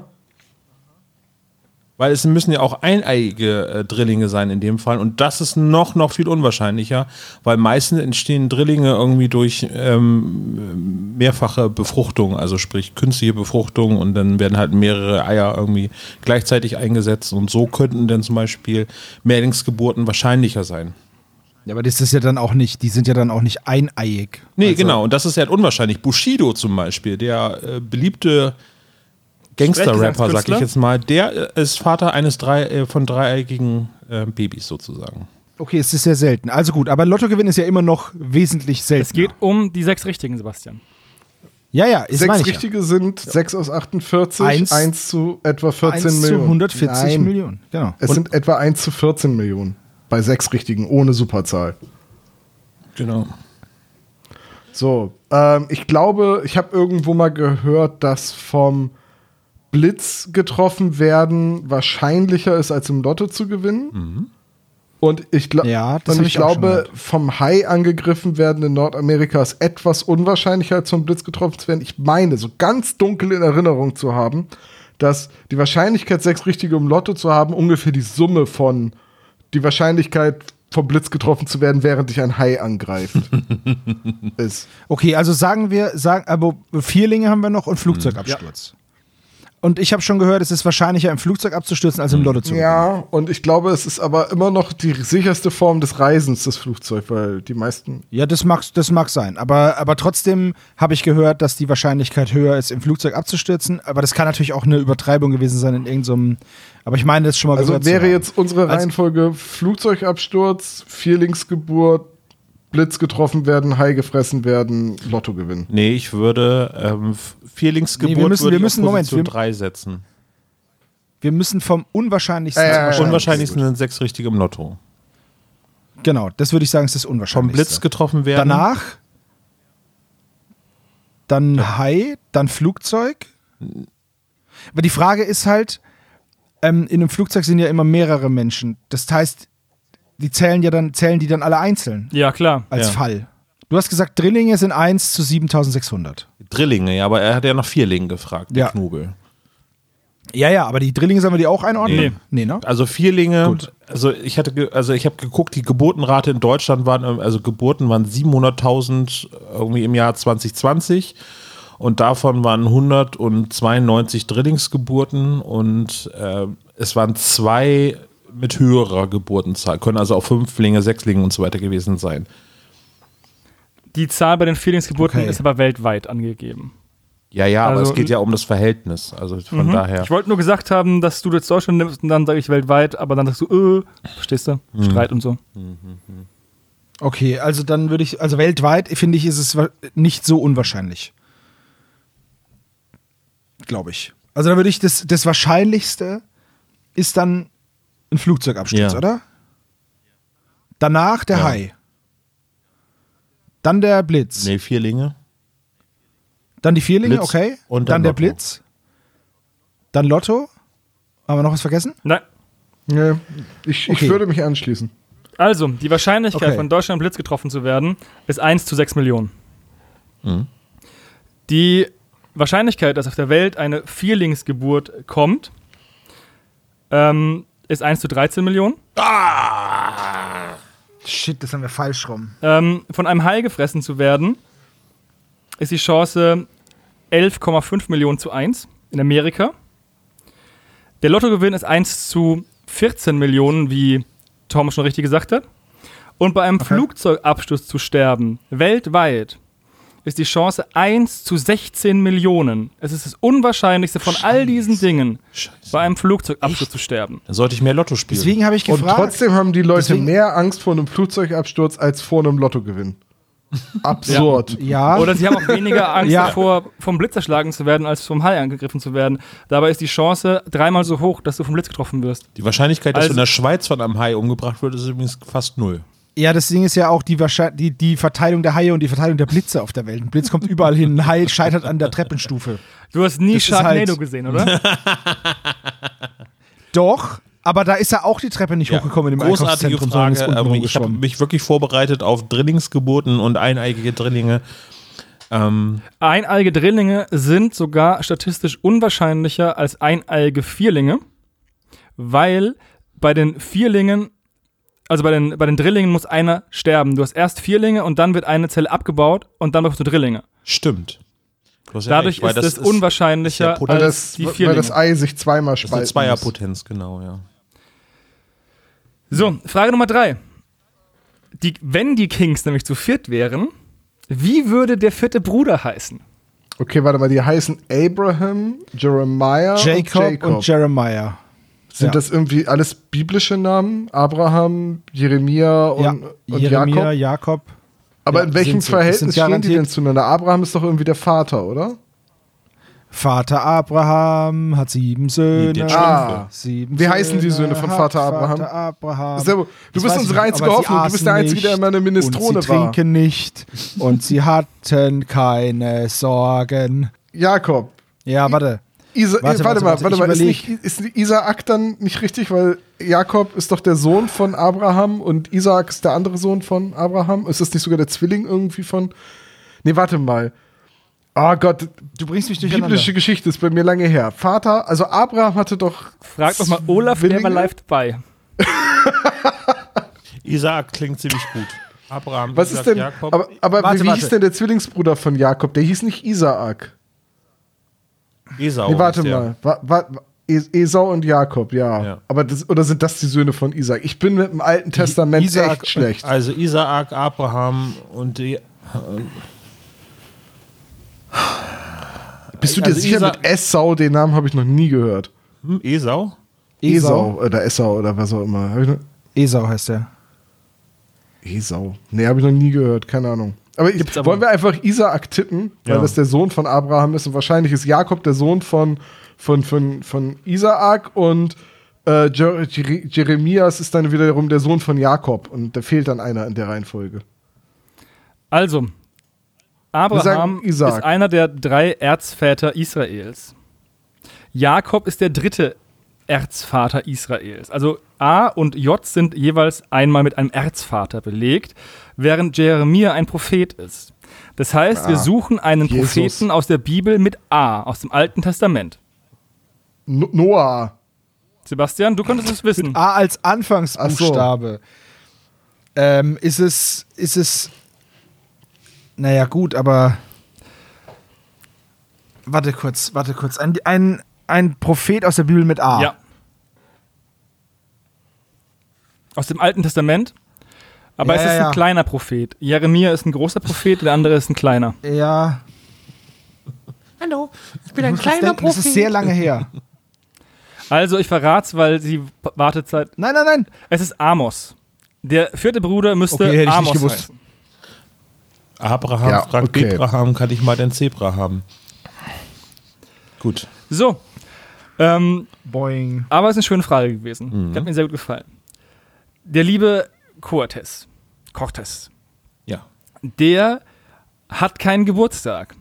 Weil es müssen ja auch eineigige äh, Drillinge sein in dem Fall. Und das ist noch, noch viel unwahrscheinlicher, weil meistens entstehen Drillinge irgendwie durch ähm, mehrfache Befruchtung, also sprich künstliche Befruchtung und dann werden halt mehrere Eier irgendwie gleichzeitig eingesetzt und so könnten dann zum Beispiel Mehrlingsgeburten wahrscheinlicher sein. ja, aber das ist ja dann auch nicht, die sind ja dann auch nicht eineiig. Nee, genau, und das ist ja halt unwahrscheinlich. Bushido zum Beispiel, der äh, beliebte Gangster-Rapper, sag ich jetzt mal, der äh, ist Vater eines drei, äh, von dreieigigen äh, Babys sozusagen. Okay, es ist sehr selten. Also gut, aber Lottogewinn ist ja immer noch wesentlich seltener. Es geht um die sechs Richtigen, Sebastian. Ja, ja, ist Sechs ich ja. Richtige sind 6 aus 48, Eins- 1 zu etwa 14 1 zu Millionen. 140 Nein, Millionen. Genau. Es sind etwa 1 zu 14 Millionen. Bei sechs Richtigen, ohne Superzahl. Genau. So, ähm, ich glaube, ich habe irgendwo mal gehört, dass vom Blitz getroffen werden wahrscheinlicher ist, als im Lotto zu gewinnen. Und ich, gla Ja, das und ich ich glaube, vom Hai angegriffen werden in Nordamerika ist etwas unwahrscheinlicher, als vom Blitz getroffen zu werden. Ich meine, so ganz dunkel in Erinnerung zu haben, dass die Wahrscheinlichkeit, sechs Richtige im Lotto zu haben, ungefähr die Summe von die Wahrscheinlichkeit, vom Blitz getroffen zu werden, während dich ein Hai angreift, ist. Okay, also sagen wir, sagen, aber Vierlinge haben wir noch und Flugzeugabsturz. Und ich habe schon gehört, es ist wahrscheinlicher, im Flugzeug abzustürzen, als im Lotto zu gewinnen. Ja, und ich glaube, es ist aber immer noch die sicherste Form des Reisens, das Flugzeug, weil die meisten. Ja, das mag, das mag sein. Aber, aber trotzdem habe ich gehört, dass die Wahrscheinlichkeit höher ist, im Flugzeug abzustürzen. Aber das kann natürlich auch eine Übertreibung gewesen sein in irgendeinem. aber ich meine, das schon mal Also wäre jetzt unsere Reihenfolge Flugzeugabsturz, Vierlingsgeburt, Blitz getroffen werden, Hai gefressen werden, Lotto gewinnen. Nee, ich würde ähm, Vierlingsgeburt Nee, wir müssen- würde wir müssen- Moment, wir- 3 setzen. Wir müssen vom unwahrscheinlichsten Äh, zum wahrscheinlichsten. Unwahrscheinlichsten sind sechs richtige im Lotto. Genau, das würde ich sagen, ist das Vom unwahrscheinlichste. Blitz getroffen werden. Danach dann Hai, dann Flugzeug. Aber die Frage ist halt, ähm, in einem Flugzeug sind ja immer mehrere Menschen. Das heißt, die zählen ja dann, zählen die dann alle einzeln Ja, klar. als Ja. Fall. Du hast gesagt, Drillinge sind 1 zu 7600. Drillinge, ja, aber er hat ja nach Vierlingen gefragt, der Ja. Knobel. Ja, ja, aber die Drillinge sollen wir die auch einordnen? Nee. Nee, ne? Also Vierlinge, Gut. also ich hatte, also ich habe geguckt, die Geburtenrate in Deutschland waren, also Geburten waren 700.000 irgendwie im Jahr 2020 und davon waren 192 Drillingsgeburten und äh, es waren zwei mit höherer Geburtenzahl, können also auch Fünflinge, Sechslinge und so weiter gewesen sein. Die Zahl bei den Feelingsgeburten Okay. ist aber weltweit angegeben. Ja, ja, aber Also- es geht ja um das Verhältnis, also von Mhm. daher. Ich wollte nur gesagt haben, dass du jetzt Deutschland nimmst und dann sage ich weltweit, aber dann sagst du, äh, verstehst du? Mhm. Streit und so. Okay, also dann würde ich, also weltweit finde ich, ist es nicht so unwahrscheinlich. Glaube ich. Also da würde ich, das, das Wahrscheinlichste ist dann ein Flugzeugabsturz, Ja. oder? Danach der Ja. Hai. Dann der Blitz. Nee, Vierlinge. Dann die Vierlinge, Blitz okay. und dann dann der Lotto. Blitz. Dann Lotto. Haben wir noch was vergessen? Nein. Nee, ich, Okay. ich würde mich anschließen. Also, die Wahrscheinlichkeit Okay. von Deutschland Blitz getroffen zu werden, ist 1 zu 6 Millionen. Mhm. Die Wahrscheinlichkeit, dass auf der Welt eine Vierlingsgeburt kommt, ähm, ist 1 zu 13 Millionen. Shit, das haben wir falsch rum. Ähm, von einem Hai gefressen zu werden, ist die Chance 11,5 Millionen zu 1 in Amerika. Der Lottogewinn ist 1 zu 14 Millionen, wie Tom schon richtig gesagt hat. Und bei einem Flugzeugabsturz zu sterben, weltweit, ist die Chance 1 zu 16 Millionen. Es ist das Unwahrscheinlichste von all diesen Dingen, Scheiße. bei einem Flugzeugabsturz zu sterben. Dann sollte ich mehr Lotto spielen. Deswegen habe ich Und gefragt. trotzdem haben die Leute Deswegen- mehr Angst vor einem Flugzeugabsturz als vor einem Lottogewinn. Absurd. ja. Oder sie haben auch weniger Angst Ja. davor, vom Blitz erschlagen zu werden, als vom Hai angegriffen zu werden. Dabei ist die Chance dreimal so hoch, dass du vom Blitz getroffen wirst. Die Wahrscheinlichkeit, dass Also- in der Schweiz von einem Hai umgebracht wird, ist übrigens fast null. Ja, das Ding ist ja auch die, die, die Verteilung der Haie und die Verteilung der Blitze auf der Welt. Ein Blitz kommt überall hin, ein Hai scheitert an der Treppenstufe. Du hast nie Das Sharknado halt- gesehen, oder? Doch, aber da ist ja auch die Treppe nicht hochgekommen im Großartige Einkaufszentrum, Frage. aber Ich habe mich wirklich vorbereitet auf Drillingsgeburten und eineigige Drillinge. Ähm, Eineiige Drillinge sind sogar statistisch unwahrscheinlicher als eineiige Vierlinge, weil bei den Vierlingen, also bei den, bei den Drillingen muss einer sterben. Du hast erst Vierlinge und dann wird eine Zelle abgebaut und dann bekommst du Drillinge. stimmt. Ja Dadurch recht, weil ist das es unwahrscheinlicher ist Weil als das, die weil Vierlinge. das Ei sich zweimal Das ist eine spalten muss. Zweierpotenz, genau, ja. So, Frage Nummer drei. Die, wenn die Kings nämlich zu viert wären, wie würde der vierte Bruder heißen? Okay, warte mal, die heißen Abraham, Jeremiah Jacob und Jacob. und Jeremiah. Sind ja. das irgendwie alles biblische Namen? Abraham, Jeremia und, ja, und Jeremia, Jakob? Jakob. Aber ja, in welchem sie. Verhältnis stehen die denn zueinander? Abraham ist doch irgendwie der Vater, oder? Vater Abraham hat sieben Söhne. der Ah. sieben Wie heißen die Söhne von Vater Abraham? Vater Abraham. Du Das bist unsere einzige sie Hoffnung. Du bist der Einzige, der immer eine Minestrone und sie war. trinken nicht und sie hatten keine Sorgen. Jakob. Ja, warte. Isa Warte, warte, warte, mal, warte, mal. Ist, nicht, ist Isaak dann nicht richtig, weil Jakob ist doch der Sohn von Abraham und Isaak ist der andere Sohn von Abraham? Ist das nicht sogar der Zwilling irgendwie von. Nee, warte mal. Oh Gott, Du bringst mich durcheinander. biblische Geschichte ist bei mir lange her. Vater, also Abraham hatte doch. Frag doch mal Olaf, der war live dabei. Isaac klingt ziemlich gut. Abraham, Was Isaac, ist denn. Jakob. Aber, aber Warte, wie, wie warte. hieß denn der Zwillingsbruder von Jakob? Der hieß nicht Isaak. Esau. Nee, warte ist der. mal. Wa, wa, Es- Esau und Jakob, ja. Ja. Aber das, oder sind das die Söhne von Isaac? Ich bin mit dem Alten Testament Isaak- echt schlecht. Also Isaak, Abraham und die. Bist du dir also sicher Isa- mit Esau? Den Namen habe ich noch nie gehört. Hm, Esau? Esau oder Esau oder was auch immer. Esau heißt er. Esau. Nee, habe ich noch nie gehört. Keine Ahnung. Aber, ich, aber- wollen wir einfach Isaak tippen, weil Ja. das der Sohn von Abraham ist und wahrscheinlich ist Jakob der Sohn von, von, von, von Isaak und äh, Jer Jer Jeremias ist dann wiederum der Sohn von Jakob und da fehlt dann einer in der Reihenfolge. Also, Abraham ist einer der drei Erzväter Israels. Jakob ist der dritte Erzvater Israels. Also A und J sind jeweils einmal mit einem Erzvater belegt, während Jeremia ein Prophet ist. Das heißt, wir Ah, suchen einen Jesus. Propheten aus der Bibel mit A, aus dem Alten Testament. No Noah. Sebastian, du könntest es wissen. A als Anfangsbuchstabe. Ähm, ist es, ist es, naja gut, aber warte kurz, warte kurz. Ein, ein, ein Prophet aus der Bibel mit A. Ja. Aus dem Alten Testament. Aber Ja, es ist ja, ein ja. kleiner Prophet. Jeremia ist ein großer Prophet, der andere ist ein kleiner. Ja. Hallo, ich bin Ich muss kurz denken, das ist sehr lange her. Also, ich verrat's, weil sie p- Wartezeit. Nein, nein, nein. Es ist Amos. Der vierte Bruder müsste Okay, hätte ich nicht Amos gewusst. heißen. Abraham Ja, fragt okay. Abraham, kann ich mal den Zebra haben? Gut. So. Ähm, Boing. aber es ist eine schöne Frage gewesen. Mhm. Hat mir sehr gut gefallen. Der liebe Cortes, Cortes, Ja. der hat keinen Geburtstag.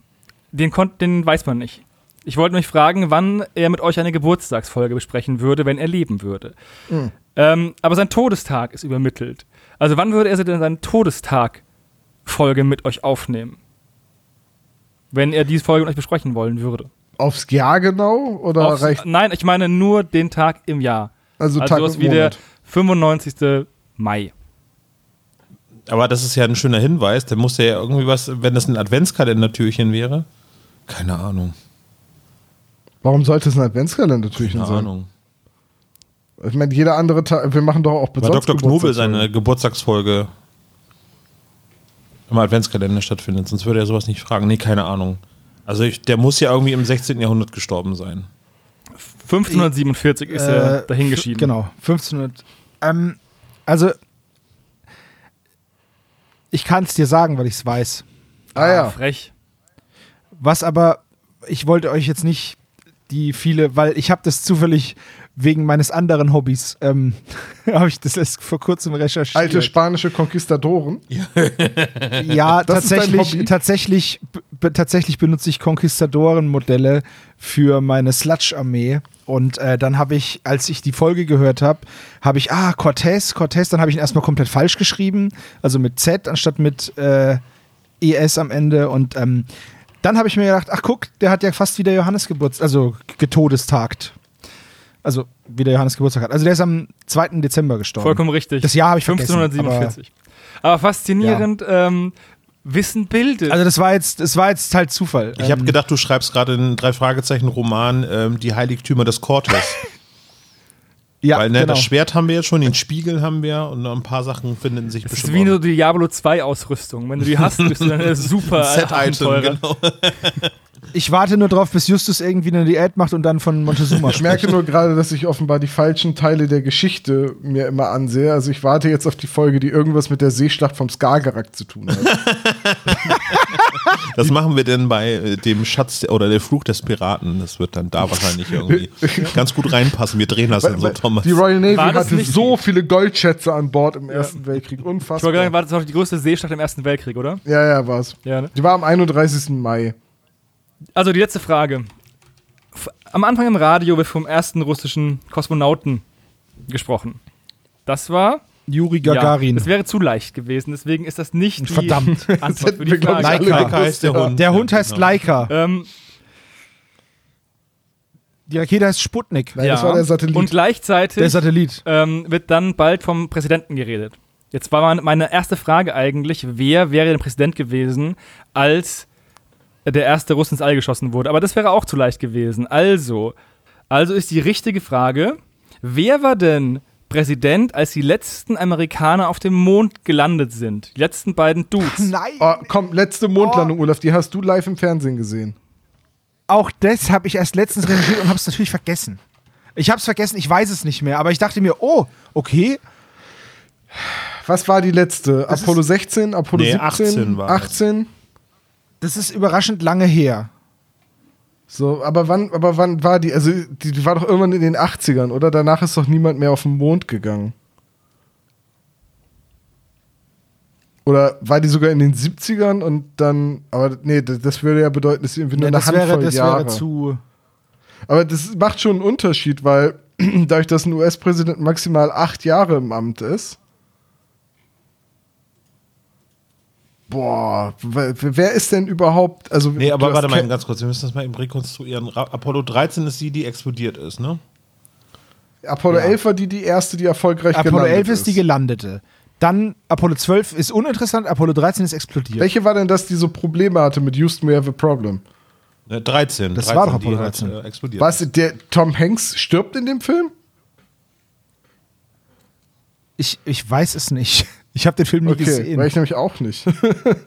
Den, konnt, den weiß man nicht. Ich wollte mich fragen, wann er mit euch eine Geburtstagsfolge besprechen würde, wenn er leben würde. Ähm, aber sein Todestag ist übermittelt. Also wann würde er denn seine Todestag-Folge mit euch aufnehmen? Wenn er diese Folge mit euch besprechen wollen würde. Aufs Jahr genau? Oder Aufs- reicht nein, ich meine nur den Tag im Jahr. also, Also Tag sowas und wie der Monat? 95. Mai. Aber das ist ja ein schöner Hinweis. Da muss ja irgendwie was, wenn das ein Adventskalendertürchen wäre. Keine Ahnung. Warum sollte es ein Adventskalender-Türchen Keine sein? Ahnung. Ich meine, jeder andere Tag, wir machen doch auch Weil besonders Dr. Knobel seine Geburtstagsfolge im Adventskalender stattfindet, sonst würde er sowas nicht fragen. Nee, keine Ahnung. Also ich, der muss ja irgendwie im 16. Jahrhundert gestorben sein. 1547 ist er Äh, dahingeschieden. f- Genau, 1500. Ähm, also, ich kann es dir sagen, weil ich es weiß. Ah ja. Frech. Was aber, ich wollte euch jetzt nicht die viele, weil ich habe das zufällig wegen meines anderen Hobbys, ähm, habe ich das erst vor kurzem recherchiert. Alte spanische Konquistadoren. Ja, tatsächlich, tatsächlich, tatsächlich benutze ich Konquistadoren-Modelle für meine Sludge-Armee. Und äh, dann habe ich, als ich die Folge gehört habe, habe ich, ah, Cortez, Cortez, dann habe ich ihn erstmal komplett falsch geschrieben. Also mit Z anstatt mit äh, ES am Ende. Und ähm, dann habe ich mir gedacht, ach guck, der hat ja fast wieder Johannes Geburtstag, also getodestagt. Also wieder Johannes Geburtstag hat. Also der ist am 2. Dezember gestorben. Vollkommen richtig. Das Jahr habe ich vergessen, 1547. Aber, faszinierend, ähm, Wissen bildet. Also das war jetzt, das war jetzt halt Zufall. Ich habe Ähm, gedacht, du schreibst gerade einen Drei-Fragezeichen-Roman, ähm, Die Heiligtümer des Cortes. ja, Weil ne, genau. das Schwert haben wir jetzt schon, den Spiegel haben wir und noch ein paar Sachen finden sich das ist bestimmt wie auch. eine Diablo 2 Ausrüstung. Wenn du die hast, bist du dann super Set-Item, Abenteurer. genau. Ich warte nur drauf, bis Justus irgendwie eine Diät macht und dann von Montezuma Ich merke nur gerade, dass ich offenbar die falschen Teile der Geschichte mir immer ansehe. Also ich warte jetzt auf die Folge, die irgendwas mit der Seeschlacht vom Skagerrak zu tun hat. Das machen wir denn bei äh, dem Schatz oder der Fluch des Piraten. Das wird dann da wahrscheinlich irgendwie ganz gut reinpassen. Wir drehen das dann so, Thomas. Die Royal Navy War hatte so viele Goldschätze an Bord im Ersten Weltkrieg. Ich wollte Unfassbar. sagen, war das auch die größte Seeschlacht im Ersten Weltkrieg, oder? ja, ja, war's. Ja, ne? Die war am 31. Mai. Also die letzte Frage. Am Anfang im Radio wird vom ersten russischen Kosmonauten gesprochen. Das war Juri Ja, Gagarin. das wäre zu leicht gewesen, deswegen ist das nicht die Verdammt. Antwort für die Frage. Laika heißt der Ja. Hund. der Hund Ja, heißt genau. Laika. Ähm, Die Rakete heißt Sputnik. Nein, das war der Satellit. Und gleichzeitig Der Satellit. ähm, wird dann bald vom Präsidenten geredet. Jetzt war mein- meine erste Frage eigentlich, wer wäre denn Präsident gewesen, als der erste Russ ins All geschossen wurde? Aber das wäre auch zu leicht gewesen. Also, also ist die richtige Frage, wer war denn Präsident, als die letzten Amerikaner auf dem Mond gelandet sind? Die letzten beiden Dudes. Nein. Oh, komm, letzte Mondlandung, Olaf, die hast du live im Fernsehen gesehen. Auch das habe ich erst letztens recherchiert und habe es natürlich vergessen. Ich habe es vergessen, ich weiß es nicht mehr, aber ich dachte mir, oh, okay. Was war die letzte? Das Apollo 16, Apollo Nee, 17, 18 war das. 18? Das ist überraschend lange her. So, aber wann, aber wann war die? Also, die, die war doch irgendwann in den 80ern, oder? Danach ist doch niemand mehr auf den Mond gegangen. Oder war die sogar in den 70ern und dann, aber nee, das, das würde ja bedeuten, dass sie irgendwie nur Ja, eine das wäre, Handvoll das Jahre. wäre zu. aber das macht schon einen Unterschied, weil dadurch, dass ein US-Präsident maximal acht Jahre im Amt ist. Boah, wer, ist denn überhaupt, also Nee, aber warte mal ganz kurz, wir müssen das mal eben rekonstruieren. Apollo 13 ist die, die explodiert ist, ne? Apollo 11 war die, die erste, die erfolgreich Apollo gelandet 11 ist die gelandete. Dann Apollo 12 ist uninteressant, Apollo 13 ist explodiert. Welche war denn das, die so Probleme hatte mit Houston, we have a problem? Ne, 13. Das 13, war doch Apollo halt, 13. äh, explodiert. Was, der Tom Hanks stirbt in dem Film? Ich, ich weiß es nicht. Ich habe den Film nie Okay, gesehen. weil ich nämlich auch nicht.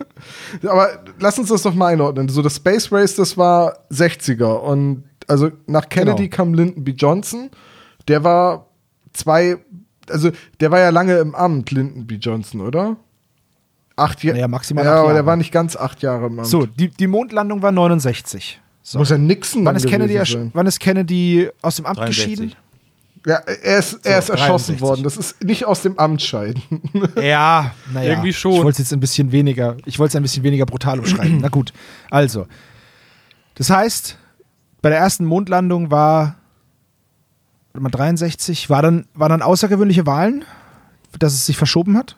Aber lass uns das doch mal einordnen. So, das Space Race, das war 60er. Und also nach Kennedy Genau. kam Lyndon B. Johnson. Der war zwei, also der war ja lange im Amt, Lyndon B. Johnson, oder? Acht Jahre. Naja, maximal Ja, acht aber der war nicht ganz acht Jahre im Amt. so, die, die Mondlandung war 69. So. Muss ja Nixon Wann dann ist, Kennedy wann ist Kennedy aus dem Amt 63. geschieden? Ja, er ist, er ist erschossen 63. worden. Das ist nicht aus dem Amt scheiden. Ja, naja. Irgendwie schon. Ich wollte es jetzt ein bisschen weniger, ich wollte es ein bisschen weniger brutal umschreiben. Na gut, also. Das heißt, bei der ersten Mondlandung war warte mal 63, war dann, waren dann außergewöhnliche Wahlen, dass es sich verschoben hat?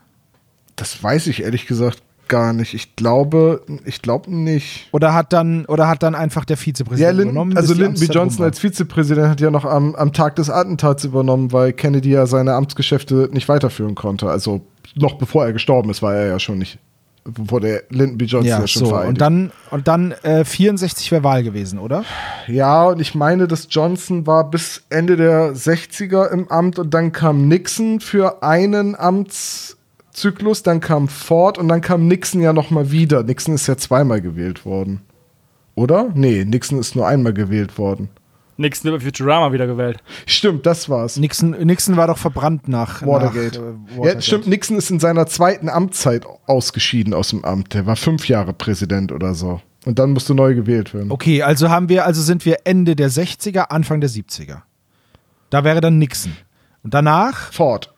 Das weiß ich ehrlich gesagt gar nicht. Ich glaube, ich glaube nicht. Oder hat dann, oder hat dann einfach der Ja, Vizepräsident Lyndon, übernommen? also Lyndon B. Johnson als Vizepräsident hat ja noch am, am Tag des Attentats übernommen, weil Kennedy ja seine Amtsgeschäfte nicht weiterführen konnte. Also noch bevor er gestorben ist, war er ja schon nicht, bevor der Lyndon B. Johnson ja, Ja, schon so. vereidigt. Und dann, und dann äh, 64 wäre Wahl gewesen, oder? ja, und ich meine, dass Johnson war bis Ende der 60er im Amt und dann kam Nixon für einen Amtszyklus, dann kam Ford und dann kam Nixon ja noch mal wieder. Nixon ist ja zweimal gewählt worden. Oder? Nee, Nixon ist nur einmal gewählt worden. Nixon wird bei Futurama wieder gewählt. Stimmt, das war's. Nixon, Nixon war doch verbrannt nach Watergate. Nach, äh, Ja, stimmt, Nixon ist in seiner zweiten Amtszeit ausgeschieden aus dem Amt. Der war fünf Jahre Präsident oder so. Und dann musste neu gewählt werden. Okay, also haben wir, also sind wir Ende der 60er, Anfang der 70er. Da wäre dann Nixon. Und danach Ford.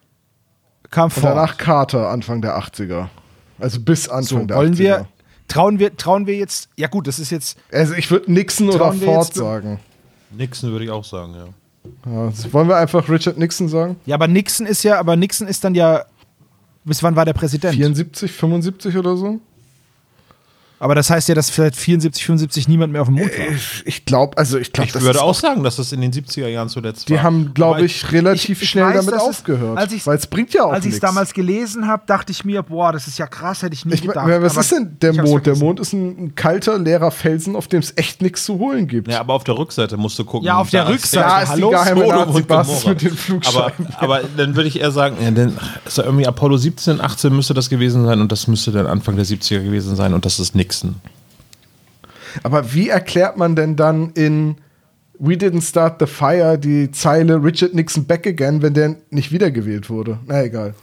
Kam Und Ford. danach Carter, Anfang der 80er. Also bis Anfang so, der wollen 80er. wir, trauen wir, trauen wir jetzt, ja gut, das ist jetzt, Also ich würde Nixon oder Ford jetzt- sagen. Nixon würde ich auch sagen, ja. Ja, also wollen wir einfach Richard Nixon sagen? ja, aber Nixon ist ja, aber Nixon ist dann ja, bis wann war der Präsident? 74, 75 oder so? Aber das heißt ja, dass vielleicht 74, 75 niemand mehr auf dem Mond war. Ich glaube, also ich glaube, Ich würde auch sagen, dass das in den 70er Jahren zuletzt Die war. haben, glaube ich, relativ ich- ich schnell weiß, damit dass es- aufgehört. als ich's- Weil es bringt ja auch Als ich es nichts. damals gelesen habe, dachte ich mir, boah, das ist ja krass, hätte ich nie Ich gedacht. was Aber ist denn der ich hab's Mond? Der vergessen. Mond ist ein, ein kalter, leerer Felsen, auf dem es echt nichts zu holen gibt. Ja, aber auf der Rückseite musst du gucken. Ja, auf der Rückseite. Da ist die geheime Nazi-Basis mit den aber, Flugscheiben. aber dann würde ich eher sagen, ja, dann ist ja irgendwie Apollo 17, 18 müsste das gewesen sein und das müsste dann Anfang der 70er gewesen sein und das ist Nixon. Aber wie erklärt man denn dann in We Didn't Start the Fire die Zeile Richard Nixon back again, wenn der nicht wiedergewählt wurde? Na egal.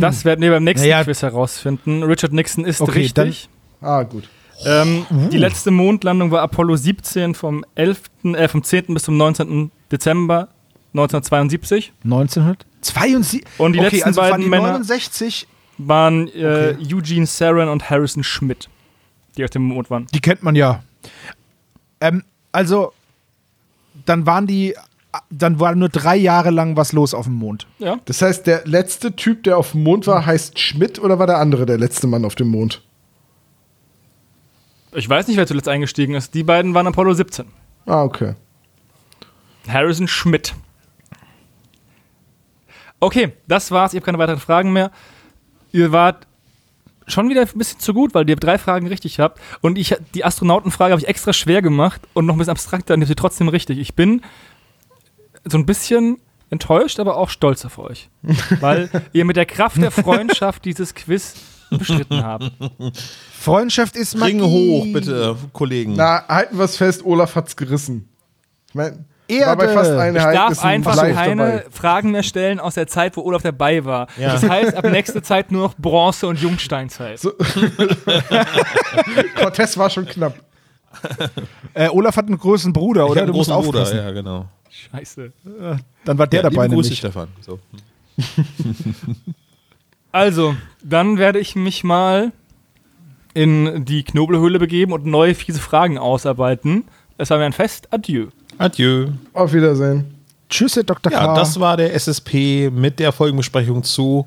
Das werden wir beim nächsten Naja. Quiz herausfinden. Richard Nixon ist Okay, richtig. Ah, gut. Ähm, Die letzte Mondlandung war Apollo 17 vom, 11., äh, vom 10. bis zum 19. Dezember 1972. 1972. Und die okay, letzten also waren beiden die Männer- 69, Waren äh, Eugene Saran und Harrison Schmidt, die auf dem Mond waren. die kennt man ja. Ähm, also, dann waren die, dann war nur drei Jahre lang was los auf dem Mond. Ja. Das heißt, der letzte Typ, der auf dem Mond war, heißt Schmidt oder war der andere der letzte Mann auf dem Mond? Ich weiß nicht, wer zuletzt eingestiegen ist. Die beiden waren Apollo 17. Ah, okay. Harrison Schmidt. Okay, das war's. Ich habe keine weiteren Fragen mehr. Ihr wart schon wieder ein bisschen zu gut, weil ihr drei Fragen richtig habt. Und ich, die Astronautenfrage habe ich extra schwer gemacht und noch ein bisschen abstrakter und ihr habt sie trotzdem richtig. Ich bin so ein bisschen enttäuscht, aber auch stolz auf euch. Weil ihr mit der Kraft der Freundschaft dieses Quiz bestritten habt. Freundschaft ist Magie. Ringe hoch, bitte, Kollegen. Na, halten wir es fest, Olaf hat's gerissen. Ich meine, Erde. war bei fast allen Ich darf einfach keine dabei. Fragen mehr stellen aus der Zeit, wo Olaf dabei war. Ja. Das heißt, ab nächste Zeit nur noch Bronze- und Jungsteinzeit. Cortez war schon knapp. Äh, Olaf hat einen großen Bruder, Ich oder? hab einen Du musst großen Bruder, ja, genau. Scheiße. Dann war der ja, dabei liebe Grüße, nämlich. Stefan. So. Also, dann werde ich mich mal in die Knobelhöhle begeben und neue fiese Fragen ausarbeiten. Es war mir ein Fest. Adieu. Adieu. Auf Wiedersehen. Tschüss, Herr Dr. Ja, K. das war der SSP mit der Folgenbesprechung zu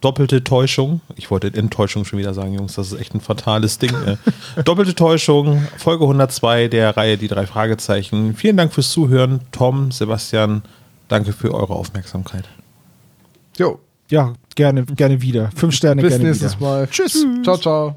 Doppelte Täuschung. Ich wollte Enttäuschung schon wieder sagen, Jungs, das ist echt ein fatales Ding. äh. Doppelte Täuschung, Folge 102 der Reihe Die drei Fragezeichen. Vielen Dank fürs Zuhören. Tom, Sebastian, danke für eure Aufmerksamkeit. Jo, ja, gerne, gerne wieder. Fünf Sterne bis gerne nächstes wieder. Mal. Tschüss. Ciao, ciao.